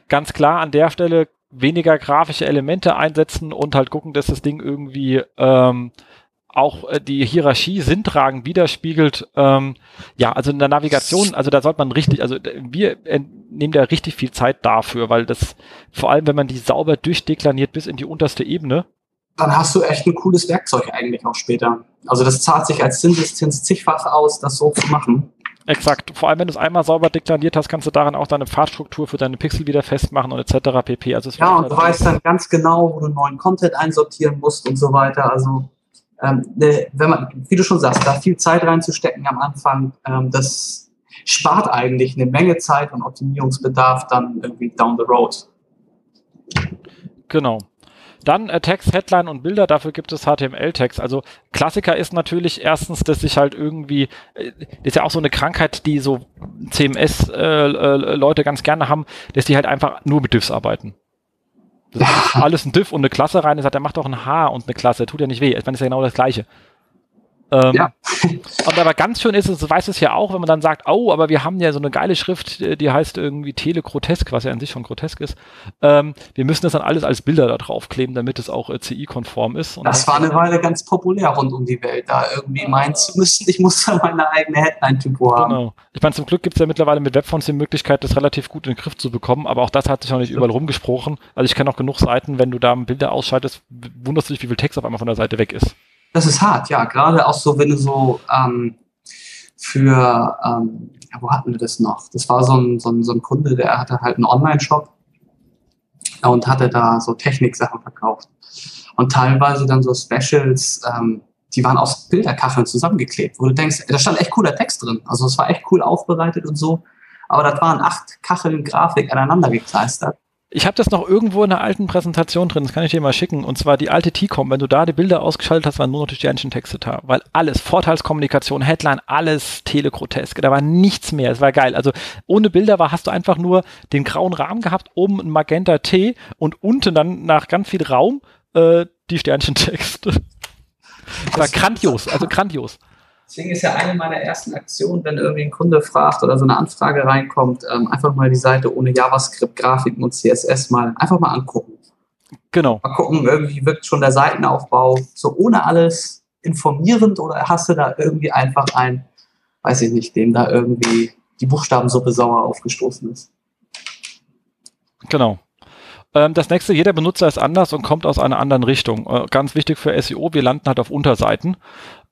ganz klar an der Stelle weniger grafische Elemente einsetzen und halt gucken, dass das Ding irgendwie ähm, auch äh, die Hierarchie sinntragend widerspiegelt. Ähm, ja, also in der Navigation, also da sollte man richtig, also wir äh, nehmen da richtig viel Zeit dafür, weil das, vor allem wenn man die sauber durchdekliniert bis in die unterste Ebene. Dann hast du echt ein cooles Werkzeug eigentlich auch später. Also das zahlt sich als Sinnsistens zigfach aus, das so zu machen. Exakt. Vor allem, wenn du es einmal sauber deklariert hast, kannst du daran auch deine Pfadstruktur für deine Pixel wieder festmachen und etc. pp. Also ja, und du weißt dann ganz genau, wo du neuen Content einsortieren musst und so weiter. Also ähm, ne, wenn man, wie du schon sagst, da viel Zeit reinzustecken am Anfang, ähm, das spart eigentlich eine Menge Zeit und Optimierungsbedarf dann irgendwie down the road. Genau. Dann äh, Text, Headline und Bilder, dafür gibt es HTML-Text. Also Klassiker ist natürlich erstens, dass sich halt irgendwie, äh, ist ja auch so eine Krankheit, die so CMS-Leute äh, äh, ganz gerne haben, dass die halt einfach nur mit Diffs arbeiten. Das ist [laughs] alles ein Diff und eine Klasse rein, er sagt, er macht doch ein H und eine Klasse, tut ja nicht weh. Ich meine, das ist ja genau das Gleiche. Ähm, ja. [laughs] und aber ganz schön ist es, du weißt es ja auch, wenn man dann sagt, oh, aber wir haben ja so eine geile Schrift, die heißt irgendwie Telegrotesk, was ja an sich schon grotesk ist. Ähm, wir müssen das dann alles als Bilder da draufkleben, damit es auch äh, CI-konform ist. Und das war eine Weile ganz populär rund um die Welt, da irgendwie meinen zu müssen, ich muss da meine eigene Headline-Typo haben. Genau. Ich meine, zum Glück gibt es ja mittlerweile mit Webfonts die Möglichkeit, das relativ gut in den Griff zu bekommen, aber auch das hat sich noch nicht überall rumgesprochen. Also ich kenne auch genug Seiten, wenn du da Bilder ausschaltest, wunderst du dich, wie viel Text auf einmal von der Seite weg ist. Das ist hart, ja. Gerade auch so, wenn du so ähm, für, ähm, ja, wo hatten wir das noch? Das war so ein, so ein, so ein Kunde, der hatte halt einen Online-Shop und hatte da so Techniksachen verkauft. Und teilweise dann so Specials, ähm, die waren aus Bilderkacheln zusammengeklebt, wo du denkst, da stand echt cooler Text drin. Also es war echt cool aufbereitet und so. Aber das waren acht Kacheln Grafik aneinander gekleistert. Ich habe das noch irgendwo in einer alten Präsentation drin, das kann ich dir mal schicken. Und zwar die alte T-Com. Wenn du da die Bilder ausgeschaltet hast, waren nur noch die Sternchentexte da. Weil alles, Vorteilskommunikation, Headline, alles telegrotesk. Da war nichts mehr. Es war geil. Also ohne Bilder war, hast du einfach nur den grauen Rahmen gehabt, oben ein Magenta T und unten dann nach ganz viel Raum äh, die Sternchentexte. Das war grandios, also grandios. Deswegen ist ja eine meiner ersten Aktionen, wenn irgendwie ein Kunde fragt oder so eine Anfrage reinkommt, ähm, einfach mal die Seite ohne JavaScript, Grafiken und CSS mal einfach mal angucken. Genau. Mal gucken, irgendwie wirkt schon der Seitenaufbau so ohne alles informierend oder hast du da irgendwie einfach ein, weiß ich nicht, dem da irgendwie die Buchstabensuppe sauer aufgestoßen ist. Genau. Ähm, das nächste, jeder Benutzer ist anders und kommt aus einer anderen Richtung. Äh, ganz wichtig für SEO, wir landen halt auf Unterseiten.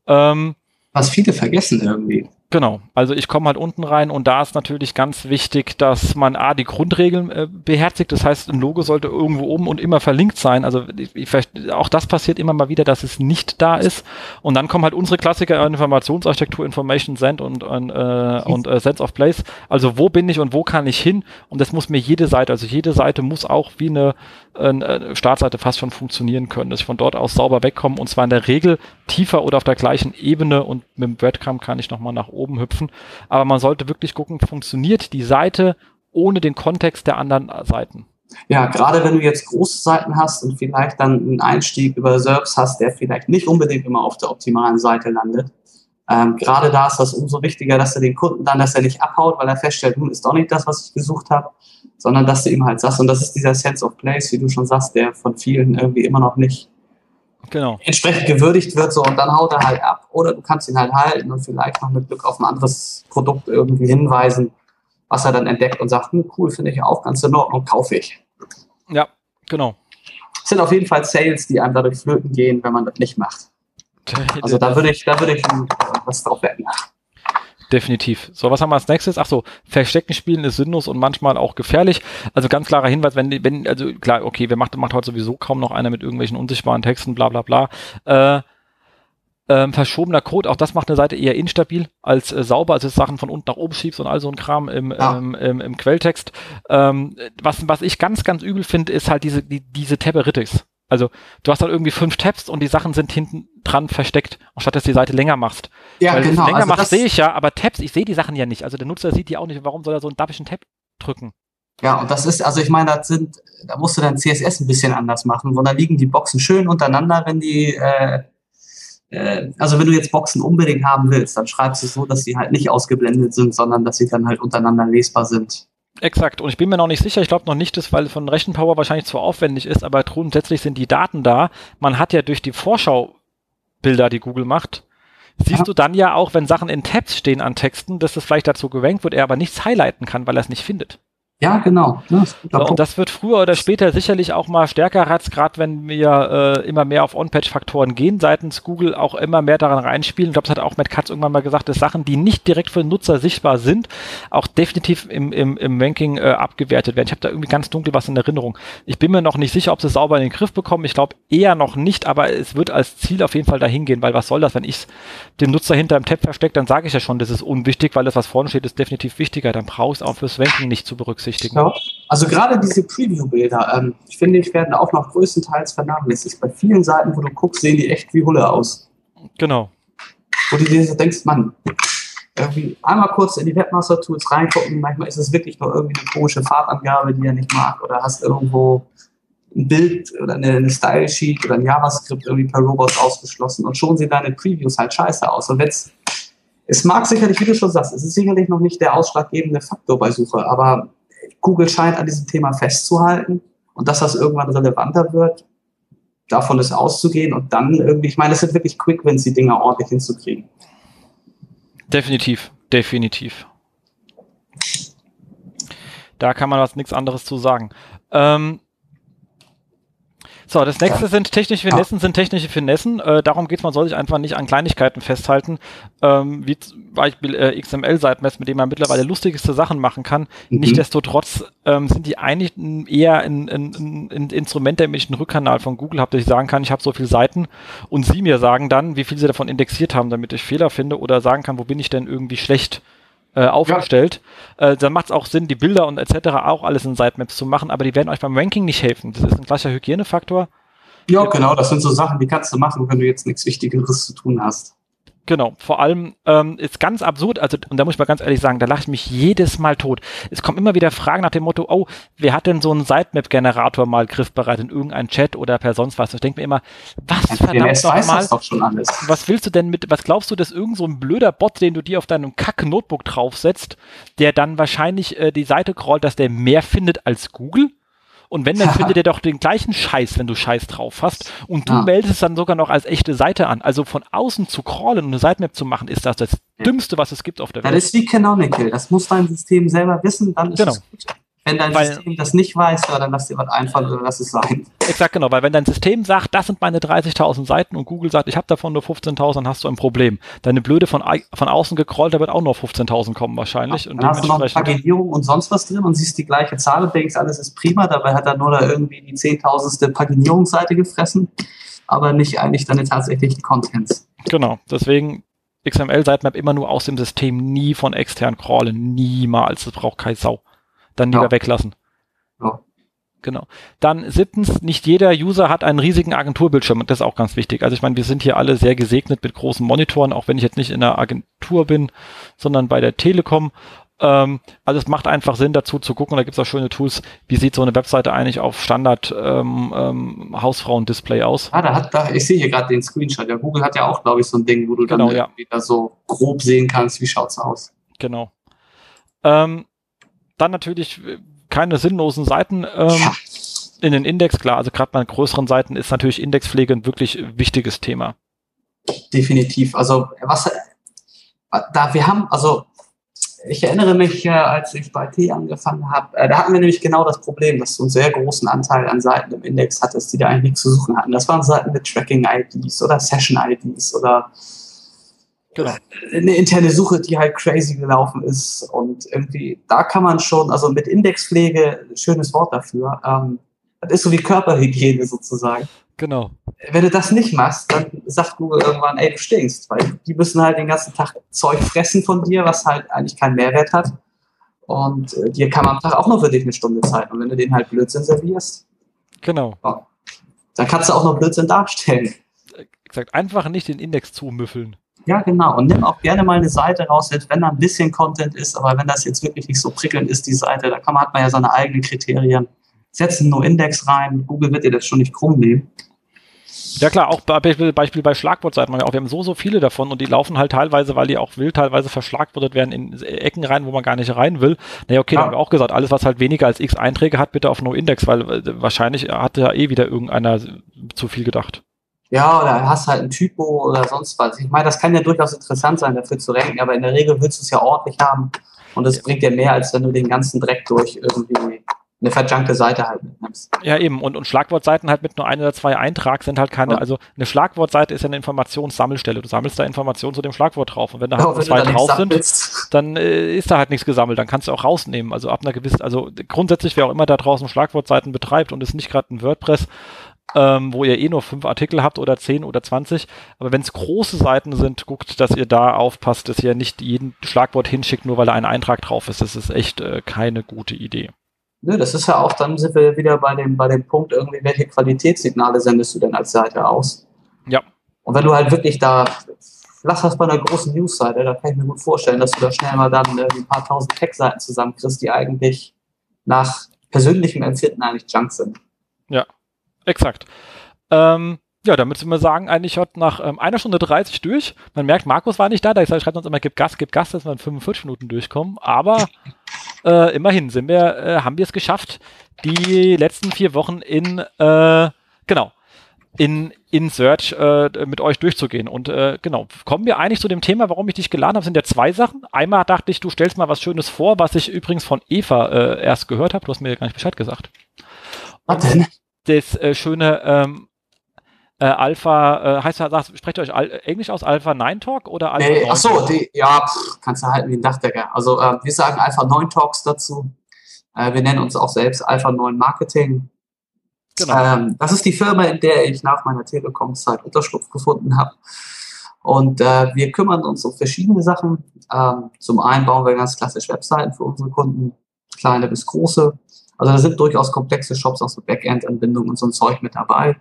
Ähm, was viele vergessen irgendwie. Genau, also ich komme halt unten rein und da ist natürlich ganz wichtig, dass man A, die Grundregeln äh, beherzigt. Das heißt, ein Logo sollte irgendwo oben und immer verlinkt sein. Also ich, ich, auch das passiert immer mal wieder, dass es nicht da ist. Und dann kommen halt unsere Klassiker Informationsarchitektur, Information Send und, und, äh, und äh, Sense of Place. Also wo bin ich und wo kann ich hin? Und das muss mir jede Seite, also jede Seite muss auch wie eine, eine Startseite fast schon funktionieren können, dass ich von dort aus sauber wegkomme und zwar in der Regel tiefer oder auf der gleichen Ebene und mit dem Breadcrumb kann ich nochmal nach oben hüpfen. Aber man sollte wirklich gucken, funktioniert die Seite ohne den Kontext der anderen Seiten. Ja, gerade wenn du jetzt große Seiten hast und vielleicht dann einen Einstieg über SERPs hast, der vielleicht nicht unbedingt immer auf der optimalen Seite landet. Ähm, gerade da ist das umso wichtiger, dass du den Kunden dann, dass er nicht abhaut, weil er feststellt, hm, ist doch nicht das, was ich gesucht habe, sondern dass du ihm halt sagst, und das ist dieser Sense of Place, wie du schon sagst, der von vielen irgendwie immer noch nicht genau. entsprechend gewürdigt wird, so und dann haut er halt ab. Oder du kannst ihn halt halten und vielleicht noch mit Glück auf ein anderes Produkt irgendwie hinweisen, was er dann entdeckt und sagt, hm, cool, finde ich auch ganz in Ordnung, kaufe ich. Ja, genau. Es sind auf jeden Fall Sales, die einem dadurch flöten gehen, wenn man das nicht macht. [laughs] Also da würde ich, da würde ich was drauf wetten. Definitiv. So, was haben wir als nächstes? Ach so, Verstecken spielen ist sinnlos und manchmal auch gefährlich. Also ganz klarer Hinweis, wenn, wenn, also klar, okay, wer macht, macht heute sowieso kaum noch einer mit irgendwelchen unsichtbaren Texten, bla bla bla. Äh, ähm, verschobener Code, auch das macht eine Seite eher instabil als äh, sauber, als es Sachen von unten nach oben schiebst und all so ein Kram im, ja. ähm, im, im Quelltext. Ähm, was, was ich ganz, ganz übel finde, ist halt diese, die, diese Taberitis. Also du hast dann irgendwie fünf Tabs und die Sachen sind hinten dran versteckt, anstatt dass du die Seite länger machst. Ja, Weil genau. Länger Also machst sehe ich ja, aber Tabs, ich sehe die Sachen ja nicht. Also der Nutzer sieht die auch nicht. Warum soll er so einen dappischen Tab drücken? ja, und das ist, also ich meine, das sind, da musst du dein CSS ein bisschen anders machen, wo da liegen die Boxen schön untereinander, wenn die, äh, äh, also wenn du jetzt Boxen unbedingt haben willst, dann schreibst du es so, dass sie halt nicht ausgeblendet sind, sondern dass sie dann halt untereinander lesbar sind. Exakt. Und ich bin mir noch nicht sicher, ich glaube noch nicht, dass, weil von Rechenpower wahrscheinlich zu aufwendig ist, aber grundsätzlich sind die Daten da. Man hat ja durch die Vorschaubilder, die Google macht, siehst Ja. du dann ja auch, wenn Sachen in Tabs stehen an Texten, dass das vielleicht dazu gerankt wird, er aber nichts highlighten kann, weil er es nicht findet. Ja, genau. Ja, So, und das wird früher oder später sicherlich auch mal stärker als gerade wenn wir äh, immer mehr auf On-Page-Faktoren gehen, seitens Google auch immer mehr daran reinspielen. Ich glaube, das hat auch Matt Katz irgendwann mal gesagt, dass Sachen, die nicht direkt für den Nutzer sichtbar sind, auch definitiv im, im, im Ranking äh, abgewertet werden. Ich habe da irgendwie ganz dunkel was in Erinnerung. Ich bin mir noch nicht sicher, ob sie es sauber in den Griff bekommen. Ich glaube eher noch nicht, aber es wird als Ziel auf jeden Fall dahin gehen, weil was soll das, wenn ich den Nutzer hinter einem Tab verstecke, dann sage ich ja schon, das ist unwichtig, weil das, was vorne steht, ist definitiv wichtiger. Dann brauchst du auch fürs Ranking nicht zu berücksichtigen. Ja. Also gerade diese Preview-Bilder, ähm, ich finde ich, werden auch noch größtenteils vernachlässigt. Bei vielen Seiten, wo du guckst, sehen die echt wie Hulle aus. Genau. Wo du dir so denkst, Mann, irgendwie einmal kurz in die Webmaster-Tools reingucken, manchmal ist es wirklich nur irgendwie eine komische Farbangabe, die er nicht mag, oder hast irgendwo ein Bild oder eine, eine Style-Sheet oder ein JavaScript irgendwie per Robot ausgeschlossen und schon sehen deine Previews halt scheiße aus. Und wenn's, es mag sicherlich, wie du schon sagst, es ist sicherlich noch nicht der ausschlaggebende Faktor bei Suche, aber Google scheint an diesem Thema festzuhalten und dass das irgendwann relevanter wird, davon ist auszugehen und dann irgendwie, ich meine, es sind wirklich Quick Wins, die Dinger ordentlich hinzukriegen. Definitiv, definitiv. Da kann man was nichts anderes zu sagen. Ähm, so, das nächste sind technische Finessen, sind technische Finessen. Äh, darum geht's, man soll sich einfach nicht an Kleinigkeiten festhalten, ähm, wie zum Beispiel äh, XML-Sitemap, mit dem man mittlerweile lustigste Sachen machen kann. Mhm. Nichtsdestotrotz ähm, sind die eigentlich eher ein, ein, ein, ein Instrument, damit ich einen Rückkanal von Google habe, dass ich sagen kann, ich habe so viele Seiten und sie mir sagen dann, wie viel sie davon indexiert haben, damit ich Fehler finde oder sagen kann, wo bin ich denn irgendwie schlecht äh, aufgestellt. Äh, dann macht es auch Sinn, die Bilder und etc. auch alles in Sitemaps zu machen, aber die werden euch beim Ranking nicht helfen. Das ist ein klassischer Hygienefaktor. Ja, genau, das sind so Sachen, die kannst du machen, wenn du jetzt nichts Wichtigeres zu tun hast. Genau, vor allem ähm, ist ganz absurd, also und da muss ich mal ganz ehrlich sagen, da lache ich mich jedes Mal tot. Es kommen immer wieder Fragen nach dem Motto, oh, wer hat denn so einen Sitemap-Generator mal griffbereit in irgendeinem Chat oder per sonst was? Ich denke mir immer, was verdammt nochmal, doch schon alles. was willst du denn mit, was glaubst du, dass irgend so ein blöder Bot, den du dir auf deinem Kack-Notebook draufsetzt, der dann wahrscheinlich äh, die Seite crawlt, dass der mehr findet als Google? Und wenn, dann findet [laughs] er doch den gleichen Scheiß, wenn du Scheiß drauf hast. Und du Ja. meldest es dann sogar noch als echte Seite an. Also von außen zu crawlen und eine Sitemap zu machen, ist das das. Dümmste, was es gibt auf der Das Welt. ist wie Canonical. Das muss dein System selber wissen, dann ist Genau. es gut. Wenn dein Weil- System das nicht weiß, ja, dann lass dir was einfallen oder lass es sein. Exakt genau, weil wenn dein System sagt, das sind meine 30.000 Seiten und Google sagt, ich habe davon nur 15.000, dann hast du ein Problem. Deine Blöde von, von außen gecrawlt, da wird auch nur 15.000 kommen wahrscheinlich. und Dann hast du noch Paginierung und sonst was drin und siehst die gleiche Zahl und denkst, alles ist prima. Dabei hat er nur da irgendwie die zehntausendste Paginierungsseite gefressen, aber nicht eigentlich deine tatsächlichen Contents. genau, deswegen XML-Sitemap immer nur aus dem System, nie von extern crawlen, niemals. Das braucht keine Sau. Dann lieber Ja. weglassen. Ja. Genau. Dann siebtens, nicht jeder User hat einen riesigen Agenturbildschirm und das ist auch ganz wichtig. Also ich meine, wir sind hier alle sehr gesegnet mit großen Monitoren, auch wenn ich jetzt nicht in einer Agentur bin, sondern bei der Telekom. Ähm, also es macht einfach Sinn dazu zu gucken, da gibt es auch schöne Tools, wie sieht so eine Webseite eigentlich auf Standard ähm, ähm, Hausfrauen-Display aus. Ah, da hat, da, ich sehe hier gerade den Screenshot. Ja, Google hat ja auch, glaube ich, so ein Ding, wo du Genau, dann ja. da so grob sehen kannst, wie schaut's aus. Genau. Ähm, dann natürlich äh, keine sinnlosen Seiten ähm, Ja. in den Index, klar, also gerade bei größeren Seiten ist natürlich Indexpflege ein wirklich wichtiges Thema. Definitiv. Also was äh, da wir haben, also ich erinnere mich, äh, als ich bei T angefangen habe, da hatten wir nämlich genau das Problem, dass du einen sehr großen Anteil an Seiten im Index hattest, die da eigentlich nichts zu suchen hatten. Das waren Seiten mit Tracking-IDs oder Session-IDs oder Genau. eine interne Suche, die halt crazy gelaufen ist. Und irgendwie, da kann man schon, also mit Indexpflege, schönes Wort dafür, ähm, das ist so wie Körperhygiene sozusagen Genau. wenn du das nicht machst, dann sagt Google irgendwann, ey, du stinkst, weil die müssen halt den ganzen Tag Zeug fressen von dir, was halt eigentlich keinen Mehrwert hat. Und äh, dir kann man am Tag auch nur für dich eine Stunde Zeit. Und wenn du den halt Blödsinn servierst, Genau. Dann kannst du auch noch Blödsinn darstellen. Gesagt, einfach nicht den Index zumüffeln. Ja, genau. Und nimm auch gerne mal eine Seite raus, selbst wenn da ein bisschen Content ist, aber wenn das jetzt wirklich nicht so prickelnd ist, die Seite, da kann man, hat man ja seine eigenen Kriterien. Setz einen No-Index rein, Google wird dir das schon nicht krumm nehmen. Ja klar, auch Beispiel, Beispiel bei Schlagwortseiten. Wir haben so, so viele davon und die laufen halt teilweise, weil die auch will, teilweise verschlagwortet werden in Ecken rein, wo man gar nicht rein will. Naja, okay, ja. da haben wir auch gesagt, alles, was halt weniger als x Einträge hat, bitte auf No-Index, weil äh, wahrscheinlich hat ja eh wieder irgendeiner zu viel gedacht. Ja, oder hast halt ein Typo oder sonst was. Ich meine, das kann ja durchaus interessant sein, dafür zu ranken, aber in der Regel willst du es ja ordentlich haben und das bringt dir mehr, als wenn du den ganzen Dreck durch irgendwie eine verjunkte Seite halt mitnimmst. Ja, eben. Und, und Schlagwortseiten halt mit nur ein oder zwei Eintrag sind halt keine, ja. also eine Schlagwortseite ist ja eine Informationssammelstelle. Du sammelst da Informationen zu dem Schlagwort drauf. Und wenn da halt ja, nur zwei drauf sind, dann äh, ist da halt nichts gesammelt. Dann kannst du auch rausnehmen. Also ab einer gewissen, also grundsätzlich, wer auch immer da draußen Schlagwortseiten betreibt und ist nicht gerade ein WordPress, ähm, wo ihr eh nur fünf Artikel habt oder zehn oder zwanzig. Aber wenn es große Seiten sind, guckt, dass ihr da aufpasst, dass ihr nicht jeden Schlagwort hinschickt, nur weil da ein Eintrag drauf ist. Das ist echt äh, keine gute Idee. Ne, das ist ja auch, dann sind wir wieder bei dem, bei dem Punkt irgendwie, welche Qualitätssignale sendest du denn als Seite aus? Ja. Und wenn du halt wirklich da, lass das bei einer großen Newsseite, da kann ich mir gut vorstellen, dass du da schnell mal dann äh, ein paar tausend Tech-Seiten zusammenkriegst, die eigentlich nach persönlichem Empfinden eigentlich Junk sind. Ja, exakt. Ähm, ja, damit sind wir sagen, eigentlich hat nach ähm, einer Stunde 30 durch. Man merkt, Markus war nicht da, da schreibt uns immer, gib Gas, gib Gas, dass wir in 45 Minuten durchkommen. Aber äh, immerhin sind wir, äh, haben wir es geschafft, die letzten vier Wochen in, äh, genau, in, in Search äh, mit euch durchzugehen. Und äh, genau, kommen wir eigentlich zu dem Thema, warum ich dich geladen habe, sind ja zwei Sachen. Einmal dachte ich, du stellst mal was Schönes vor, was ich übrigens von Eva äh, erst gehört habe. Du hast mir gar nicht Bescheid gesagt. Was denn? Das äh, schöne ähm, äh, Alpha, äh, heißt sagt, sprecht ihr euch Al Englisch aus Alpha 9 Talk oder Alpha nee, 9 Achso, die, ja, pff, kannst du halten wie ein Dachdecker. Also äh, wir sagen Alpha 9 Talks dazu. Äh, wir nennen uns auch selbst Alpha 9 Marketing. Genau. Ähm, das ist die Firma, in der ich nach meiner Telekom-Zeit Unterschlupf gefunden habe. Und äh, wir kümmern uns um verschiedene Sachen. Ähm, zum einen bauen wir ganz klassisch Webseiten für unsere Kunden, kleine bis große. Also da sind durchaus komplexe Shops, auch so Backend-Anbindungen und so ein Zeug mit dabei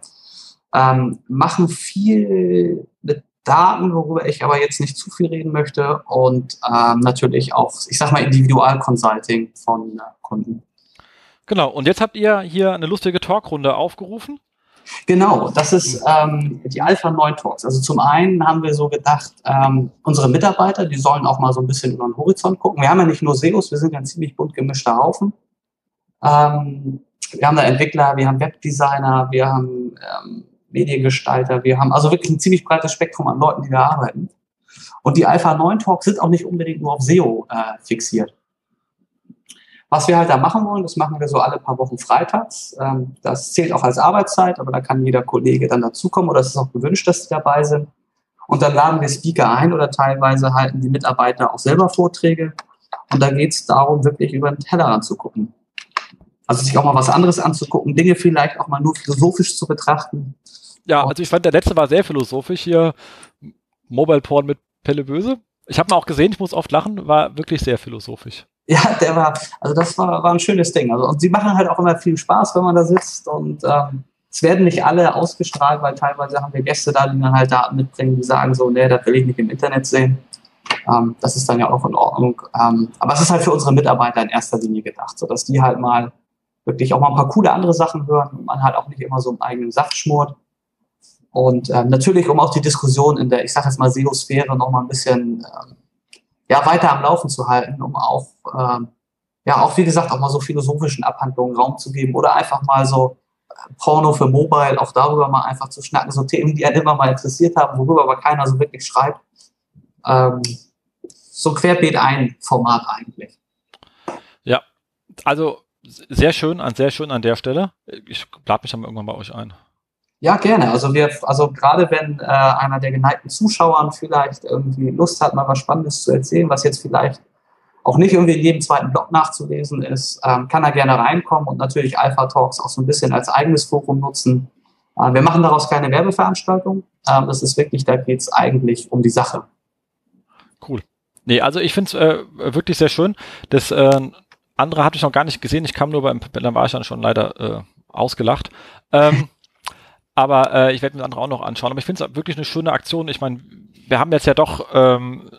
ähm, machen viel mit Daten, worüber ich aber jetzt nicht zu viel reden möchte und ähm, natürlich auch, ich sag mal, Individual-Consulting von äh, Kunden. Genau, und jetzt habt ihr hier eine lustige Talkrunde aufgerufen. Genau, das ist ähm, die Alpha 9 Talks. Also zum einen haben wir so gedacht, ähm, unsere Mitarbeiter, die sollen auch mal so ein bisschen über den Horizont gucken. Wir haben ja nicht nur SEOs, wir sind ja ein ziemlich bunt gemischter Haufen. Ähm, wir haben da Entwickler, wir haben Webdesigner, wir haben ähm, Mediengestalter, wir haben also wirklich ein ziemlich breites Spektrum an Leuten, die da arbeiten. Und die Alpha 9 Talks sind auch nicht unbedingt nur auf SEO äh, fixiert. Was wir halt da machen wollen, das machen wir so alle paar Wochen freitags. Ähm, das zählt auch als Arbeitszeit, aber da kann jeder Kollege dann dazukommen oder es ist auch gewünscht, dass sie dabei sind. Und dann laden wir Speaker ein oder teilweise halten die Mitarbeiter auch selber Vorträge. Und da geht es darum, wirklich über den Tellerrand zu gucken. Also sich auch mal was anderes anzugucken, Dinge vielleicht auch mal nur philosophisch zu betrachten. Ja, also ich fand, der letzte war sehr philosophisch hier. Mobile Porn mit Pelle Böse. Ich habe mal auch gesehen, ich muss oft lachen, war wirklich sehr philosophisch. Ja, der war, also das war, war ein schönes Ding. Also, und sie machen halt auch immer viel Spaß, wenn man da sitzt. Und ähm, es werden nicht alle ausgestrahlt, weil teilweise haben wir Gäste da, die dann halt Daten mitbringen, die sagen so, nee, das will ich nicht im Internet sehen. Ähm, das ist dann ja auch in Ordnung. Ähm, aber es ist halt für unsere Mitarbeiter in erster Linie gedacht, sodass die halt mal wirklich auch mal ein paar coole andere Sachen hören und man halt auch nicht immer so im eigenen Saft schmort. Und äh, natürlich, um auch die Diskussion in der, ich sage jetzt mal, SEO-Sphäre noch mal ein bisschen äh, ja, weiter am Laufen zu halten, um auch, äh, ja, auch wie gesagt, auch mal so philosophischen Abhandlungen Raum zu geben oder einfach mal so äh, Porno für Mobile, auch darüber mal einfach zu schnacken, so Themen, die einen immer mal interessiert haben, worüber aber keiner so wirklich schreibt. Ähm, so querbeet ein Format eigentlich. Ja, also sehr schön, an sehr schön an der Stelle. Ich lade mich dann irgendwann bei euch ein. Ja, gerne. Also wir, also gerade wenn äh, einer der geneigten Zuschauern vielleicht irgendwie Lust hat, mal was Spannendes zu erzählen, was jetzt vielleicht auch nicht irgendwie in jedem zweiten Blog nachzulesen ist, ähm, kann er gerne reinkommen und natürlich Alpha Talks auch so ein bisschen als eigenes Forum nutzen. Äh, wir machen daraus keine Werbeveranstaltung. Äh, das ist wirklich, da geht es eigentlich um die Sache. Cool. Nee, also ich finde es äh, wirklich sehr schön. Das äh, andere hatte ich noch gar nicht gesehen. Ich kam nur beim, dann war ich dann schon leider äh, ausgelacht. Ähm, [laughs] Aber äh, ich werde mir das andere auch noch anschauen. Aber ich finde es wirklich eine schöne Aktion. Ich meine, wir haben jetzt ja doch ähm,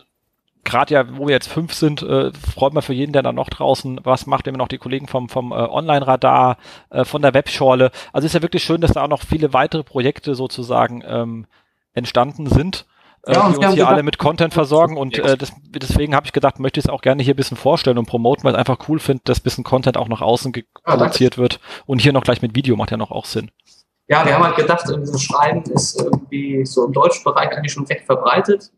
gerade ja, wo wir jetzt fünf sind, äh, freut man für jeden, der da noch draußen was macht. Haben noch die Kollegen vom, vom äh, Online-Radar, äh, von der Webschorle. Also ist ja wirklich schön, dass da auch noch viele weitere Projekte sozusagen ähm, entstanden sind. Äh, ja, die uns hier alle mit Content versorgen und äh, das, deswegen habe ich gedacht, möchte ich es auch gerne hier ein bisschen vorstellen und promoten, weil ich einfach cool finde, dass ein bisschen Content auch nach außen produziert ja, wird und hier noch gleich mit Video macht ja noch auch Sinn. Ja, wir haben halt gedacht, dieses Schreiben ist irgendwie so im deutschen Bereich eigentlich schon recht verbreitet.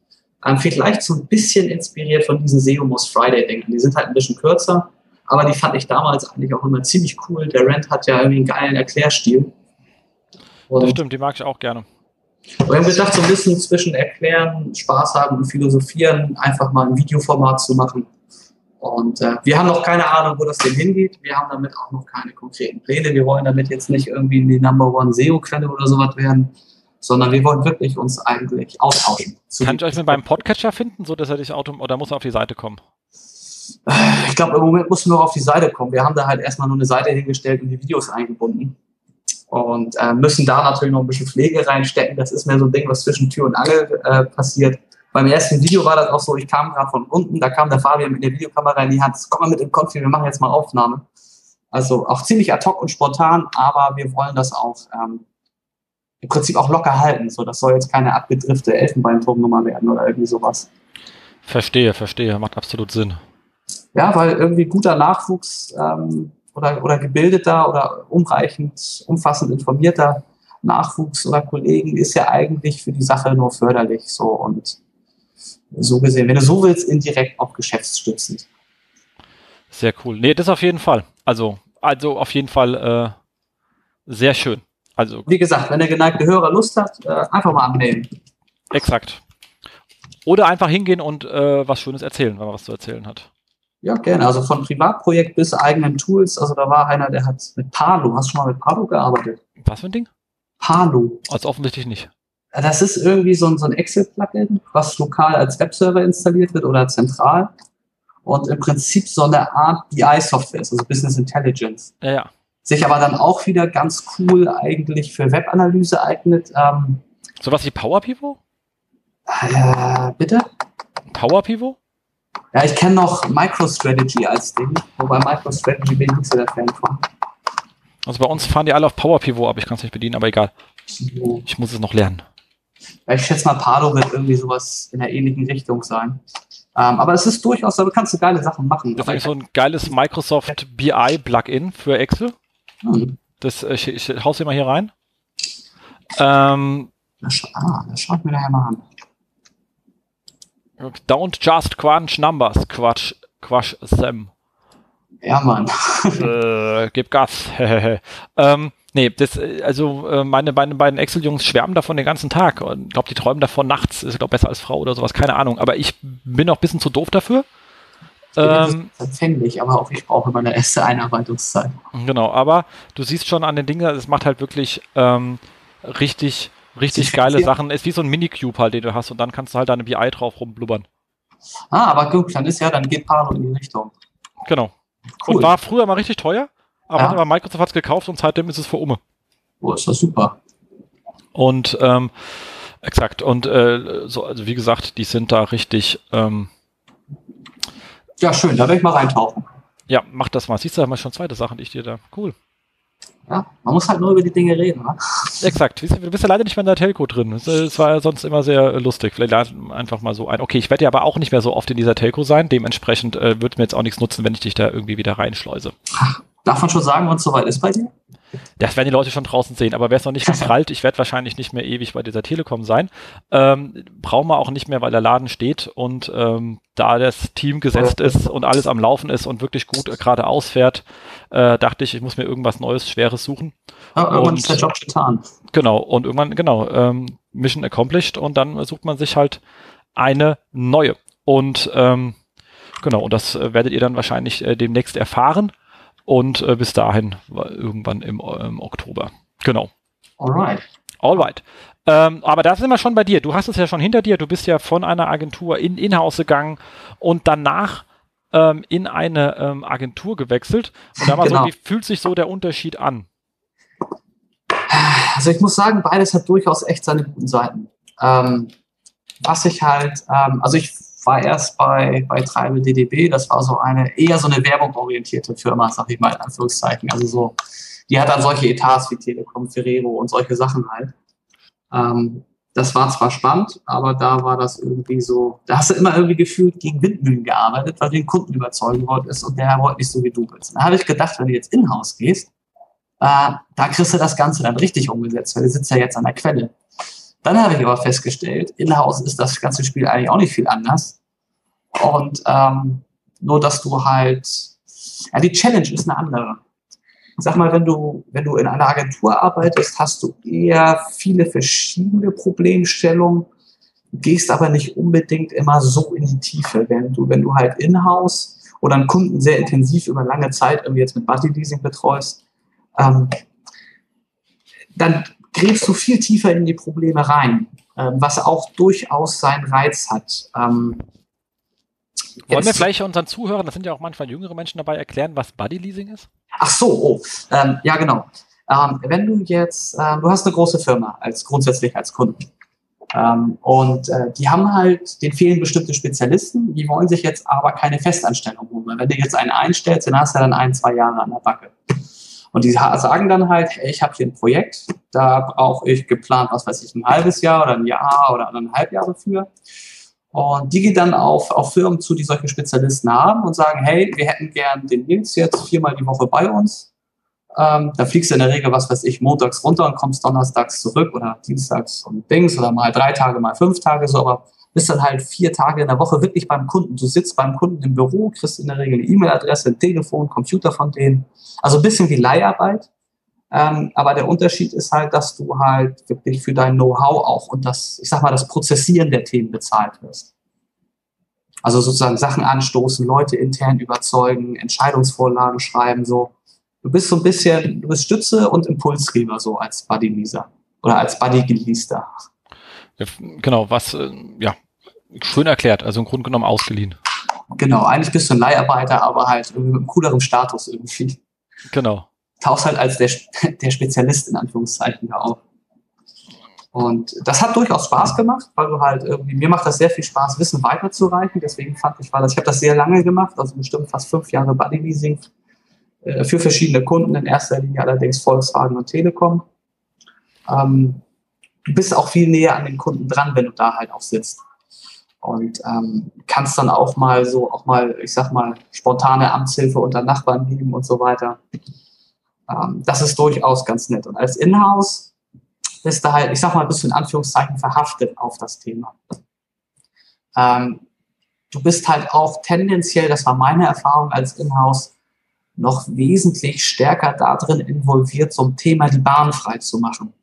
Ähm, vielleicht so ein bisschen inspiriert von diesen SEO Most Friday-Dingen. Die sind halt ein bisschen kürzer, aber die fand ich damals eigentlich auch immer ziemlich cool. Der Rent hat ja irgendwie einen geilen Erklärstil. Und das stimmt, die mag ich auch gerne. Wir haben gedacht, so ein bisschen zwischen Erklären, Spaß haben und Philosophieren, einfach mal ein Videoformat zu machen. Und äh, wir haben noch keine Ahnung, wo das denn hingeht. Wir haben damit auch noch keine konkreten Pläne. Wir wollen damit jetzt nicht irgendwie die Number One SEO-Quelle oder sowas werden sondern wir wollen wirklich uns eigentlich austauschen. Kann ich euch mit meinem Podcatcher finden, so dass er dich auto oder muss er auf die Seite kommen? Ich glaube, im Moment muss nur auf die Seite kommen. Wir haben da halt erstmal nur eine Seite hingestellt und die Videos eingebunden. Und äh, müssen da natürlich noch ein bisschen Pflege reinstecken. Das ist mehr so ein Ding, was zwischen Tür und Angel äh, passiert. Beim ersten Video war das auch so, ich kam gerade von unten, da kam der Fabian mit der Videokamera in die Hand. Komm mal mit dem Konfi, wir machen jetzt mal Aufnahme. Also auch ziemlich ad hoc und spontan, aber wir wollen das auch ähm, im Prinzip auch locker halten. So, das soll jetzt keine abgedrifte Elfenbeinturmnummer werden oder irgendwie sowas. Verstehe, verstehe, macht absolut Sinn. Ja, weil irgendwie guter Nachwuchs ähm, oder, oder gebildeter oder umreichend, umfassend informierter Nachwuchs oder Kollegen ist ja eigentlich für die Sache nur förderlich. So und so gesehen, wenn du so willst, indirekt auch geschäftsstützend. Sehr cool. Nee, das auf jeden Fall. Also, also auf jeden Fall äh, sehr schön. Also, Wie gesagt, wenn der geneigte Hörer Lust hat, äh, einfach mal anmelden. Exakt. Oder einfach hingehen und äh, was Schönes erzählen, wenn man was zu erzählen hat. Ja, gerne. Also von Privatprojekt bis eigenen Tools. Also da war einer, der hat mit Palo. Hast du schon mal mit Palo gearbeitet? Was für ein Ding? Palo. Also offensichtlich nicht. Das ist irgendwie so ein, so ein Excel-Plugin, was lokal als Webserver installiert wird oder zentral. Und im Prinzip so eine Art BI-Software ist, also Business Intelligence. Ja, ja sich aber dann auch wieder ganz cool eigentlich für Webanalyse eignet. Ähm, Sowas wie Power Pivot? Äh, bitte? Power Pivot? Ja, ich kenne noch MicroStrategy als Ding, wobei MicroStrategy bin ich nicht so der Fan von. Also bei uns fahren die alle auf Power Pivot, aber ich kann es nicht bedienen, aber egal. Ich muss es noch lernen. Ja, ich schätze mal, Pardo wird irgendwie sowas in der ähnlichen Richtung sein. Ähm, aber es ist durchaus, da kannst du geile Sachen machen. Das ist eigentlich so ein geiles Microsoft BI Plugin für Excel. Hm. Das äh, ich, ich hau's mal hier rein. Ähm, das, ah, das schaut mir daher mal an. Don't just crunch numbers, quatsch, quatsch them. Ja, Mann. äh, gib Gas. [laughs] ähm, nee, das, also äh, meine beiden, beiden Excel-Jungs schwärmen davon den ganzen Tag. Und ich glaube, die träumen davon nachts. Ist, glaube besser als Frau oder sowas, keine Ahnung. Aber ich bin auch ein bisschen zu doof dafür. Ähm, tatsächlich, aber auch ich brauche meine erste Einarbeitungszeit. Genau, aber du siehst schon an den Dingen, es macht halt wirklich ähm, richtig, richtig geile Sachen. Es ist wie so ein Minicube halt, den du hast und dann kannst du halt deine BI drauf rumblubbern. Ah, aber gut, dann ist ja, dann geht Palo in die Richtung. Genau. Cool. Und war früher mal richtig teuer, aber, ja. aber Microsoft hat es gekauft und seitdem ist es für Umme. Oh, ist das super. Und ähm, exakt, und äh, so, also wie gesagt, die sind da richtig ähm, ja, schön, da werde ich mal reintauchen. Ja, mach das mal. Siehst du, da haben wir schon zweite Sachen, die ich dir da. Cool. Ja, man muss halt nur über die Dinge reden, ne? Exakt. Du bist ja leider nicht mehr in der Telco drin. Es war ja sonst immer sehr lustig. Vielleicht einfach mal so ein. Okay, ich werde ja aber auch nicht mehr so oft in dieser Telco sein. Dementsprechend äh, wird mir jetzt auch nichts nutzen, wenn ich dich da irgendwie wieder reinschleuse. Darf man schon sagen, wann es soweit ist bei dir? Das werden die Leute schon draußen sehen, aber wer es noch nicht gekrallt, ich werde wahrscheinlich nicht mehr ewig bei dieser Telekom sein. Ähm, brauchen wir auch nicht mehr, weil der Laden steht und ähm, da das Team gesetzt ist und alles am Laufen ist und wirklich gut äh, gerade ausfährt, äh, dachte ich, ich muss mir irgendwas Neues, Schweres suchen. Ja, irgendwann und, ist der Job getan. Genau, und irgendwann, genau, ähm, Mission accomplished und dann sucht man sich halt eine neue. Und ähm, genau, und das äh, werdet ihr dann wahrscheinlich äh, demnächst erfahren. Und äh, bis dahin irgendwann im, im Oktober. Genau. Alright. Alright. Ähm, aber da sind wir schon bei dir. Du hast es ja schon hinter dir. Du bist ja von einer Agentur in Inhouse gegangen und danach ähm, in eine ähm, Agentur gewechselt. Und da war genau. so, wie fühlt sich so der Unterschied an? Also ich muss sagen, beides hat durchaus echt seine guten Seiten. Ähm, was ich halt, ähm, also ich war erst bei, bei Treibel DDB, das war so eine, eher so eine werbungorientierte Firma, sag ich mal in Anführungszeichen. Also so, die hat dann solche Etats wie Telekom, Ferrero und solche Sachen halt. Ähm, das war zwar spannend, aber da war das irgendwie so, da hast du immer irgendwie gefühlt gegen Windmühlen gearbeitet, weil du den Kunden überzeugen wolltest und der wollte nicht so wie du bist. Da habe ich gedacht, wenn du jetzt in-house gehst, äh, da kriegst du das Ganze dann richtig umgesetzt, weil du sitzt ja jetzt an der Quelle. Dann habe ich aber festgestellt, in-house ist das ganze Spiel eigentlich auch nicht viel anders. Und ähm, nur, dass du halt, ja, die Challenge ist eine andere sag mal, wenn du, wenn du in einer Agentur arbeitest, hast du eher viele verschiedene Problemstellungen, gehst aber nicht unbedingt immer so in die Tiefe. Wenn du, wenn du halt in-house oder einen Kunden sehr intensiv über lange Zeit irgendwie jetzt mit Buddy Leasing betreust, ähm, dann gräbst du viel tiefer in die Probleme rein, ähm, was auch durchaus seinen Reiz hat. Ähm, wollen wir vielleicht unseren Zuhörern, das sind ja auch manchmal jüngere Menschen dabei, erklären, was Buddy Leasing ist? Ach so, oh, ähm, ja genau. Ähm, wenn du jetzt, äh, du hast eine große Firma als grundsätzlich als Kunden ähm, und äh, die haben halt, denen fehlen bestimmte Spezialisten, die wollen sich jetzt aber keine Festanstellung holen. Wenn du jetzt einen einstellst, dann hast du dann ein, zwei Jahre an der Backe. Und die sagen dann halt, hey, ich habe hier ein Projekt, da brauche ich geplant, was weiß ich, ein halbes Jahr oder ein Jahr oder eineinhalb Jahre für. Und die gehen dann auf, auf Firmen zu, die solche Spezialisten haben und sagen, hey, wir hätten gern den Nils jetzt viermal die Woche bei uns. Ähm, da fliegst du in der Regel, was weiß ich, montags runter und kommst donnerstags zurück oder dienstags und Dings oder mal drei Tage, mal fünf Tage so, aber bist dann halt vier Tage in der Woche wirklich beim Kunden. Du sitzt beim Kunden im Büro, kriegst in der Regel eine E-Mail-Adresse, ein Telefon, Computer von denen. Also ein bisschen wie Leiharbeit. Ähm, aber der Unterschied ist halt, dass du halt wirklich für dein Know-how auch und das, ich sag mal, das Prozessieren der Themen bezahlt wirst. Also sozusagen Sachen anstoßen, Leute intern überzeugen, Entscheidungsvorlagen schreiben, so. Du bist so ein bisschen, du bist Stütze und Impulsgeber, so als Buddy-Leaser oder als Buddy-Geleaster. Ja, genau, was, äh, ja, schön erklärt, also im Grunde genommen ausgeliehen. Genau, eigentlich bist du ein Leiharbeiter, aber halt mit einem cooleren Status irgendwie. Genau tauchst halt als der, [laughs] der Spezialist in Anführungszeichen da auf. Und das hat durchaus Spaß gemacht, weil du halt irgendwie, mir macht das sehr viel Spaß, Wissen weiterzureichen. Deswegen fand ich, war das, ich habe das sehr lange gemacht, also bestimmt fast fünf Jahre Buddy Leasing äh, für verschiedene Kunden, in erster Linie allerdings Volkswagen und Telekom. Ähm, du bist auch viel näher an den Kunden dran, wenn du da halt auch sitzt. Und ähm, kannst dann auch mal so, auch mal, ich sag mal, spontane Amtshilfe unter Nachbarn geben und so weiter. Ähm, das ist durchaus ganz nett. Und als Inhouse bist du halt, ich sag mal, bist du in Anführungszeichen verhaftet auf das Thema. Ähm, du bist halt auch tendenziell, das war meine Erfahrung als Inhouse, noch wesentlich stärker darin involviert, zum Thema die Bahn frei zu machen.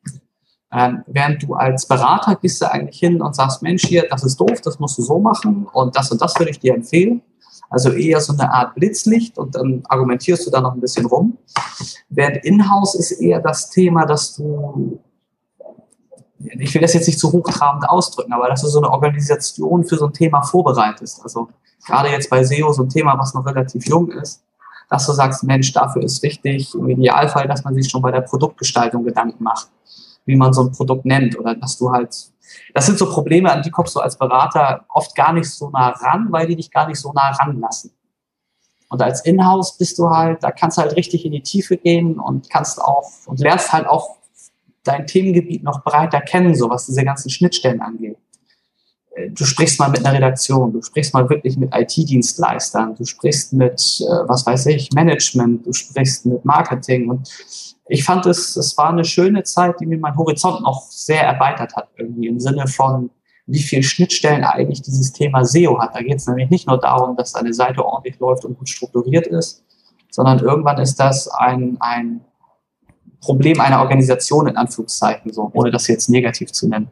Ähm, während du als Berater gehst du eigentlich hin und sagst, Mensch, hier, das ist doof, das musst du so machen und das und das würde ich dir empfehlen. Also eher so eine Art Blitzlicht und dann argumentierst du da noch ein bisschen rum. Während Inhouse ist eher das Thema, dass du, ich will das jetzt nicht zu hochtrabend ausdrücken, aber dass du so eine Organisation für so ein Thema vorbereitest. Also gerade jetzt bei SEO so ein Thema, was noch relativ jung ist, dass du sagst, Mensch, dafür ist wichtig, im Idealfall, dass man sich schon bei der Produktgestaltung Gedanken macht, wie man so ein Produkt nennt oder dass du halt das sind so Probleme, an die kommst du als Berater oft gar nicht so nah ran, weil die dich gar nicht so nah ranlassen. Und als Inhouse bist du halt, da kannst du halt richtig in die Tiefe gehen und kannst auch und lernst halt auch dein Themengebiet noch breiter kennen, so was diese ganzen Schnittstellen angeht. Du sprichst mal mit einer Redaktion, du sprichst mal wirklich mit IT-Dienstleistern, du sprichst mit, äh, was weiß ich, Management, du sprichst mit Marketing und ich fand es, es war eine schöne Zeit, die mir mein Horizont noch sehr erweitert hat, irgendwie im Sinne von, wie viel Schnittstellen eigentlich dieses Thema SEO hat. Da geht es nämlich nicht nur darum, dass eine Seite ordentlich läuft und gut strukturiert ist, sondern irgendwann ist das ein, ein Problem einer Organisation in Anführungszeichen, so, ohne das jetzt negativ zu nennen.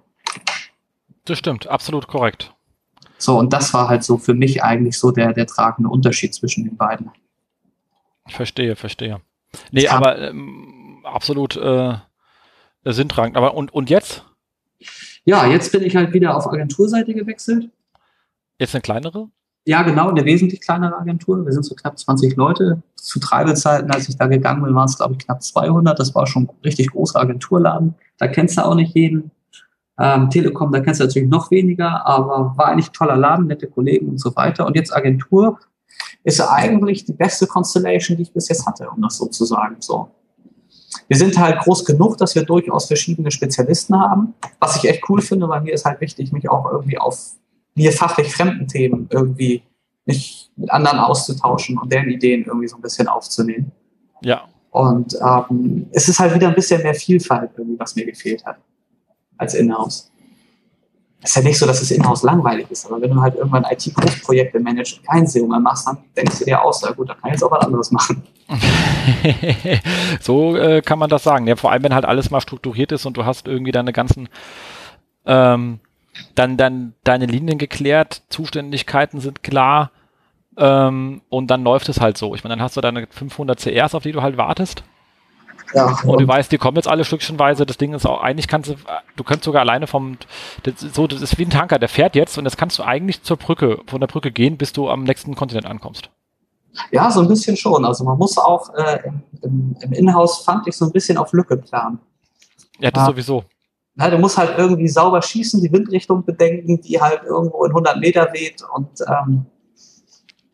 Das stimmt, absolut korrekt. So, und das war halt so für mich eigentlich so der, der tragende Unterschied zwischen den beiden. Verstehe, verstehe. Nee, aber ähm, absolut äh, sinntragend. Aber und, und jetzt? Ja, jetzt bin ich halt wieder auf Agenturseite gewechselt. Jetzt eine kleinere? Ja, genau, eine wesentlich kleinere Agentur. Wir sind so knapp 20 Leute. Zu Treibezeiten, als ich da gegangen bin, waren es, glaube ich, knapp 200. Das war schon ein richtig großer Agenturladen. Da kennst du auch nicht jeden. Ähm, Telekom, da kennst du natürlich noch weniger, aber war eigentlich ein toller Laden, nette Kollegen und so weiter. Und jetzt Agentur ist eigentlich die beste Constellation, die ich bis jetzt hatte, um das so zu sagen. So. Wir sind halt groß genug, dass wir durchaus verschiedene Spezialisten haben, was ich echt cool finde, weil mir ist halt wichtig, mich auch irgendwie auf mir fachlich fremden Themen irgendwie mich mit anderen auszutauschen und deren Ideen irgendwie so ein bisschen aufzunehmen. Ja. Und ähm, es ist halt wieder ein bisschen mehr Vielfalt irgendwie, was mir gefehlt hat als Inhouse. Es ist ja nicht so, dass es Inhouse langweilig ist, aber wenn du halt irgendwann IT-Großprojekte managst und kein SEO mehr machst, dann denkst du dir aus, ja gut, da kann ich jetzt auch was anderes machen. [laughs] so äh, kann man das sagen. Ja, vor allem, wenn halt alles mal strukturiert ist und du hast irgendwie deine ganzen ähm, dann, dann deine Linien geklärt, Zuständigkeiten sind klar ähm, und dann läuft es halt so. Ich meine, dann hast du deine 500 CRs, auf die du halt wartest. Ja, und, du weißt, die kommen jetzt alle stückchenweise. Das Ding ist auch, eigentlich kannst du, du könntest sogar alleine vom, das, so, das ist wie ein Tanker, der fährt jetzt und jetzt kannst du eigentlich zur Brücke, von der Brücke gehen, bis du am nächsten Kontinent ankommst. Ja, so ein bisschen schon. Also man muss auch äh, im, im, im Inhouse fand ich so ein bisschen auf Lücke planen. Ja, das ja. sowieso. Na, du musst halt irgendwie sauber schießen, die Windrichtung bedenken, die halt irgendwo in 100 Meter weht und ähm,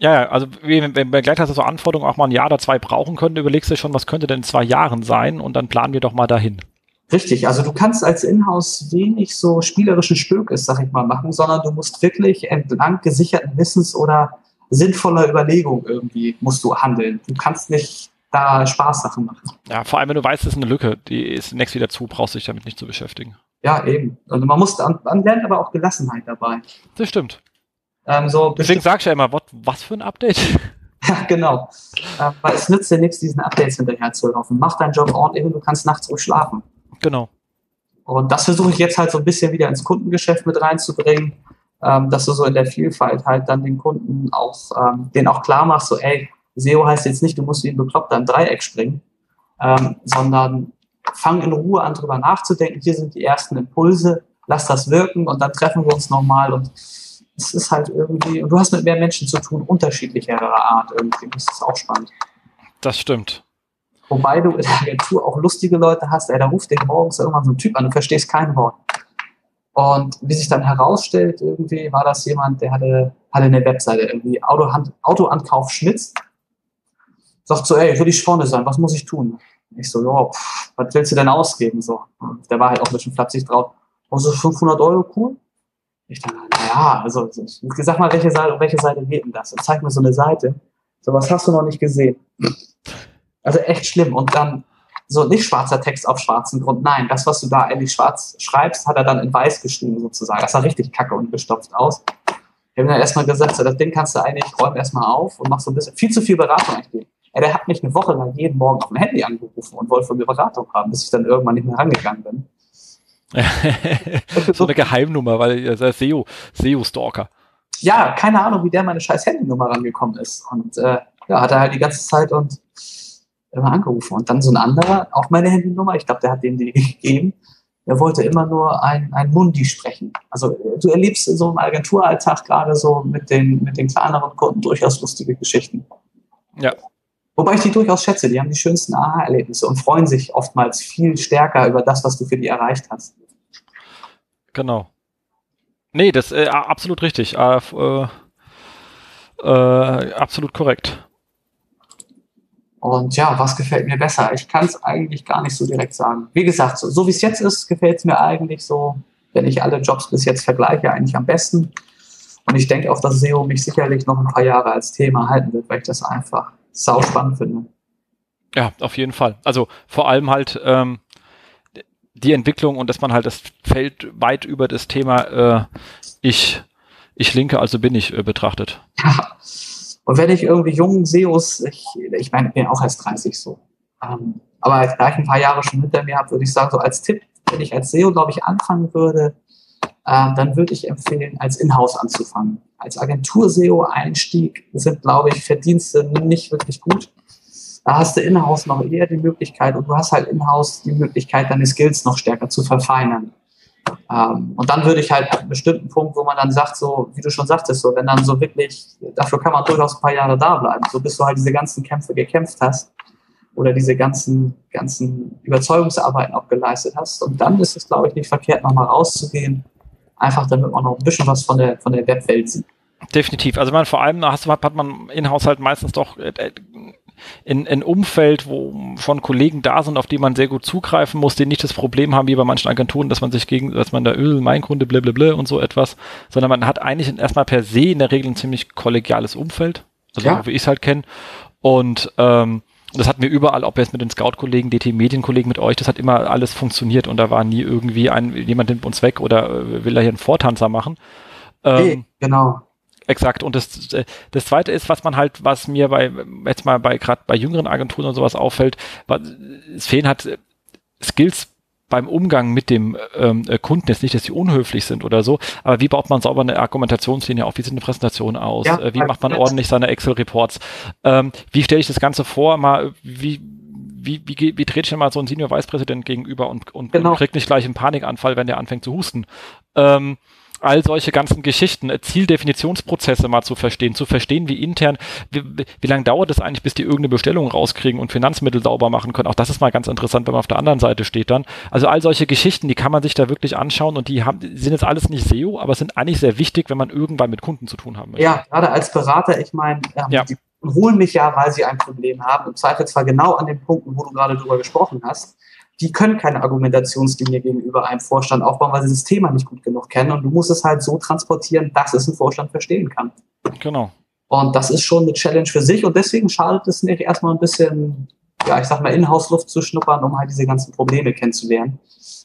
ja, also wenn, wenn wir gleich hast so Anforderungen auch mal ein Jahr oder zwei brauchen können, überlegst du schon, was könnte denn in zwei Jahren sein und dann planen wir doch mal dahin. Richtig, also du kannst als Inhouse wenig so spielerischen Spökes, sag ich mal, machen, sondern du musst wirklich entlang gesicherten Wissens oder sinnvoller Überlegung irgendwie musst du handeln. Du kannst nicht da Spaßsachen machen. Ja, vor allem, wenn du weißt, es ist eine Lücke, die ist next wieder zu, brauchst du dich damit nicht zu beschäftigen. Ja, eben. Also man muss, man lernt aber auch Gelassenheit dabei. Das stimmt. Ähm, so Deswegen sagst du ja immer, what, was für ein Update? Ja, genau. Äh, weil es nützt dir nichts, diesen Updates hinterher zu laufen. Mach deinen Job ordentlich und du kannst nachts ruhig schlafen. Genau. Und das versuche ich jetzt halt so ein bisschen wieder ins Kundengeschäft mit reinzubringen, ähm, dass du so in der Vielfalt halt dann den Kunden auch, ähm, den auch klar machst, so, ey, SEO heißt jetzt nicht, du musst wie ein Bekloppter im Dreieck springen, ähm, sondern fang in Ruhe an, drüber nachzudenken. Hier sind die ersten Impulse, lass das wirken und dann treffen wir uns nochmal und es ist halt irgendwie, und du hast mit mehr Menschen zu tun, unterschiedlicherer Art irgendwie. Das ist auch spannend. Das stimmt. Wobei du in der Agentur auch lustige Leute hast, ey, da ruft dich morgens irgendwann so ein Typ an, du verstehst kein Wort. Und wie sich dann herausstellt, irgendwie war das jemand, der hatte, hatte eine Webseite, irgendwie Autohand, Autoankauf Schmitz. Sagt so, ey, will ich vorne sein, was muss ich tun? Ich so, ja, was willst du denn ausgeben? So. Der war halt auch ein bisschen flapsig drauf. Also 500 Euro, cool. Ich dachte, naja, also sag mal, welche Seite, welche Seite geht denn das? Und zeig mir so eine Seite. So was hast du noch nicht gesehen. Also echt schlimm. Und dann so nicht schwarzer Text auf schwarzem Grund. Nein, das, was du da eigentlich schwarz schreibst, hat er dann in weiß geschrieben sozusagen. Das sah richtig kacke und gestopft aus. Ich habe dann erstmal gesagt, so, das Ding kannst du eigentlich, räumen erstmal auf und mach so ein bisschen, viel zu viel Beratung eigentlich. Ja, der hat mich eine Woche lang jeden Morgen auf dem Handy angerufen und wollte von mir Beratung haben, bis ich dann irgendwann nicht mehr rangegangen bin. So eine Geheimnummer, weil er ist SEO, SEO-Stalker. Ja, keine Ahnung, wie der meine scheiß Handynummer rangekommen ist. Und äh, ja, hat er halt die ganze Zeit und immer angerufen. Und dann so ein anderer, auch meine Handynummer, ich glaube, der hat dem die [laughs] gegeben. Der wollte immer nur ein, ein Mundi sprechen. Also du erlebst in so einem Agenturalltag gerade so mit den, mit den kleineren Kunden durchaus lustige Geschichten. Ja. Wobei ich die durchaus schätze, die haben die schönsten Aha-Erlebnisse und freuen sich oftmals viel stärker über das, was du für die erreicht hast. Genau. Nee, das äh, absolut richtig. Äh, äh, absolut korrekt. Und ja, was gefällt mir besser? Ich kann es eigentlich gar nicht so direkt sagen. Wie gesagt, so, so wie es jetzt ist, gefällt es mir eigentlich so, wenn ich alle Jobs bis jetzt vergleiche, eigentlich am besten. Und ich denke auch, dass SEO mich sicherlich noch ein paar Jahre als Thema halten wird, weil ich das einfach sau spannend finde. Ja, auf jeden Fall. Also vor allem halt ähm, die Entwicklung und dass man halt das Feld weit über das Thema äh, ich, ich linke, also bin ich äh, betrachtet. Ja. [laughs] Und wenn ich irgendwie jungen SEOs, ich, ich meine, ich bin auch erst 30 so, ähm, aber da ich ein paar Jahre schon hinter mir habe, würde ich sagen, so als Tipp, wenn ich als SEO, glaube ich, anfangen würde, ähm, dann würde ich empfehlen, als Inhouse anzufangen. Als Agentur-SEO-Einstieg sind, glaube ich, Verdienste nicht wirklich gut. Da hast du in-house noch eher die Möglichkeit und du hast halt in-house die Möglichkeit, deine Skills noch stärker zu verfeinern. Ähm, und dann würde ich halt einen bestimmten Punkt, wo man dann sagt, so, wie du schon sagtest, so, wenn dann so wirklich, dafür kann man durchaus ein paar Jahre da bleiben, so bis du halt diese ganzen Kämpfe gekämpft hast oder diese ganzen, ganzen Überzeugungsarbeiten auch geleistet hast. Und dann ist es, glaube ich, nicht verkehrt, nochmal rauszugehen, einfach damit man noch ein bisschen was von der, von der Webwelt sieht. Definitiv. Also man vor allem hast, hat man in Haushalt meistens doch äh, in ein Umfeld, wo von Kollegen da sind, auf die man sehr gut zugreifen muss, die nicht das Problem haben, wie bei manchen Agenturen, dass man sich gegen, dass man da Öl, mein Kunde, blablabla und so etwas, sondern man hat eigentlich erstmal per se in der Regel ein ziemlich kollegiales Umfeld, also ja. wie ich es halt kenne. Und ähm, das hat mir überall, ob jetzt mit den Scout-Kollegen, DT-Medienkollegen, mit euch, das hat immer alles funktioniert und da war nie irgendwie ein, jemand nimmt uns weg oder äh, will da hier einen Vortanzer machen. Ähm, genau. Exakt. Und das, das zweite ist, was man halt, was mir bei, jetzt mal bei, gerade bei jüngeren Agenturen und sowas auffällt, es fehlen halt Skills beim Umgang mit dem ähm, Kunden jetzt nicht, dass sie unhöflich sind oder so, aber wie baut man sauber eine Argumentationslinie auf? Wie sieht eine Präsentation aus? Ja, äh, wie macht man ordentlich seine Excel-Reports? Ähm, wie stelle ich das Ganze vor? Mal, wie, wie, wie, wie trete ich denn mal so einen Senior Vice Präsident gegenüber und, und, genau. und kriegt nicht gleich einen Panikanfall, wenn der anfängt zu husten? Ähm, all solche ganzen Geschichten, äh, Zieldefinitionsprozesse mal zu verstehen, zu verstehen, wie intern, wie, wie lange dauert es eigentlich, bis die irgendeine Bestellung rauskriegen und Finanzmittel sauber machen können. Auch das ist mal ganz interessant, wenn man auf der anderen Seite steht dann. Also all solche Geschichten, die kann man sich da wirklich anschauen und die haben, sind jetzt alles nicht SEO, aber sind eigentlich sehr wichtig, wenn man irgendwann mit Kunden zu tun haben möchte. Ja, gerade als Berater, ich meine, ähm, ja. die holen mich ja, weil sie ein Problem haben. Im Zweifelsfall genau an den Punkten, wo du gerade drüber gesprochen hast die können keine Argumentationslinie gegenüber einem Vorstand aufbauen, weil sie das Thema nicht gut genug kennen. Und du musst es halt so transportieren, dass es ein Vorstand verstehen kann. Genau. Und das ist schon eine Challenge für sich. Und deswegen schadet es nicht, erstmal ein bisschen, ja, ich sag mal, Inhouse-Luft zu schnuppern, um halt diese ganzen Probleme kennenzulernen,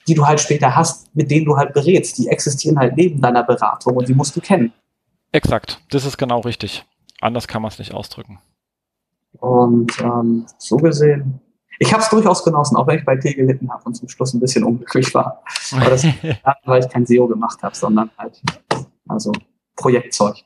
die du halt später hast, mit denen du halt berätst. Die existieren halt neben deiner Beratung und die musst du kennen. Exakt. Das ist genau richtig. Anders kann man es nicht ausdrücken. Und ähm, so gesehen ich habe es durchaus genossen, auch wenn ich bei Tee gelitten habe und zum Schluss ein bisschen unglücklich war. Aber das [laughs] weil ich kein SEO gemacht habe, sondern halt also Projektzeug.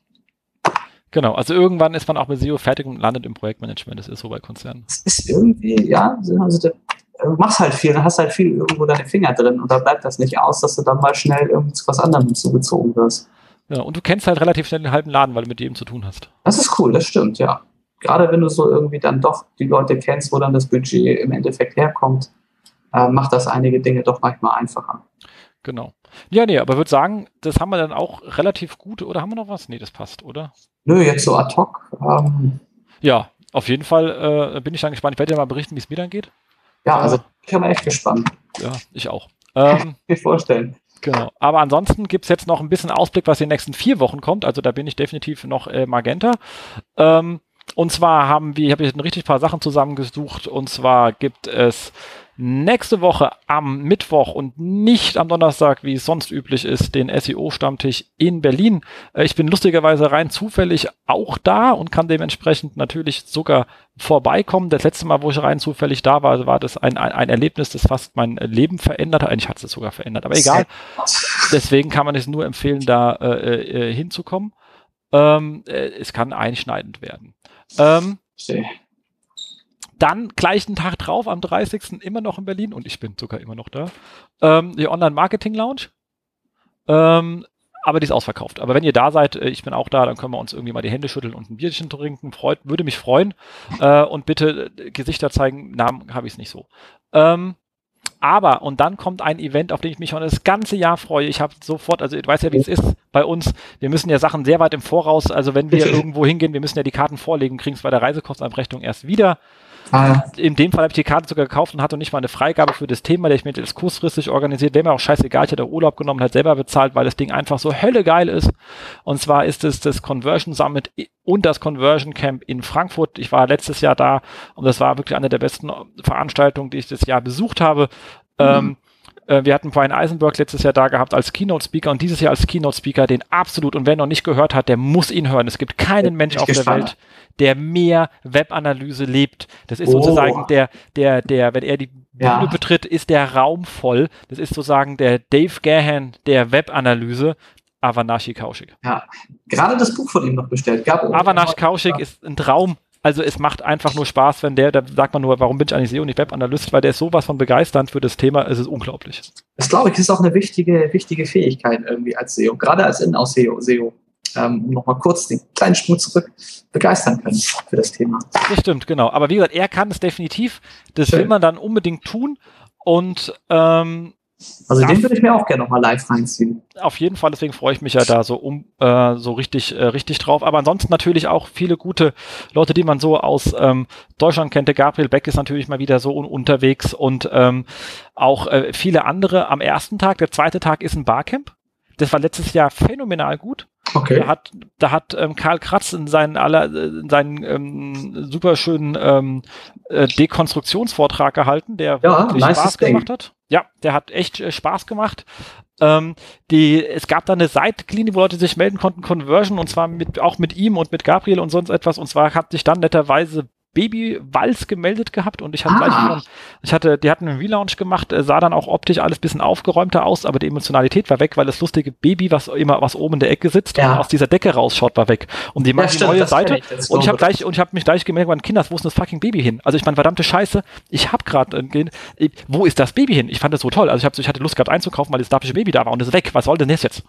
Genau, also irgendwann ist man auch mit SEO fertig und landet im Projektmanagement. Das ist so bei Konzernen. Es ist irgendwie, ja, also du machst halt viel, du hast halt viel irgendwo deine Finger drin und da bleibt das nicht aus, dass du dann mal schnell irgendwie zu was anderem zugezogen wirst. Ja, und du kennst halt relativ schnell den halben Laden, weil du mit dem zu tun hast. Das ist cool, das stimmt, ja gerade wenn du so irgendwie dann doch die Leute kennst, wo dann das Budget im Endeffekt herkommt, äh, macht das einige Dinge doch manchmal einfacher. Genau. Ja, nee, aber würde sagen, das haben wir dann auch relativ gut, oder haben wir noch was? Nee, das passt, oder? Nö, jetzt so ad hoc. Ähm, ja, auf jeden Fall äh, bin ich dann gespannt. Ich werde dir mal berichten, wie es mir dann geht. Ja, also ich bin echt gespannt. Ja, ich auch. Ähm, [laughs] mir vorstellen. Genau. Aber ansonsten gibt es jetzt noch ein bisschen Ausblick, was in den nächsten vier Wochen kommt. Also da bin ich definitiv noch äh, Magenta. Ähm, und zwar haben wir, ich habe jetzt ein richtig paar Sachen zusammengesucht. Und zwar gibt es nächste Woche am Mittwoch und nicht am Donnerstag, wie es sonst üblich ist, den SEO-Stammtisch in Berlin. Äh, ich bin lustigerweise rein zufällig auch da und kann dementsprechend natürlich sogar vorbeikommen. Das letzte Mal, wo ich rein zufällig da war, war das ein, ein, ein Erlebnis, das fast mein Leben verändert hat. Eigentlich hat es sogar verändert, aber egal. Deswegen kann man es nur empfehlen, da äh, äh, hinzukommen. Ähm, äh, es kann einschneidend werden. Ähm, dann gleichen Tag drauf, am 30. immer noch in Berlin und ich bin sogar immer noch da. Ähm, die Online-Marketing-Lounge. Ähm, aber die ist ausverkauft. Aber wenn ihr da seid, äh, ich bin auch da, dann können wir uns irgendwie mal die Hände schütteln und ein Bierchen trinken. Freut, würde mich freuen. Äh, und bitte äh, Gesichter zeigen. Namen habe ich es nicht so. Ähm, aber, und dann kommt ein Event, auf den ich mich schon das ganze Jahr freue. Ich habe sofort, also du weißt ja, wie es ist bei uns. Wir müssen ja Sachen sehr weit im Voraus, also wenn wir irgendwo hingehen, wir müssen ja die Karten vorlegen, kriegen es bei der Reisekostenabrechnung erst wieder. Ah. In dem Fall habe ich die Karte sogar gekauft und hatte nicht mal eine Freigabe für das Thema, der ich mir jetzt kurzfristig organisiert. Wäre mir auch scheißegal, ich hätte Urlaub genommen, hat selber bezahlt, weil das Ding einfach so höllegeil ist. Und zwar ist es das Conversion Summit und das Conversion Camp in Frankfurt. Ich war letztes Jahr da und das war wirklich eine der besten Veranstaltungen, die ich das Jahr besucht habe. Mhm. Ähm, äh, wir hatten Brian Eisenberg letztes Jahr da gehabt als Keynote-Speaker und dieses Jahr als Keynote-Speaker, den absolut, und wer noch nicht gehört hat, der muss ihn hören. Es gibt keinen Mensch auf der Welt, der mehr Webanalyse lebt. Das ist oh. sozusagen der, der, der, wenn er die Bühne ja. betritt, ist der Raum voll. Das ist sozusagen der Dave Gahan der Webanalyse. Avanashi Kaushik. Ja, gerade das Buch von ihm noch bestellt. Gab Avanash Kaushik ist ein Traum Also es macht einfach nur Spaß, wenn der, da sagt man nur, warum bin ich eigentlich SEO und nicht Webanalyst, weil der ist sowas von begeisternd für das Thema, es ist unglaublich. Das glaube ich, ist auch eine wichtige, wichtige Fähigkeit irgendwie als SEO, gerade als Inhouse-SEO, SEO, ähm, nochmal kurz den kleinen Sprung zurück begeistern können für das Thema. Das stimmt, genau. Aber wie gesagt, er kann es definitiv. Das Schön. will man dann unbedingt tun. Und ähm, also den würde ich mir auch gerne nochmal live reinziehen. Auf jeden Fall, deswegen freue ich mich ja da so um äh, so richtig äh, richtig drauf. Aber ansonsten natürlich auch viele gute Leute, die man so aus ähm, Deutschland kennt. Der Gabriel Beck ist natürlich mal wieder so un unterwegs und ähm, auch äh, viele andere am ersten Tag. Der zweite Tag ist ein Barcamp. Das war letztes Jahr phänomenal gut. Okay. Da hat, da hat ähm, Karl Kratz in seinen aller, in seinen ähm, super schönen ähm, äh, Dekonstruktionsvortrag gehalten, der ja, wirklich Spaß gemacht hat. Ja, der hat echt äh, Spaß gemacht. Ähm, die, es gab da eine Seitlinie, wo Leute sich melden konnten, Conversion, und zwar mit, auch mit ihm und mit Gabriel und sonst etwas. Und zwar hat sich dann netterweise Baby-Walz gemeldet gehabt und ich hatte ah. gleich schon, ich hatte, die hatten einen Relaunch gemacht, äh, sah dann auch optisch alles bisschen aufgeräumter aus, aber die Emotionalität war weg, weil das lustige Baby, was immer, was oben in der Ecke sitzt ja. und aus dieser Decke rausschaut, war weg. Und die machen ja, die neue Seite und ich habe gleich, und ich habe mich gleich gemerkt, mein Kinders, wo ist das fucking Baby hin? Also ich meine, verdammte Scheiße, ich habe gerade, äh, wo ist das Baby hin? Ich fand das so toll. Also ich, hab, ich hatte Lust gehabt einzukaufen, weil das dapische Baby da war und ist weg. Was soll denn das jetzt?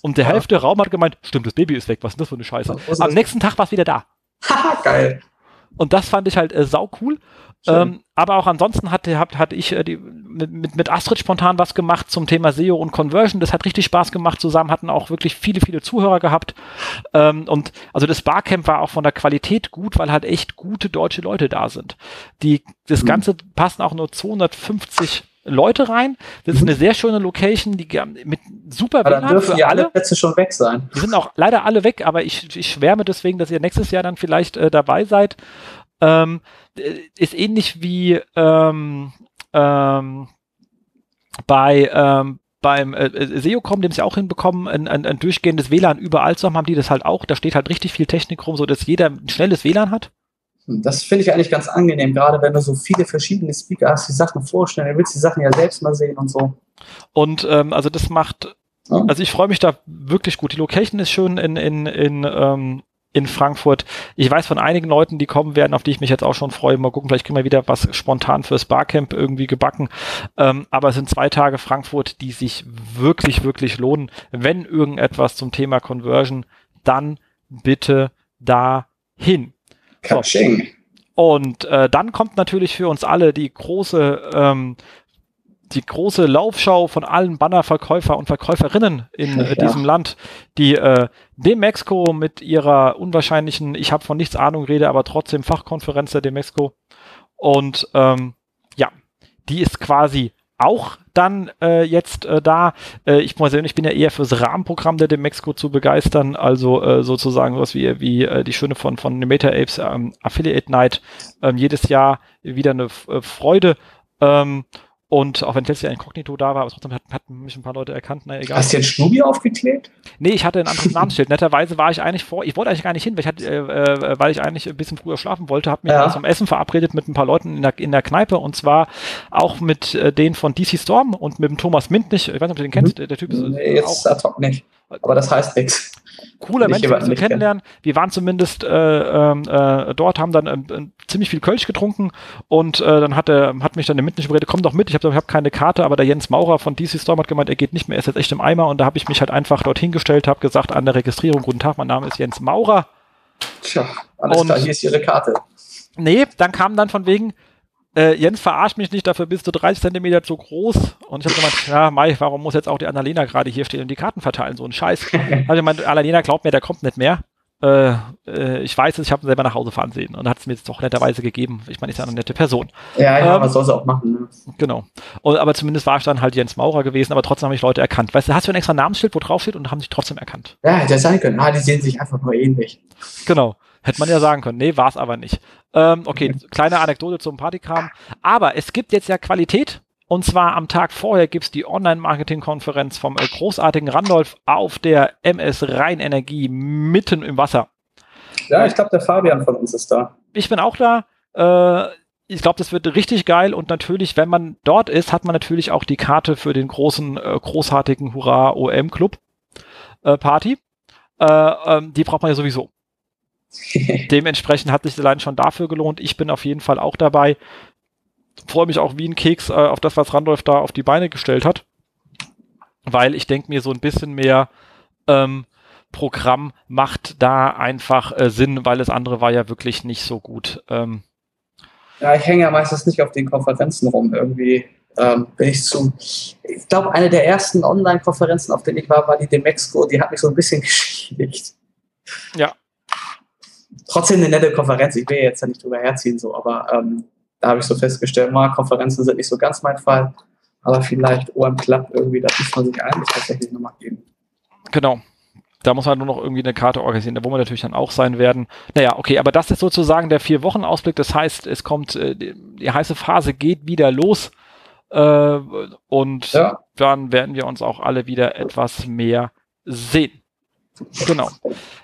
Und der ja. Hälfte Raum hat gemeint, stimmt, das Baby ist weg. Was ist das für eine Scheiße? Am nächsten Tag war es wieder da. [laughs] Geil. Und das fand ich halt äh, sau cool. Ähm, aber auch ansonsten hatte, hab, hatte ich äh, die, mit, mit Astrid spontan was gemacht zum Thema SEO und Conversion. Das hat richtig Spaß gemacht zusammen, hatten auch wirklich viele, viele Zuhörer gehabt. Ähm, und also das Barcamp war auch von der Qualität gut, weil halt echt gute deutsche Leute da sind. Die, das mhm. Ganze passen auch nur 250 Leute rein. Das ist mhm. eine sehr schöne Location, die mit super aber WLAN dann dürfen ja alle Plätze schon weg sein. Die sind auch leider alle weg, aber ich, ich schwärme deswegen, dass ihr nächstes Jahr dann vielleicht äh, dabei seid. Ähm, äh, ist ähnlich wie ähm, ähm, bei ähm, beim äh, äh SEOCom, dem sie auch hinbekommen, ein, ein, ein durchgehendes WLAN überall zu haben, haben die das halt auch. Da steht halt richtig viel Technik rum, so dass jeder ein schnelles WLAN hat. Das finde ich eigentlich ganz angenehm, gerade wenn du so viele verschiedene Speaker hast, die Sachen vorstellen, du willst die Sachen ja selbst mal sehen und so. Und ähm, also das macht, ja. also ich freue mich da wirklich gut. Die Location ist schön in, in, in, ähm, in Frankfurt. Ich weiß von einigen Leuten, die kommen werden, auf die ich mich jetzt auch schon freue. Mal gucken, vielleicht kriegen wir wieder was spontan fürs Barcamp irgendwie gebacken. Ähm, aber es sind zwei Tage Frankfurt, die sich wirklich, wirklich lohnen. Wenn irgendetwas zum Thema Conversion, dann bitte dahin. Katsching. Und äh, dann kommt natürlich für uns alle die große, ähm, die große Laufschau von allen Bannerverkäufer und Verkäuferinnen in äh, diesem Land, die äh, Demexco mit ihrer unwahrscheinlichen, ich habe von nichts Ahnung rede, aber trotzdem Fachkonferenz der Demexco. Und ähm, ja, die ist quasi auch dann äh, jetzt äh, da. Äh, ich persönlich bin ja eher fürs Rahmenprogramm der Demexco zu begeistern, also äh, sozusagen was wie, wie äh, die Schöne von, von Meta Apes ähm, Affiliate Night ähm, jedes Jahr wieder eine äh, Freude. Ähm, und auch wenn Jahr Inkognito da war, aber trotzdem hatten hat mich ein paar Leute erkannt, na egal. Hast du jetzt Schnubi aufgeklebt? Nee, ich hatte ein anderes Namensschild. Netterweise war ich eigentlich vor, ich wollte eigentlich gar nicht hin, weil ich, hatte, äh, äh weil ich eigentlich ein bisschen früher schlafen wollte, habe mich ja. zum Essen verabredet mit ein paar Leuten in der, in der Kneipe und zwar auch mit äh, denen von DC Storm und mit dem Thomas Mintnich. Ich weiß nicht, ob du den kennst, mhm. der, der Typ ist nee, jetzt auch, ad hoc nicht. Aber das heißt nichts cooler Mensch, den zu kennenlernen. Wir waren zumindest äh, ähm, äh, dort, haben dann äh, ziemlich viel Kölsch getrunken und äh, dann hat, er, hat mich dann der Mittelnische überredet, komm doch mit, ich habe hab keine Karte, aber der Jens Maurer von DC Storm hat gemeint, er geht nicht mehr, er ist jetzt echt im Eimer und da habe ich mich halt einfach dorthin gestellt, habe gesagt an der Registrierung, guten Tag, mein Name ist Jens Maurer. Tja, alles und, klar, hier ist Ihre Karte. Nee, dann kam dann von wegen, äh, Jens, verarsch mich nicht, dafür bist du 30 Zentimeter zu groß. Und ich habe gemeint, ja, Mai, warum muss jetzt auch die Annalena gerade hier stehen und die Karten verteilen? So ein Scheiß. [laughs] also ich meine, Annalena glaubt mir, der kommt nicht mehr. Äh, äh, ich weiß es, ich habe ihn selber nach Hause fahren sehen und hat es mir jetzt doch netterweise gegeben. Ich meine, ist ja eine nette Person. Ja, ja, ähm, was soll sie auch machen. Ne? Genau. Und, aber zumindest war ich dann halt Jens Maurer gewesen, aber trotzdem habe ich Leute erkannt. Weißt du, hast du ein extra Namensschild, wo drauf steht und haben sich trotzdem erkannt? Ja, hätte sein können. Ah, die sehen sich einfach nur ähnlich. Genau. Hätte man ja sagen können. Nee, war es aber nicht. Ähm, okay, kleine Anekdote zum Partykram. Aber es gibt jetzt ja Qualität. Und zwar am Tag vorher gibt's die Online-Marketing-Konferenz vom äh, großartigen Randolph auf der MS Rheinenergie mitten im Wasser. Ja, ich glaube, der Fabian von uns ist da. Ich bin auch da. Äh, ich glaube, das wird richtig geil und natürlich, wenn man dort ist, hat man natürlich auch die Karte für den großen, äh, großartigen Hurra OM Club äh, Party. Äh, ähm, die braucht man ja sowieso. [laughs] Dementsprechend hat sich allein schon dafür gelohnt. Ich bin auf jeden Fall auch dabei. Freue mich auch wie ein Keks äh, auf das, was Randolph da auf die Beine gestellt hat. Weil ich denke mir so ein bisschen mehr ähm, Programm macht da einfach äh, Sinn, weil das andere war ja wirklich nicht so gut. Ähm, ja, ich hänge ja meistens nicht auf den Konferenzen rum. Irgendwie ähm, bin ich zu. Ich glaube, eine der ersten Online-Konferenzen, auf denen ich war, war die Demexco. Die hat mich so ein bisschen [laughs] geschädigt. Ja. Trotzdem eine nette Konferenz. Ich will jetzt ja nicht drüber herziehen, so, aber ähm, da habe ich so festgestellt, mal Konferenzen sind nicht so ganz mein Fall. Aber vielleicht OM Club irgendwie, da muss man sich eigentlich tatsächlich nochmal geben. Genau. Da muss man nur noch irgendwie eine Karte organisieren, da wo wir natürlich dann auch sein werden. Naja, okay, aber das ist sozusagen der Vier-Wochen-Ausblick. Das heißt, es kommt, äh, die, die heiße Phase geht wieder los. Äh, und ja. dann werden wir uns auch alle wieder etwas mehr sehen. Genau.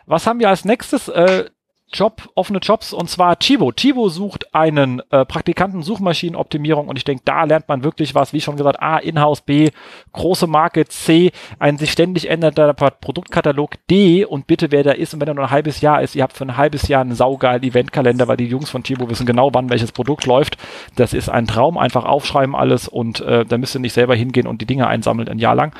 Was haben wir als nächstes? Äh, Job, offene Jobs und zwar Chivo. Chivo sucht einen äh, Praktikanten Suchmaschinenoptimierung und ich denke, da lernt man wirklich was, wie schon gesagt, A, Inhouse, B, große Marke, C, ein sich ständig ändernder Produktkatalog, D und bitte, wer da ist und wenn er nur ein halbes Jahr ist, ihr habt für ein halbes Jahr einen saugeilen Eventkalender, weil die Jungs von Chivo wissen genau, wann welches Produkt läuft. Das ist ein Traum, einfach aufschreiben alles und äh, da müsst ihr nicht selber hingehen und die Dinge einsammeln ein Jahr lang.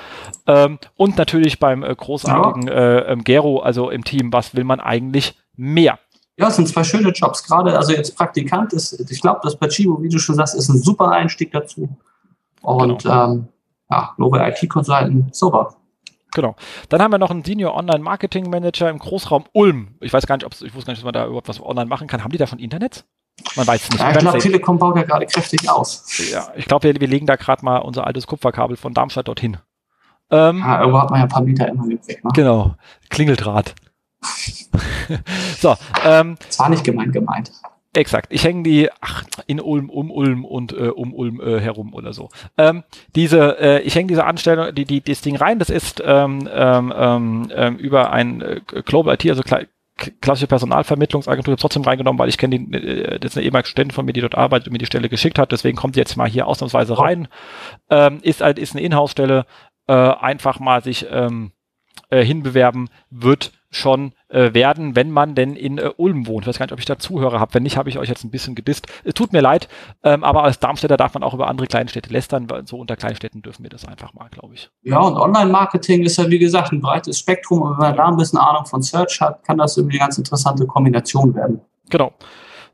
Ähm, und natürlich beim äh, großartigen äh, ähm, Gero, also im Team, was will man eigentlich mehr. Ja, es sind zwei schöne Jobs. Gerade, also jetzt Praktikant ist, ich glaube, das bei Chibo, wie du schon sagst, ist ein super Einstieg dazu. Und genau. ähm, ja, Global IT Consultant, super. Genau. Dann haben wir noch einen Senior Online Marketing Manager im Großraum Ulm. Ich weiß gar nicht, ob ich wusste gar nicht, dass man da überhaupt was online machen kann. Haben die da von Internet? Man weiß es nicht. Ja, ich glaube, Telekom baut ja gerade kräftig aus. Ja, ich glaube, wir, wir legen da gerade mal unser altes Kupferkabel von Darmstadt dorthin. Ähm, ja, irgendwo hat man ja ein paar Meter immer weg. Ne? Genau. Klingeldraht. [laughs] so, ähm, das war nicht gemein gemeint. Exakt. Ich hänge die ach, in Ulm, um Ulm und äh, um Ulm äh, herum oder so. Ähm, diese, äh, ich hänge diese Anstellung, die, die, das Ding rein. Das ist ähm, ähm, ähm, über ein äh, Global IT, also klassische Personalvermittlungsagentur trotzdem reingenommen, weil ich kenne die, äh, das ist eine ehemalige Studentin von mir, die dort arbeitet und mir die Stelle geschickt hat. Deswegen kommt sie jetzt mal hier ausnahmsweise rein. Ähm, ist halt ist eine Inhouse-Stelle. Äh, einfach mal sich ähm, äh, hinbewerben wird schon äh, werden, wenn man denn in äh, Ulm wohnt. Ich weiß gar nicht, ob ich da Zuhörer habe. Wenn nicht, habe ich euch jetzt ein bisschen gedisst. Es tut mir leid, ähm, aber als Darmstädter darf man auch über andere Kleinstädte lästern, weil so unter Kleinstädten dürfen wir das einfach mal, glaube ich. Ja, und Online-Marketing ist ja, wie gesagt, ein breites Spektrum. Und wenn man da ein bisschen Ahnung von Search hat, kann das irgendwie eine ganz interessante Kombination werden. Genau.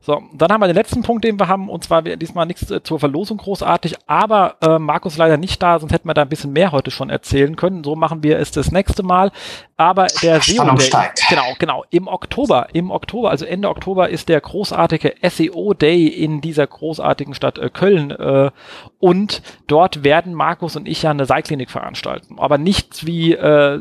So, dann haben wir den letzten Punkt, den wir haben, und zwar diesmal nichts äh, zur Verlosung großartig, aber äh, Markus leider nicht da, sonst hätten wir da ein bisschen mehr heute schon erzählen können. So machen wir es das nächste Mal. Aber der SEO, der, genau, genau, im Oktober, im Oktober, also Ende Oktober ist der großartige SEO Day in dieser großartigen Stadt äh, Köln äh, und dort werden Markus und ich ja eine Seilklinik veranstalten, aber nichts wie äh,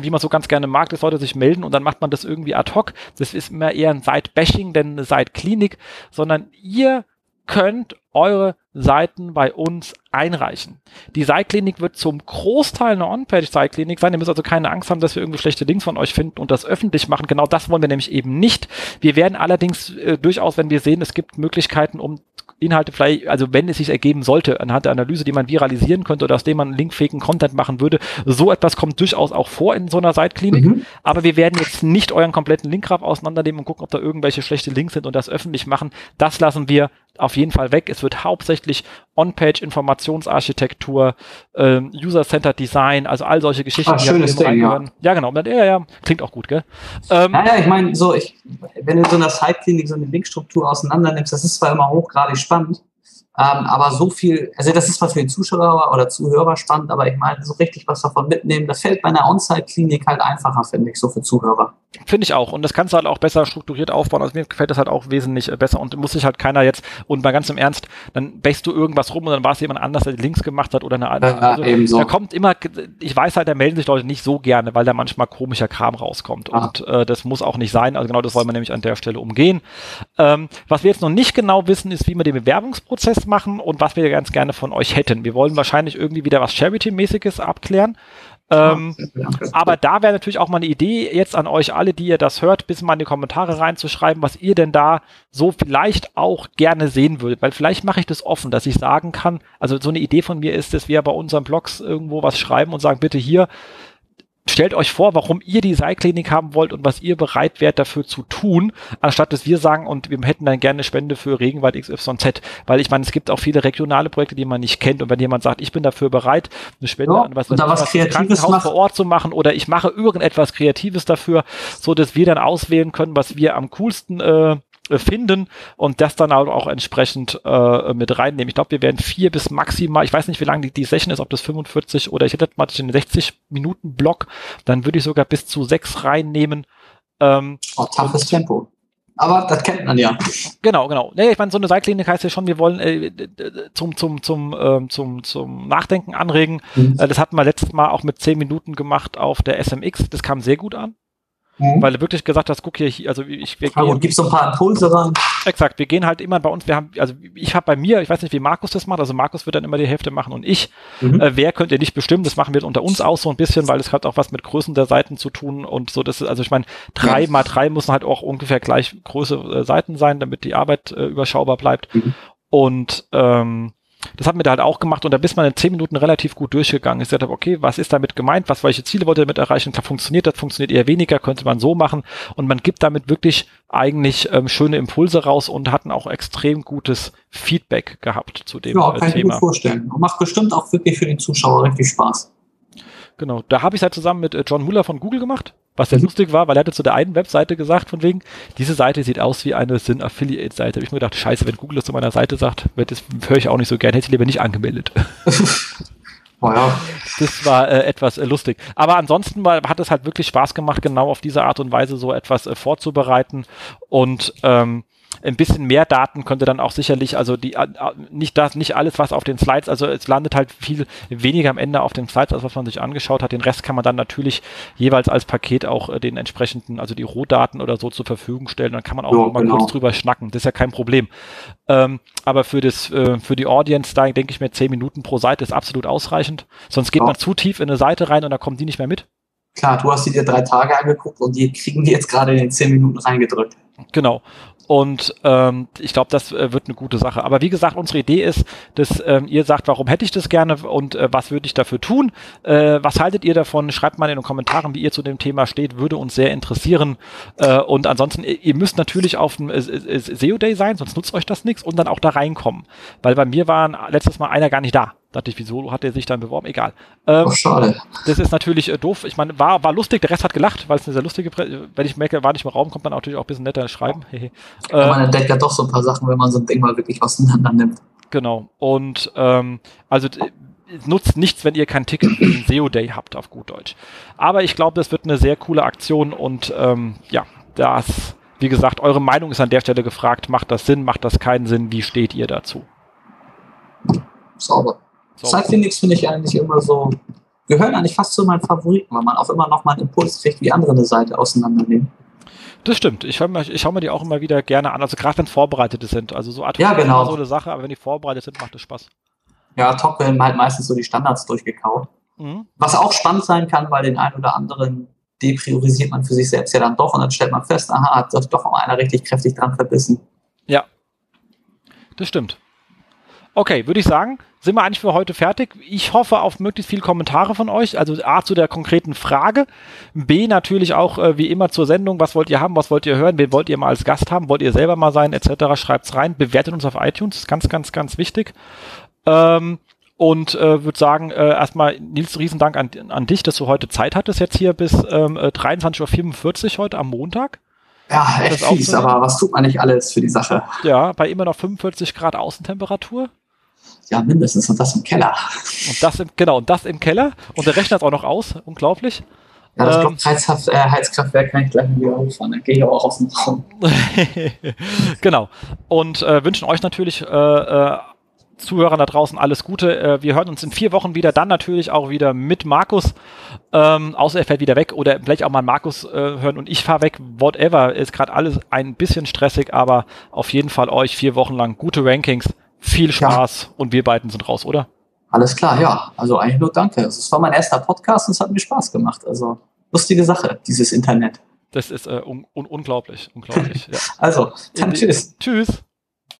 wie man so ganz gerne mag, das sollte sich melden und dann macht man das irgendwie ad hoc. Das ist immer eher ein Site-Bashing, denn eine Site-Klinik, sondern ihr könnt eure Seiten bei uns einreichen. Die Seitklinik wird zum Großteil eine On-Page-Seitklinik sein. Ihr müsst also keine Angst haben, dass wir irgendwie schlechte Links von euch finden und das öffentlich machen. Genau das wollen wir nämlich eben nicht. Wir werden allerdings äh, durchaus, wenn wir sehen, es gibt Möglichkeiten, um Inhalte vielleicht, also wenn es sich ergeben sollte, anhand der Analyse, die man viralisieren könnte oder aus dem man linkfähigen Content machen würde, so etwas kommt durchaus auch vor in so einer Seitklinik. Mhm. Aber wir werden jetzt nicht euren kompletten Linkgraph auseinandernehmen und gucken, ob da irgendwelche schlechte Links sind und das öffentlich machen. Das lassen wir auf jeden Fall weg. Es wird hauptsächlich On-Page-Informationsarchitektur, ähm, User-Centered Design, also all solche Geschichten, ah, die schönes Ding. Ja. ja, genau. Ja, ja, klingt auch gut, gell? Ähm, naja, ich meine, so, ich, wenn du so einer Site-Klinik so eine Linkstruktur auseinander nimmst, das ist zwar immer hochgradig spannend, ähm, aber so viel, also das ist was für den Zuschauer oder Zuhörer spannend, aber ich meine, so richtig was davon mitnehmen, das fällt bei einer On-Site-Klinik halt einfacher, finde ich, so für Zuhörer. Finde ich auch. Und das kannst du halt auch besser strukturiert aufbauen. Also mir gefällt das halt auch wesentlich äh, besser und muss sich halt keiner jetzt, und mal ganz im Ernst, dann bächst du irgendwas rum und dann war es jemand anders, der die Links gemacht hat oder eine andere. Ja, also, ebenso. Da kommt immer, ich weiß halt, da melden sich Leute nicht so gerne, weil da manchmal komischer Kram rauskommt. Ah. Und äh, das muss auch nicht sein. Also genau das wollen wir nämlich an der Stelle umgehen. Ähm, was wir jetzt noch nicht genau wissen, ist, wie wir den Bewerbungsprozess machen und was wir ganz gerne von euch hätten. Wir wollen wahrscheinlich irgendwie wieder was Charity-mäßiges abklären. Ähm, aber da wäre natürlich auch mal eine Idee jetzt an euch alle, die ihr das hört, bis mal in die Kommentare reinzuschreiben, was ihr denn da so vielleicht auch gerne sehen würdet. Weil vielleicht mache ich das offen, dass ich sagen kann, also so eine Idee von mir ist, dass wir bei unseren Blogs irgendwo was schreiben und sagen, bitte hier, stellt euch vor, warum ihr die Seilklinik haben wollt und was ihr bereit wärt dafür zu tun, anstatt dass wir sagen und wir hätten dann gerne eine Spende für Regenwald XYZ. Weil ich meine, es gibt auch viele regionale Projekte, die man nicht kennt. Und wenn jemand sagt, ich bin dafür bereit, eine Spende Ja, an was, da was was Kreatives Krankenhaus macht. vor Ort zu machen oder ich mache irgendetwas Kreatives dafür, so dass wir dann auswählen können, was wir am coolsten äh, finden und das dann auch, entsprechend äh, mit reinnehmen. Ich glaube, wir werden vier bis maximal, ich weiß nicht, wie lange die, die Session ist, ob das 45 oder ich hätte mal den 60 Minuten Block, dann würde ich sogar bis zu sechs reinnehmen. Ähm, Oh, toughes Tempo. Aber das kennt man ja. Genau, genau. Nee, ich meine, so eine Seilklinik heißt ja schon, wir wollen äh, zum, zum, zum, ähm, zum, zum Nachdenken anregen. Mhm. Äh, das hatten wir letztes Mal auch mit 10 Minuten gemacht auf der SMX. Das kam sehr gut an, Mhm. weil du wirklich gesagt hast, guck hier, also ich, wir Ja, gehen, gibst so ein paar Impulse rein. exakt, wir gehen halt immer bei uns, wir haben, also ich habe bei mir, ich weiß nicht, wie Markus das macht, also Markus wird dann immer die Hälfte machen und ich, Mhm. äh, wer könnt ihr nicht bestimmen, das machen wir unter uns aus so ein bisschen, weil es hat auch was mit Größen der Seiten zu tun und so, das ist, also ich meine, drei Ja. mal drei müssen halt auch ungefähr gleich große äh, Seiten sein, damit die Arbeit äh, überschaubar bleibt. Mhm. Und ähm, das haben wir da halt auch gemacht und da bist man in zehn Minuten relativ gut durchgegangen. Ich sagte, okay, was ist damit gemeint? Was, welche Ziele wollt ihr damit erreichen? Klar, funktioniert das, funktioniert eher weniger, könnte man so machen. Und man gibt damit wirklich eigentlich ähm, schöne Impulse raus und hatten auch extrem gutes Feedback gehabt zu dem Ja, äh, kann ich mir Thema. vorstellen. Macht bestimmt auch wirklich für den Zuschauer richtig Spaß. Genau, da habe ich es halt zusammen mit äh, John Muller von Google gemacht, was sehr Mhm. lustig war, weil er hatte zu der einen Webseite gesagt, von wegen, diese Seite sieht aus wie eine Sin-Affiliate-Seite. Hab ich mir gedacht, scheiße, wenn Google das zu meiner Seite sagt, wird das höre ich auch nicht so gern, hätte ich lieber nicht angemeldet. [laughs] Oh ja. Das war äh, etwas äh, lustig. Aber ansonsten war, hat es halt wirklich Spaß gemacht, genau auf diese Art und Weise so etwas äh, vorzubereiten. Und ähm, ein bisschen mehr Daten könnte dann auch sicherlich, also die äh, äh, nicht das, nicht alles, was auf den Slides, also es landet halt viel weniger am Ende auf den Slides, als was man sich angeschaut hat. Den Rest kann man dann natürlich jeweils als Paket auch äh, den entsprechenden, also die Rohdaten oder so zur Verfügung stellen. Dann kann man auch Ja, noch mal genau. kurz drüber schnacken. Das ist ja kein Problem. Ähm, aber für das, äh, für die Audience, da denke ich mir, zehn Minuten pro Seite ist absolut ausreichend. Sonst geht Ja. man zu tief in eine Seite rein und dann kommen die nicht mehr mit. Klar, du hast sie dir drei Tage angeguckt und die kriegen die jetzt gerade in den zehn Minuten reingedrückt. Genau. Und ähm, ich glaube, das äh, wird eine gute Sache. Aber wie gesagt, unsere Idee ist, dass ähm, ihr sagt, warum hätte ich das gerne und äh, was würde ich dafür tun? Äh, was haltet ihr davon? Schreibt mal in den Kommentaren, wie ihr zu dem Thema steht, würde uns sehr interessieren. Äh, und ansonsten, ihr ihr müsst natürlich auf dem äh, äh, SEO Day sein, sonst nutzt euch das nichts und dann auch da reinkommen. Weil bei mir war letztes Mal einer gar nicht da. Dachte ich, wieso hat er sich dann beworben? Egal. Ähm, Oh, schade. das ist natürlich äh, doof. Ich meine, war, war lustig, der Rest hat gelacht, weil es eine sehr lustige, Prä wenn ich merke, war nicht im Raum, kommt man natürlich auch ein bisschen netter schreiben. Ja, man entdeckt ja doch so ein paar Sachen, wenn man so ein Ding mal wirklich auseinander nimmt. genau. Und ähm, also nutzt nichts, wenn ihr kein Ticket für den SEO Day habt, auf gut Deutsch. Aber ich glaube, das wird eine sehr coole Aktion und ähm, ja, das, wie gesagt, eure Meinung ist an der Stelle gefragt. Macht das Sinn, macht das keinen Sinn? Wie steht ihr dazu? Sauber. So. Sideclinics finde ich eigentlich immer so, gehören eigentlich fast zu meinen Favoriten, weil man auch immer noch mal einen Impuls kriegt, wie andere eine Seite auseinandernehmen. Das stimmt. Ich, mir, ich schaue mir die auch immer wieder gerne an. Also gerade wenn vorbereitete sind. Also so hoc Ja, genau. so eine Sache, aber wenn die vorbereitet sind, macht es Spaß. Ja, top werden halt meistens so die Standards durchgekaut. Mhm. Was auch spannend sein kann, weil den einen oder anderen depriorisiert man für sich selbst ja dann doch und dann stellt man fest, aha, hat sich doch einer richtig kräftig dran verbissen. Ja, das stimmt. Okay, würde ich sagen, sind wir eigentlich für heute fertig. Ich hoffe auf möglichst viele Kommentare von euch. Also A zu der konkreten Frage, B natürlich auch äh, wie immer zur Sendung, was wollt ihr haben, was wollt ihr hören, wen wollt ihr mal als Gast haben, wollt ihr selber mal sein, etc. Schreibt's rein, bewertet uns auf iTunes, ist ganz, ganz, ganz wichtig. Ähm, und äh, würde sagen, äh, erstmal Nils, Riesendank an, an dich, dass du heute Zeit hattest, jetzt hier bis ähm, äh, 23.44 Uhr heute am Montag. Ja, echt fies, aber was tut man nicht alles für die Sache? Ja, bei immer noch 45 Grad Außentemperatur. Ja, mindestens und das im Keller. Und das im, genau, und das im Keller. Und der Rechner ist auch noch aus. Unglaublich. Ja, das Ähm. Blockheizhaft, äh, Heizkraftwerk kann ich gleich mal wieder hochfahren. Dann gehe ich auch aus dem Raum. [laughs] genau. Und äh, wünschen euch natürlich äh, äh, Zuhörern da draußen alles Gute. Äh, wir hören uns in vier Wochen wieder, dann natürlich auch wieder mit Markus. Ähm, außer er fährt wieder weg oder vielleicht auch mal Markus äh, hören und ich fahre weg. Whatever. Ist gerade alles ein bisschen stressig, aber auf jeden Fall euch vier Wochen lang gute Rankings. Viel Spaß und wir beiden sind raus, oder? Alles klar, ja. Also eigentlich nur danke. Es war mein erster Podcast und es hat mir Spaß gemacht. Also lustige Sache, dieses Internet. Das ist äh, un un unglaublich. Unglaublich. [laughs] Ja. Also, dann tschüss. Tschüss.